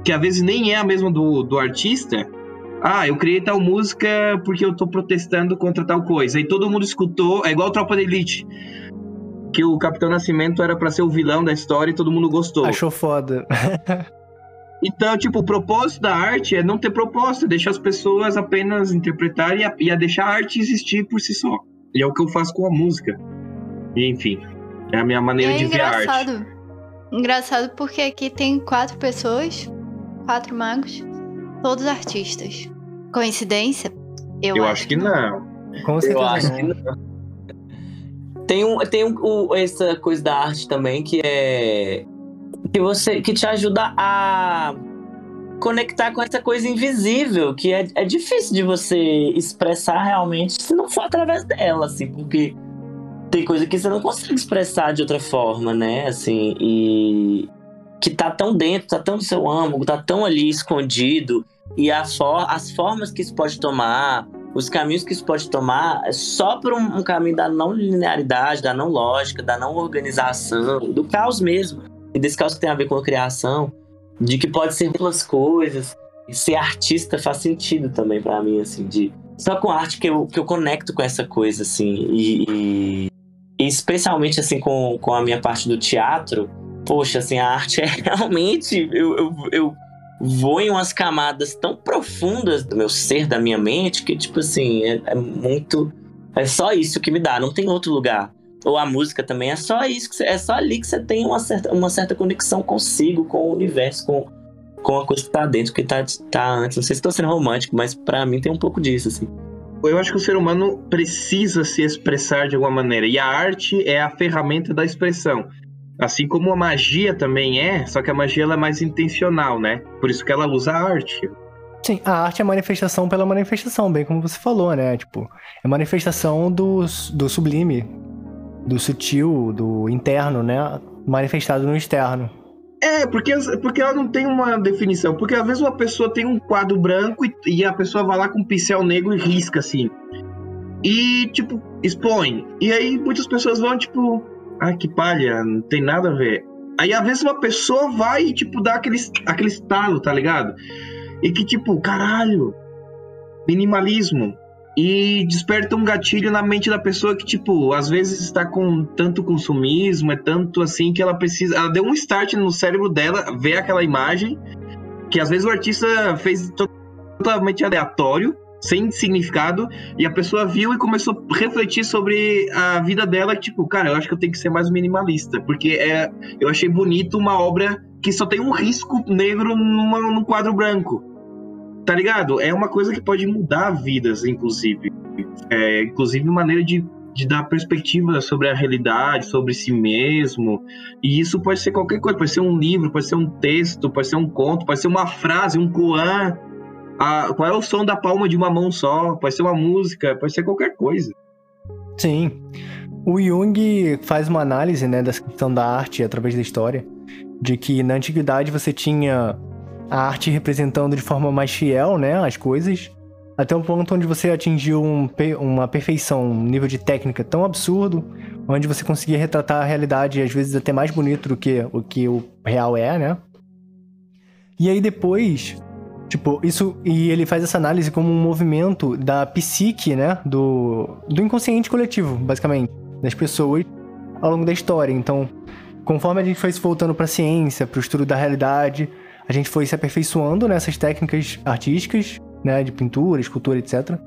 que às vezes nem é a mesma do, do artista, ah, eu criei tal música porque eu tô protestando contra tal coisa. E todo mundo escutou, é igual Tropa da Elite. Que o Capitão Nascimento era pra ser o vilão da história e todo mundo gostou. Achou foda. *laughs* Então, tipo, o propósito da arte é não ter propósito, é deixar as pessoas apenas interpretarem e a, e a deixar a arte existir por si só. E é o que eu faço com a música. E, enfim, é a minha maneira é de ver a arte. engraçado. Engraçado porque aqui tem quatro pessoas, quatro magos, todos artistas. Coincidência? Eu, Eu acho que não. Com Eu certeza acho não. que não. Tem, um, tem um, o- essa coisa da arte também que é. Que você. que te ajuda a conectar com essa coisa invisível, que é, é difícil de você expressar realmente se não for através dela, assim, porque tem coisa que você não consegue expressar de outra forma, né? Assim, e que tá tão dentro, tá tão no seu âmago, tá tão ali escondido, e for as formas que isso pode tomar, os caminhos que isso pode tomar é só por um, um caminho da não linearidade, da não lógica, da não organização, do caos mesmo. E desse caos que tem a ver com a criação, de que pode ser pelas coisas. E ser artista faz sentido também pra mim, assim, de. Só com arte que eu, que eu conecto com essa coisa, assim. E, e, e especialmente, assim, com, com a minha parte do teatro, poxa, assim, a arte é *laughs* realmente. Eu, eu, eu vou em umas camadas tão profundas do meu ser, da minha mente, que, tipo assim, é, é muito. É só isso que me dá, não tem outro lugar. Ou a música também, é só isso, você- é só ali que você tem uma certa, uma certa conexão consigo, com o universo, com, com a coisa que tá dentro, que tá, tá antes. Não sei se tô sendo romântico, mas pra mim tem um pouco disso, assim. Eu acho que o ser humano precisa se expressar de alguma maneira. E a arte é a ferramenta da expressão. Assim como a magia também é, só que a magia ela é mais intencional, né? Por isso que ela usa a arte. Sim, a arte é manifestação pela manifestação, bem como você falou, né? Tipo, é manifestação do, do sublime, do sutil, do interno, né? Manifestado no externo. É, porque, porque ela não tem uma definição. Porque às vezes uma pessoa tem um quadro branco e, e a pessoa vai lá com um pincel negro e risca assim. E, tipo, expõe. E aí muitas pessoas vão, tipo, ah, que palha, não tem nada a ver. Aí às vezes uma pessoa vai e, tipo, dá aquele, aquele estalo, tá ligado? E que, tipo, caralho, minimalismo. E desperta um gatilho na mente da pessoa que, tipo, às vezes está com tanto consumismo, é tanto assim que ela precisa. Ela deu um start no cérebro dela, ver aquela imagem, que às vezes o artista fez to- totalmente aleatório, sem significado, e a pessoa viu e começou a refletir sobre a vida dela, tipo, cara, eu acho que eu tenho que ser mais minimalista, porque é, eu achei bonito uma obra que só tem um risco negro numa, num quadro branco. Tá ligado? É uma coisa que pode mudar vidas, inclusive. É, inclusive, maneira de, de dar perspectiva sobre a realidade, sobre si mesmo. E isso pode ser qualquer coisa. Pode ser um livro, pode ser um texto, pode ser um conto, pode ser uma frase, um koan. A, qual é o som da palma de uma mão só? Pode ser uma música, pode ser qualquer coisa. Sim. O Jung faz uma análise, né, dessa questão da arte através da história, de que na antiguidade você tinha a arte representando de forma mais fiel, né, as coisas, até um ponto onde você atingiu um uma perfeição, um nível de técnica tão absurdo, onde você conseguia retratar a realidade às vezes até mais bonito do que o que o real é, né? E aí depois, tipo, isso e ele faz essa análise como um movimento da psique, né, do do inconsciente coletivo, basicamente, das pessoas ao longo da história. Então, conforme a gente foi se voltando para a ciência, para o estudo da realidade, a gente foi se aperfeiçoando nessas técnicas artísticas, né, de pintura, escultura, etc.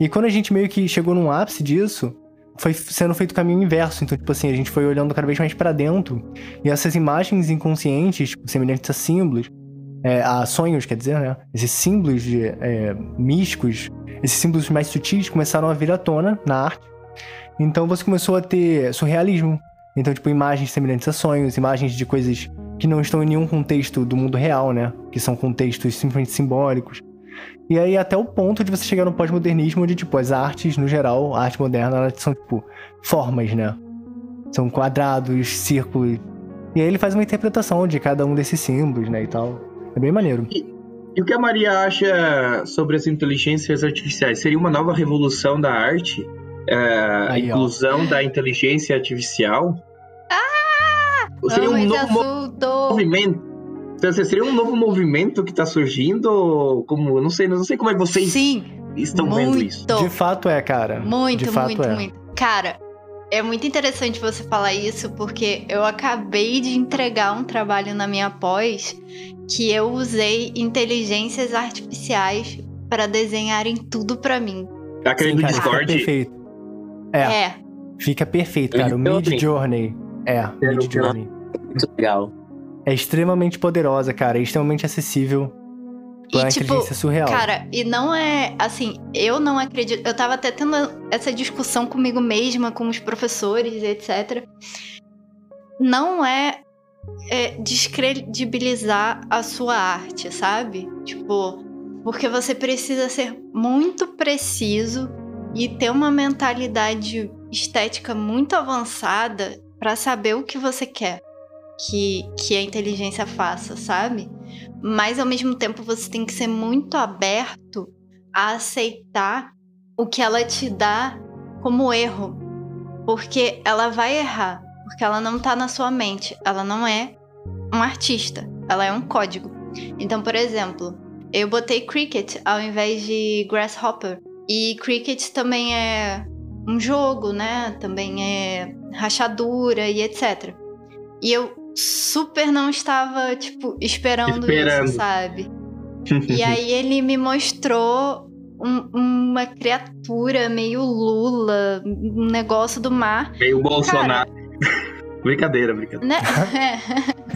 E quando a gente meio que chegou num ápice disso, foi sendo feito o caminho inverso. Então, tipo assim, a gente foi olhando cada vez mais para dentro. E essas imagens inconscientes, tipo, semelhantes a símbolos, é, a sonhos, quer dizer, né? Esses símbolos de, é, místicos, esses símbolos mais sutis começaram a vir à tona na arte. Então você começou a ter surrealismo. Então, tipo, imagens semelhantes a sonhos, imagens de coisas que não estão em nenhum contexto do mundo real, né? Que são contextos simplesmente simbólicos. E aí até o ponto de você chegar no pós-modernismo, onde, tipo, as artes, no geral, a arte moderna, elas são, tipo, formas, né? São quadrados, círculos. E aí ele faz uma interpretação de cada um desses símbolos, né, e tal. É bem maneiro. E o que a Maria acha sobre as inteligências artificiais? Seria uma nova revolução da arte? É, a Aí, ó. inclusão da inteligência artificial? Ah! Seria um esse novo assunto. movimento? Então, assim, seria um novo movimento que está surgindo? Como, não sei, não sei como é que vocês Sim, estão vendo isso. muito. De fato é, cara. Muito, de fato muito, é. muito. Cara, é muito interessante você falar isso, porque eu acabei de entregar um trabalho na minha pós que eu usei inteligências artificiais para desenharem tudo pra mim. Tá querendo Sim, cara, fica Discord? perfeito. É, É, fica perfeito, cara. O Midjourney. Mid Journey. É, Mid Journey. Muito legal. É extremamente poderosa, cara. É extremamente acessível. É e tipo, inteligência surreal. cara, e não é assim, eu não acredito. Eu tava até tendo essa discussão comigo mesma, com os professores, etc. Não é, é descredibilizar a sua arte, sabe? Tipo, porque você precisa ser muito preciso e ter uma mentalidade estética muito avançada pra saber o que você quer que, que a inteligência faça, sabe? Mas ao mesmo tempo você tem que ser muito aberto a aceitar o que ela te dá como erro. Porque ela vai errar. Porque ela não tá na sua mente. Ela não é um artista. Ela é um código. Então, por exemplo, eu botei Cricket ao invés de Grasshopper. E Cricket também é um jogo, né? Também é rachadura e etc. E eu super não estava, tipo, esperando, Esperando. isso, sabe? *laughs* E aí ele me mostrou um- uma criatura meio Lula, um negócio do mar, Meio Bolsonaro. *laughs* brincadeira, brincadeira. né? É.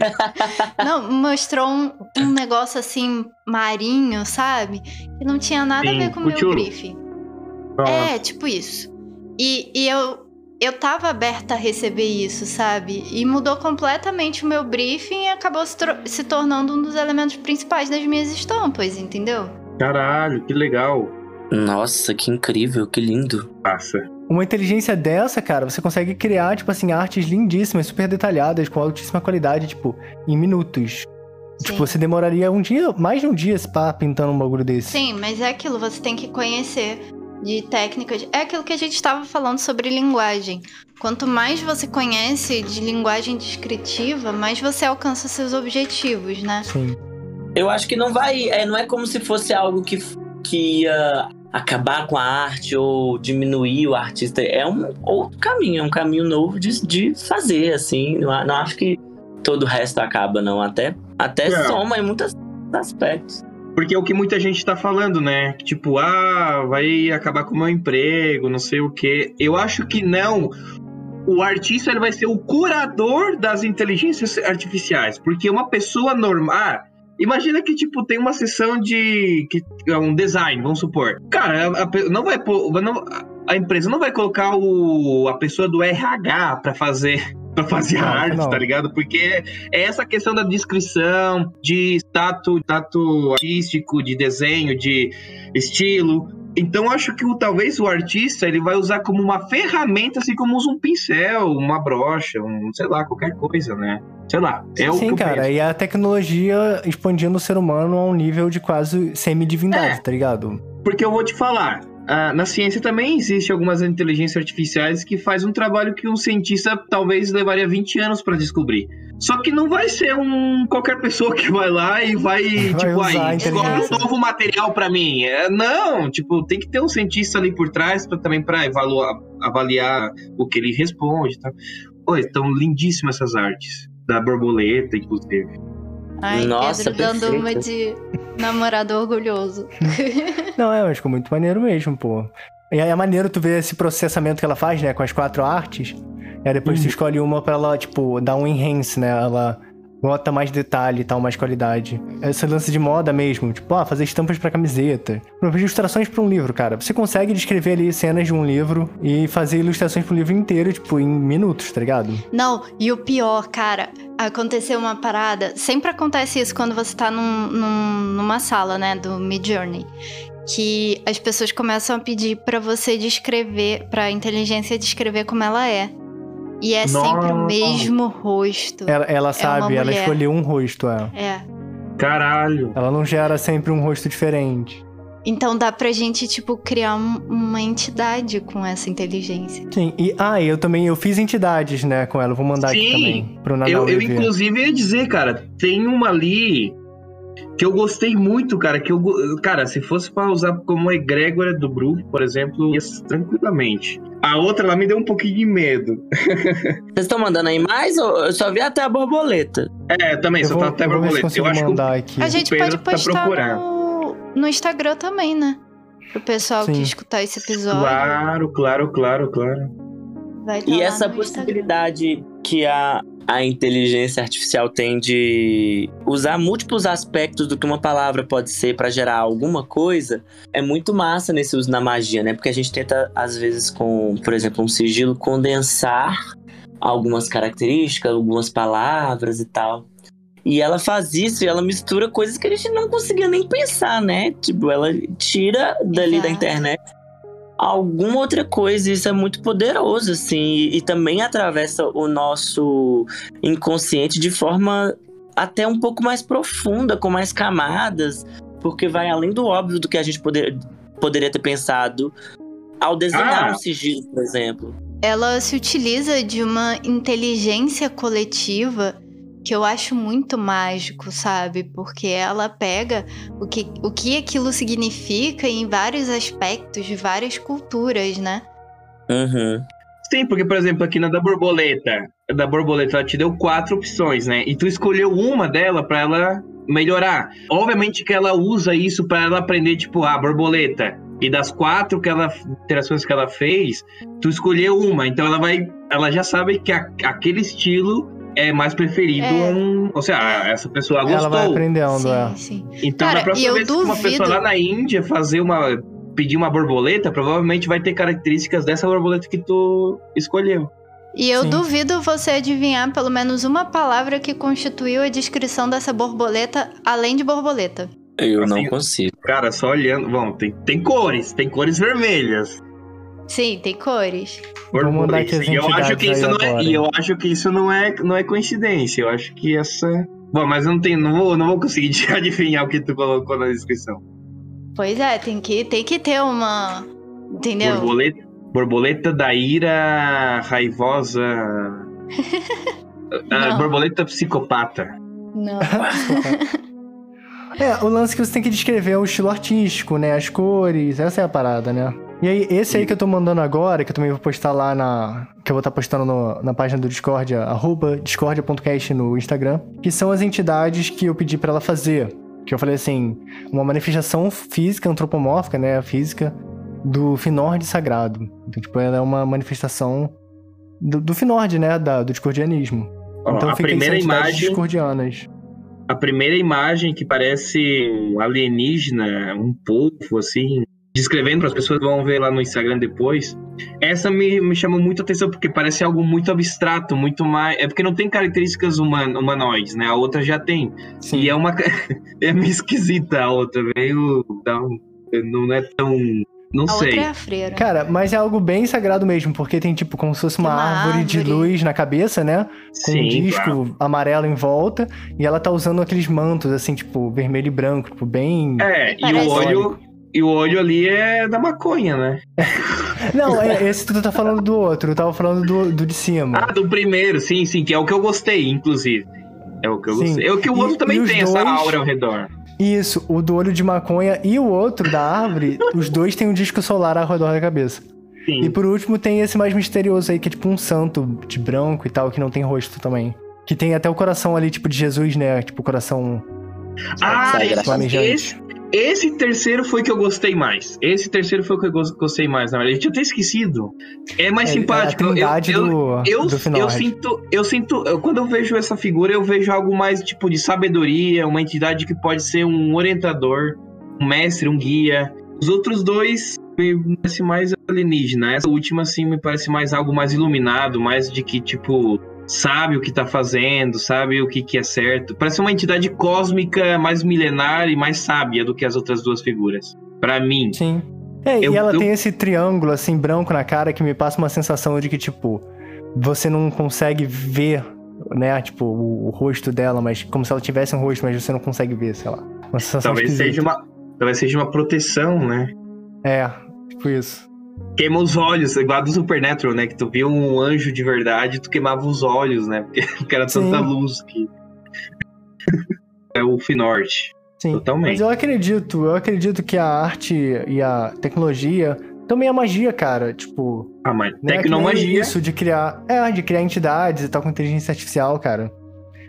*laughs* Não, mostrou um, um negócio assim marinho, sabe? Que não tinha nada Sim, a ver com o meu briefing. É, tipo isso. E, e eu, eu tava aberta a receber isso, sabe? E mudou completamente o meu briefing e acabou se, se tornando um dos elementos principais das minhas estampas, entendeu? Caralho, que legal. Nossa, que incrível, que lindo. Passa. Uma inteligência dessa, cara, você consegue criar, tipo assim, artes lindíssimas, super detalhadas, com altíssima qualidade, tipo, em minutos. Tipo, você demoraria um dia, mais de um dia, se pá, pintando um bagulho desse. Sim, mas é aquilo, você tem que conhecer de técnicas. É aquilo que a gente estava falando sobre linguagem. Quanto mais você conhece de linguagem descritiva, mais você alcança seus objetivos, né? Sim. Eu acho que não vai. É, não é como se fosse algo que, que ia acabar com a arte ou diminuir o artista. É um outro caminho, é um caminho novo de, de fazer, assim. Não, não acho que todo o resto acaba, não. Até, até Não. soma em muitos aspectos. Porque é o que muita gente tá falando, né? Tipo, ah, vai acabar com o meu emprego, não sei o quê. Eu acho que não. O artista ele vai ser o curador das inteligências artificiais. Porque uma pessoa normal. Ah, imagina que, tipo, tem uma sessão de. Que, é um design, vamos supor. Cara, a, a não vai não- a empresa não vai colocar o, a pessoa do RH pra fazer. Pra fazer a arte, não. tá ligado? Porque é essa questão da descrição, de status, status artístico, de desenho, de estilo. Então acho que o, talvez o artista ele vai usar como uma ferramenta, assim como usa um pincel, uma brocha, um, sei lá, qualquer coisa, né? Sei lá. É o Sim, cara, penso. e a tecnologia expandindo o ser humano a um nível de quase semi-divindade, É. tá ligado? Porque eu vou te falar, ah, na ciência também existe algumas inteligências artificiais que faz um trabalho que um cientista talvez levaria 20 anos para descobrir. Só que não vai ser um qualquer pessoa que vai lá e vai, tipo, usar a aí, descobre um novo material para mim. É, não, tipo, tem que ter um cientista ali por trás pra, também para avaliar o que ele responde, tá? Pô, estão lindíssimas essas artes. Da borboleta, inclusive. Ai, Nossa, Pedro dando perfeito. uma de namorado orgulhoso. *laughs* Não, é, mas ficou muito maneiro mesmo, pô. E aí é maneiro tu ver esse processamento que ela faz, né, com as quatro artes. E aí depois tu escolhe uma pra ela, tipo, dar um enhance, né? Ela bota mais detalhe e tal, mais qualidade. Esse lance de moda mesmo, tipo, ah, fazer estampas pra camiseta. Ilustrações pra um livro, cara. Você consegue descrever ali cenas de um livro e fazer ilustrações pro livro inteiro, tipo, em minutos, tá ligado? Não, e o pior, cara, aconteceu uma parada. Sempre acontece isso quando você tá num- num- numa sala, né, do Mid Journey. Que as pessoas começam a pedir pra você descrever, pra inteligência descrever como ela é. E é sempre o Nossa. mesmo rosto. Ela, ela sabe, ela mulher. escolheu um rosto, é. É. Caralho. Ela não gera sempre um rosto diferente. Então dá pra gente, tipo, criar um- uma entidade com essa inteligência. Sim, e ah, eu também, eu fiz entidades, né, com ela. Vou mandar aqui Sim, também pro Nanau Eu, eu inclusive, ia dizer, cara, tem uma ali que eu gostei muito, cara. Que eu, cara, se fosse pra usar como egrégora do grupo, por exemplo, ia tranquilamente. A outra, ela me deu um pouquinho de medo. *laughs* Vocês estão mandando aí mais? ou Eu só vi até a borboleta. É, também, Eu só vou, tá até eu se borboleta. consigo Eu acho que o- aqui. A gente pode tá postar procurando. no, no Instagram também, né? Pro pessoal que Sim. escutar esse episódio. Claro, claro, claro, claro. Vai tá E lá essa possibilidade que a, a inteligência artificial tem de usar múltiplos aspectos do que uma palavra pode ser pra gerar alguma coisa é muito massa nesse uso na magia, né? Porque a gente tenta, às vezes, com, por exemplo, um sigilo, condensar algumas características, algumas palavras e tal. E ela faz isso e ela mistura coisas que a gente não conseguia nem pensar, né? Tipo, ela tira dali da internet alguma outra coisa. Isso é muito poderoso, assim. E, e também atravessa o nosso inconsciente de forma até um pouco mais profunda, com mais camadas, porque vai além do óbvio do que a gente poder, poderia ter pensado ao desenhar Ah. um sigilo, por exemplo. Ela se utiliza de uma inteligência coletiva que eu acho muito mágico, sabe? Porque ela pega o que, o que aquilo significa em vários aspectos de várias culturas, né? Uhum. Sim, porque, por exemplo, aqui na da borboleta, da borboleta, ela te deu quatro opções, né? E tu escolheu uma dela pra ela melhorar. Obviamente que ela usa isso pra ela aprender, tipo, a borboleta. E das quatro que ela, interações que ela fez, tu escolheu uma. Então ela vai. Ela já sabe que a- aquele estilo é mais preferido É. um. Ou seja, a- essa pessoa gostou. Ela vai aprendendo, sim, é. sim. Então, Cara, na próxima vez que uma duvido- pessoa lá na Índia fazer uma. pedir uma borboleta, provavelmente vai ter características dessa borboleta que tu escolheu. E eu Sim. duvido você adivinhar pelo menos uma palavra que constituiu a descrição dessa borboleta, além de borboleta. Eu Assim, não consigo. Cara, só olhando. Bom, tem, tem cores, tem cores vermelhas. Sim, tem cores. Vou mandar aqui as E eu acho que isso não é. E eu acho que isso não é, não é coincidência. Eu acho que essa. Bom, mas eu não tenho. Não vou, não vou conseguir *laughs* adivinhar o que tu colocou na descrição. Pois é, tem que, tem que ter uma. Entendeu? Borboleta, borboleta da ira raivosa. *laughs* Ah, borboleta psicopata. Não. *laughs* É, o lance que você tem que descrever é o estilo artístico, né? As cores, essa é a parada, né? E aí, esse aí que eu tô mandando agora, que eu também vou postar lá na. Que eu vou estar postando no- na página do Discord, arroba discordia.cast no Instagram, que são as entidades que eu pedi pra ela fazer. Que eu falei assim, uma manifestação física, antropomórfica, né? Física, do Finord sagrado. Então, tipo, ela é uma manifestação do, do Finord, né? Da, do discordianismo. Ó, então a primeira imagem. discordianas. A primeira imagem que parece um alienígena, um povo, assim, descrevendo para as pessoas que vão ver lá no Instagram depois. Essa me, me chamou muito a atenção, porque parece algo muito abstrato, muito mais. É porque não tem características human, humanoides, né? A outra já tem. Sim. E é uma. *laughs* é meio esquisita a outra, um- Não é tão. Não A sei. outra é a freira. Cara, mas é algo bem sagrado mesmo, porque tem tipo como se fosse uma, uma árvore, de árvore. luz na cabeça, né? Com um Sim, disco claro. amarelo em volta, e ela tá usando aqueles mantos, assim, tipo, vermelho e branco, tipo, bem. É, e o olho. E o olho ali é da maconha, né? *laughs* Não, é, esse tu tá falando do outro, eu tava falando do, do de cima. Ah, do primeiro, sim, sim, que é o que eu gostei, inclusive. É o que eu Sim. gostei. É o que o E- outro e também os tem, essa dois- aura ao redor. Isso, o do olho de maconha e o outro da árvore, *laughs* os dois têm um disco solar ao redor da cabeça. Sim. E por último tem esse mais misterioso aí, que é tipo um santo de branco e tal, que não tem rosto também. Que tem até o coração ali, tipo de Jesus, né? Tipo o coração. Ah, esse. Esse, terceiro foi que eu gostei mais. Esse terceiro foi o que eu gos- gostei mais, na verdade. Eu tinha até esquecido. É mais É, simpático. é a Eu- eu, do- eu, do eu, Finord. sinto, eu sinto, eu- quando eu vejo essa figura, eu vejo algo mais tipo de sabedoria, uma entidade que pode ser um orientador, um mestre, um guia. Os outros dois me parece mais alienígena. Essa última, assim, me parece mais algo mais iluminado, mais de que, tipo, sabe o que tá fazendo, sabe o que, que é certo. Parece uma entidade cósmica mais milenar e mais sábia do que as outras duas figuras. Pra mim. Sim. É, Eu- e ela eu- tem esse triângulo, assim, branco na cara que me passa uma sensação de que, tipo, você não consegue ver, né, tipo, o, o rosto dela, mas como se ela tivesse um rosto, mas você não consegue ver, sei lá. Uma sensação Talvez esquisita. seja uma. Talvez seja uma proteção, né? É, tipo isso. Queima os olhos, igual do Supernatural, né? Que tu viu um anjo de verdade, tu queimava os olhos, né? *laughs* Porque, porque era tanta Sim. luz que. *laughs* é o Finord. Sim. Totalmente. Mas eu acredito, eu acredito que a arte e a tecnologia também é magia, cara. Tipo, Ah, mas né, tecnomagia. Isso, de criar. É, de criar entidades e tal com inteligência artificial, cara.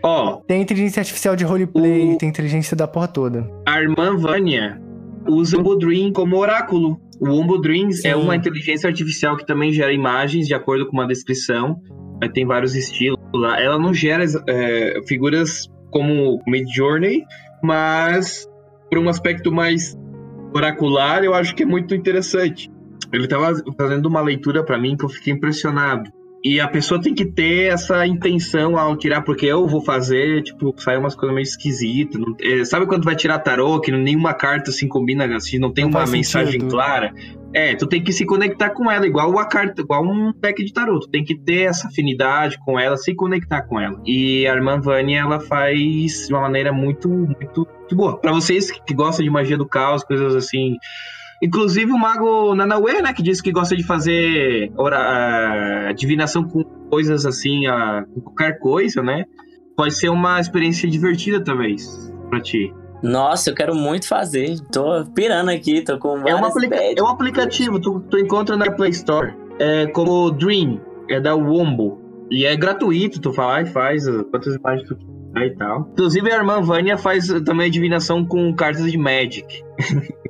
Ó, Tem inteligência artificial de roleplay, O- tem inteligência da porra toda. a irmã Vânia usa o Umbudream como oráculo. O Umbudream Sim. é uma inteligência artificial que também gera imagens de acordo com uma descrição. Aí Tem vários estilos lá. Ela não gera é, figuras como Midjourney, mas por um aspecto mais oracular, eu acho que é muito interessante. Ele estava fazendo uma leitura para mim que eu fiquei impressionado. E a pessoa tem que ter essa intenção ao tirar, porque eu vou fazer, tipo, sai umas coisas meio esquisitas. é, sabe quando vai tirar tarô, que nenhuma carta se combina, assim, não tem Não uma mensagem sentido. clara? É, tu tem que se conectar com ela, igual a carta, igual um deck de tarô. Tu tem que ter essa afinidade com ela, se conectar com ela. E a irmã Vânia, ela faz de uma maneira muito, muito, muito boa. Pra vocês que gostam de magia do caos, coisas assim. Inclusive o mago Nanauê, né, que disse que gosta de fazer ora, divinação com coisas assim, a, com qualquer coisa, né? Pode ser uma experiência divertida, talvez, pra ti. Nossa, eu quero muito fazer. Tô pirando aqui, tô com É, um aplica- é um aplicativo, tu, tu encontra na Play Store. É como Dream, é da Wombo. E é gratuito, tu vai lá e faz quantas imagens tu quiser e tal. Inclusive a irmã Vânia faz também divinação com cartas de Magic. *laughs*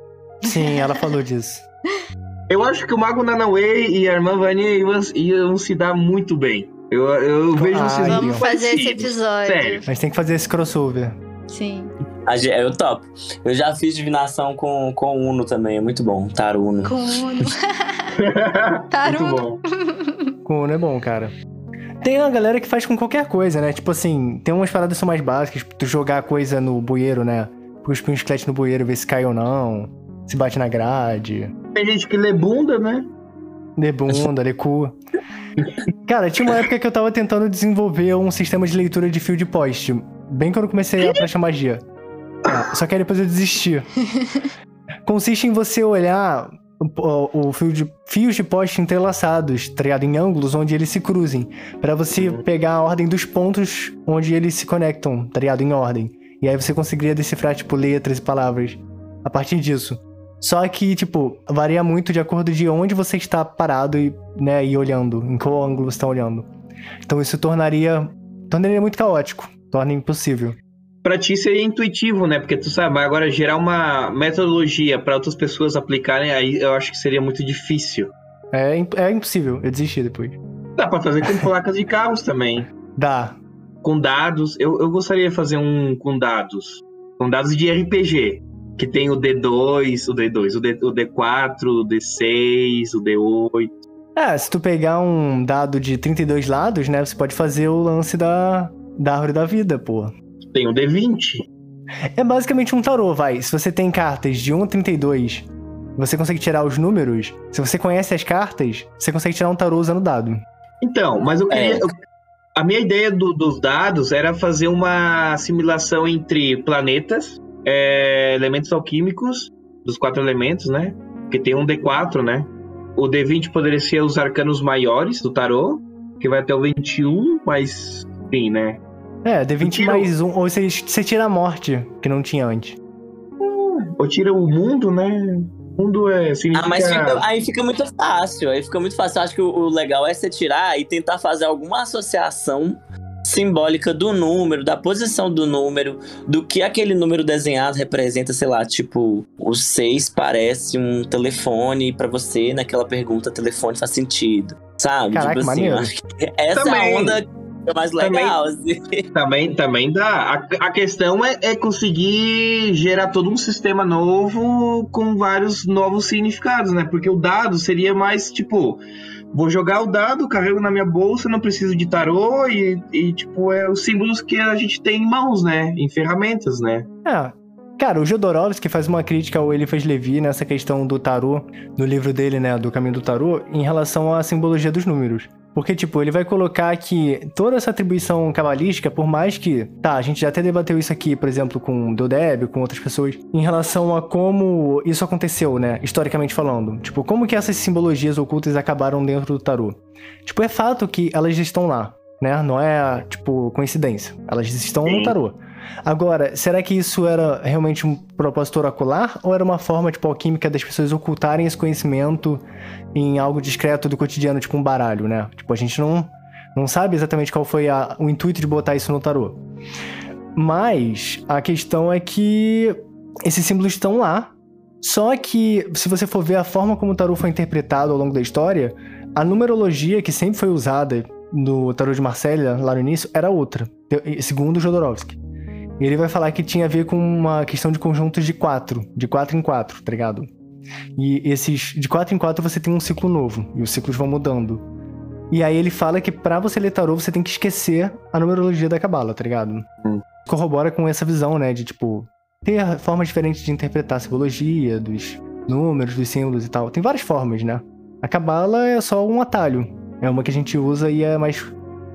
Sim, ela falou disso. *laughs* Eu acho que o Mago Nanaway e a irmã Vânia iam, iam se dar muito bem. Eu, eu vejo Ai, vocês. Vamos fazer esse episódio. Sério. Mas tem que fazer esse crossover. Sim. A ge- Eu topo. Eu já fiz divinação com, com Uno também, é muito bom. Taruno. Com Uno. *laughs* Taruno. muito bom. Com Uno é bom, cara. Tem uma galera que faz com qualquer coisa, né? Tipo assim, tem umas paradas que são mais básicas, tipo, tu jogar coisa no bueiro, né? Cuspir um esqueleto no bueiro, ver se cai ou não. Se bate na grade. Tem gente que lê bunda, né? De bunda, de cu. Cara, tinha uma época que eu tava tentando desenvolver um sistema de leitura de fio de poste. Bem quando eu comecei a praticar magia. É, só que aí depois eu desisti. *laughs* Consiste em você olhar o, o fio de, fios de poste entrelaçados, tá ligado? Em ângulos onde eles se cruzem. Pra você pegar a ordem dos pontos onde eles se conectam, tá ligado? Em ordem. E aí você conseguiria decifrar, tipo, letras e palavras a partir disso. Só que, tipo, varia muito de acordo de onde você está parado e, né, e olhando, em qual ângulo você está olhando. Então isso tornaria, tornaria muito caótico, torna impossível. Pra ti seria intuitivo, né? Porque tu sabe, agora gerar uma metodologia pra outras pessoas aplicarem, aí eu acho que seria muito difícil. É, im- é impossível, eu desisti depois. Dá pra fazer com placas de carros também. Dá. Com dados. Eu, eu gostaria de fazer um com dados. Com dados de RPG. Que tem o D2, o D2, o, D, o D4, o D6, o D8. É, se tu pegar um dado de 32 lados, né, você pode fazer o lance da, da árvore da vida, pô. Tem o D20. É basicamente um tarô, vai. Se você tem cartas de 1 a 32, você consegue tirar os números. Se você conhece as cartas, você consegue tirar um tarô usando dado. Então, mas eu queria. É. eu- a minha ideia do- dos dados era fazer uma assimilação entre planetas, é, elementos alquímicos, dos quatro elementos, né? Porque tem um D4, né? O D20 poderia ser os arcanos maiores do tarô, que vai até o 21, mas sim, né? É, D20 Tira o- mais um, ou você, você tira a morte, que não tinha antes. Ou tira o mundo, né? O mundo é. Significa... Ah, mas fica- aí fica muito fácil. Aí fica muito fácil. Eu acho que o, o legal é você tirar e tentar fazer alguma associação simbólica do número, da posição do número, do que aquele número desenhado representa, sei lá, tipo, o 6 parece um telefone pra você naquela pergunta, telefone faz sentido, sabe? Caraca, tipo assim, acho que *laughs* essa é Também. a onda mais legal, *laughs* assim. Também, também dá. A, a questão é, é conseguir gerar todo um sistema novo com vários novos significados, né? Porque o dado seria mais tipo. Vou jogar o dado, carrego na minha bolsa, não preciso de tarô e, e, tipo, é os símbolos que a gente tem em mãos, né? Em ferramentas, né? É. Cara, o Jodorowsky faz uma crítica ao Eliphas Levi nessa questão do tarô, no livro dele, né, do Caminho do Tarô, em relação à simbologia dos números. Porque, tipo, ele vai colocar que toda essa atribuição cabalística, por mais que. Tá, a gente já até debateu isso aqui, por exemplo, com o Dodeb, com outras pessoas, em relação a como isso aconteceu, né? Historicamente falando. Tipo, como que essas simbologias ocultas acabaram dentro do tarô. Tipo, é fato que elas estão lá, né? Não é, tipo, coincidência. Elas estão no Sim. tarô. Agora, será que isso era realmente um propósito oracular ou era uma forma, tipo, alquímica das pessoas ocultarem esse conhecimento em algo discreto do cotidiano, tipo um baralho, né? Tipo, a gente não, não sabe exatamente qual foi a- o intuito de botar isso no tarô. Mas a questão é que esses símbolos estão lá. Só que, se você for ver a forma como o tarô foi interpretado ao longo da história, a numerologia que sempre foi usada no tarô de Marsella, lá no início, era outra, segundo Jodorowsky. E ele vai falar que tinha a ver com uma questão de conjuntos de quatro, de quatro em quatro, tá ligado? E esses de quatro em quatro você tem um ciclo novo, e os ciclos vão mudando. E aí ele fala que pra você ler tarô você tem que esquecer a numerologia da cabala, tá ligado? Hum. Corrobora com essa visão, né, de tipo ter formas diferentes de interpretar a simbologia, dos números, dos símbolos e tal. Tem várias formas, né? A cabala é só um atalho. É uma que a gente usa e é mais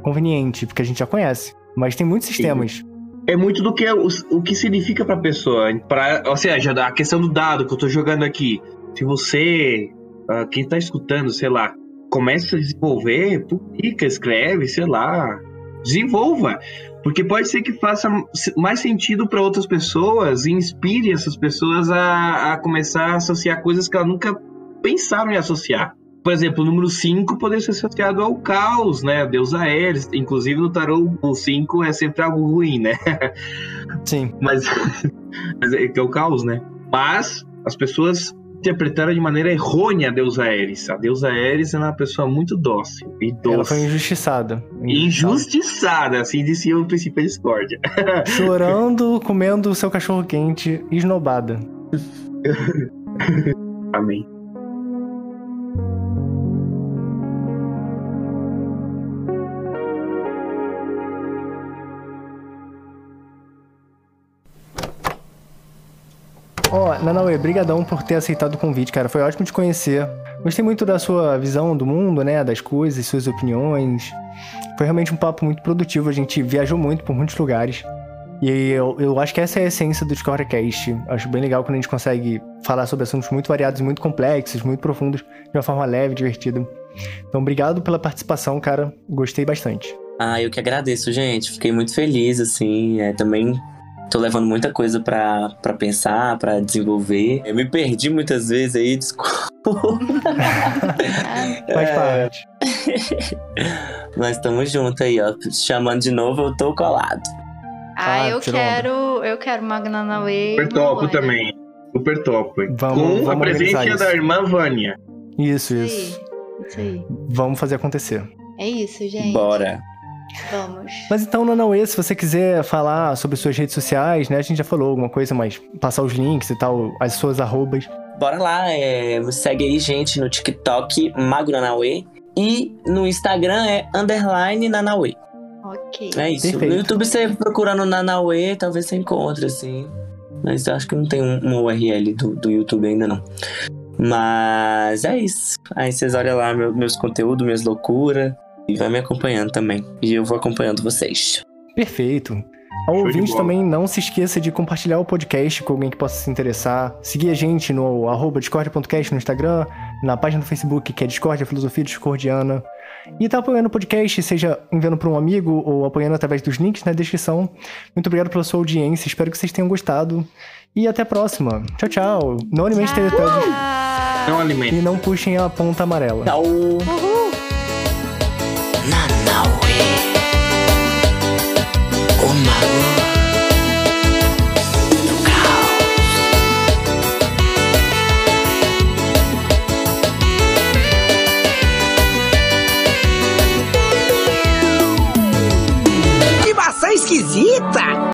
conveniente, porque a gente já conhece. Mas tem muitos sistemas. É muito do que o, o que significa pra pessoa. Pra, ou seja, a questão do dado que eu tô jogando aqui. Se você, ah, quem tá escutando, sei lá, começa a desenvolver, publica, escreve, sei lá, desenvolva. Porque pode ser que faça mais sentido para outras pessoas e inspire essas pessoas a, a começar a associar coisas que elas nunca pensaram em associar. Por exemplo, o número 5 poderia ser associado ao caos, né? A deusa Ares. Inclusive, no tarô, o 5 é sempre algo ruim, né? *laughs* Sim. Mas, mas é que é o caos, né? Mas as pessoas interpretaram de maneira errônea a deusa Ares. A deusa Ares é uma pessoa muito dócil e doce. Ela foi injustiçada. Injustiçada, assim dizia o princípio da discórdia. *laughs* Chorando, comendo o seu cachorro quente, esnobada. Amém. Ó, Nanauê, brigadão por ter aceitado o convite, cara. Foi ótimo te conhecer. Gostei muito da sua visão do mundo, né? Das coisas, suas opiniões. Foi realmente um papo muito produtivo. A gente viajou muito por muitos lugares. E eu, eu acho que essa é a essência do Discordcast. Acho bem legal quando a gente consegue falar sobre assuntos muito variados, muito complexos, muito profundos, de uma forma leve, divertida. Então, obrigado pela participação, cara. Gostei bastante. Ah, eu que agradeço, gente. Fiquei muito feliz, assim. É, também tô levando muita coisa pra, pra pensar, pra desenvolver. Eu me perdi muitas vezes aí, *laughs* desculpa. Faz É. parte. *laughs* Nós estamos juntos aí, ó. Chamando de novo, eu tô colado. Ah, Ah, eu tirou onda. quero, eu quero Magnanauê. Super topo também. Super top. Vamos- Com vamos a presença da irmã Vânia. Isso, Isso isso. aí. Isso aí. Vamos fazer acontecer. É isso, gente. Bora. Vamos. Mas então, Nanauê, se você quiser falar sobre suas redes sociais, né? A gente já falou alguma coisa, mas passar os links e tal, as suas arrobas. Bora lá, é, segue aí, gente, no TikTok, Mago Nanauê. E no Instagram é underline Nanauê. Ok. É isso. Perfeito. No YouTube você procurando Nanauê, talvez você encontre, assim. Mas eu acho que não tem um, um URL do, do YouTube ainda, não. Mas é isso. Aí vocês olham lá meu- meus conteúdos, minhas loucuras. E vai me acompanhando também. E eu vou acompanhando vocês. Perfeito. Ao Show ouvinte também, não se esqueça de compartilhar o podcast com alguém que possa se interessar. Seguir a gente no arroba discord.cast no Instagram, na página do Facebook, que é Discord, a Filosofia Discordiana. E tá apoiando o podcast, seja enviando para um amigo ou apoiando através dos links na descrição. Muito obrigado pela sua audiência, espero que vocês tenham gostado. E até a próxima. Tchau, tchau. Não alimente teletubbies Não e alimente. não puxem a ponta amarela. Tchau! Esquisita!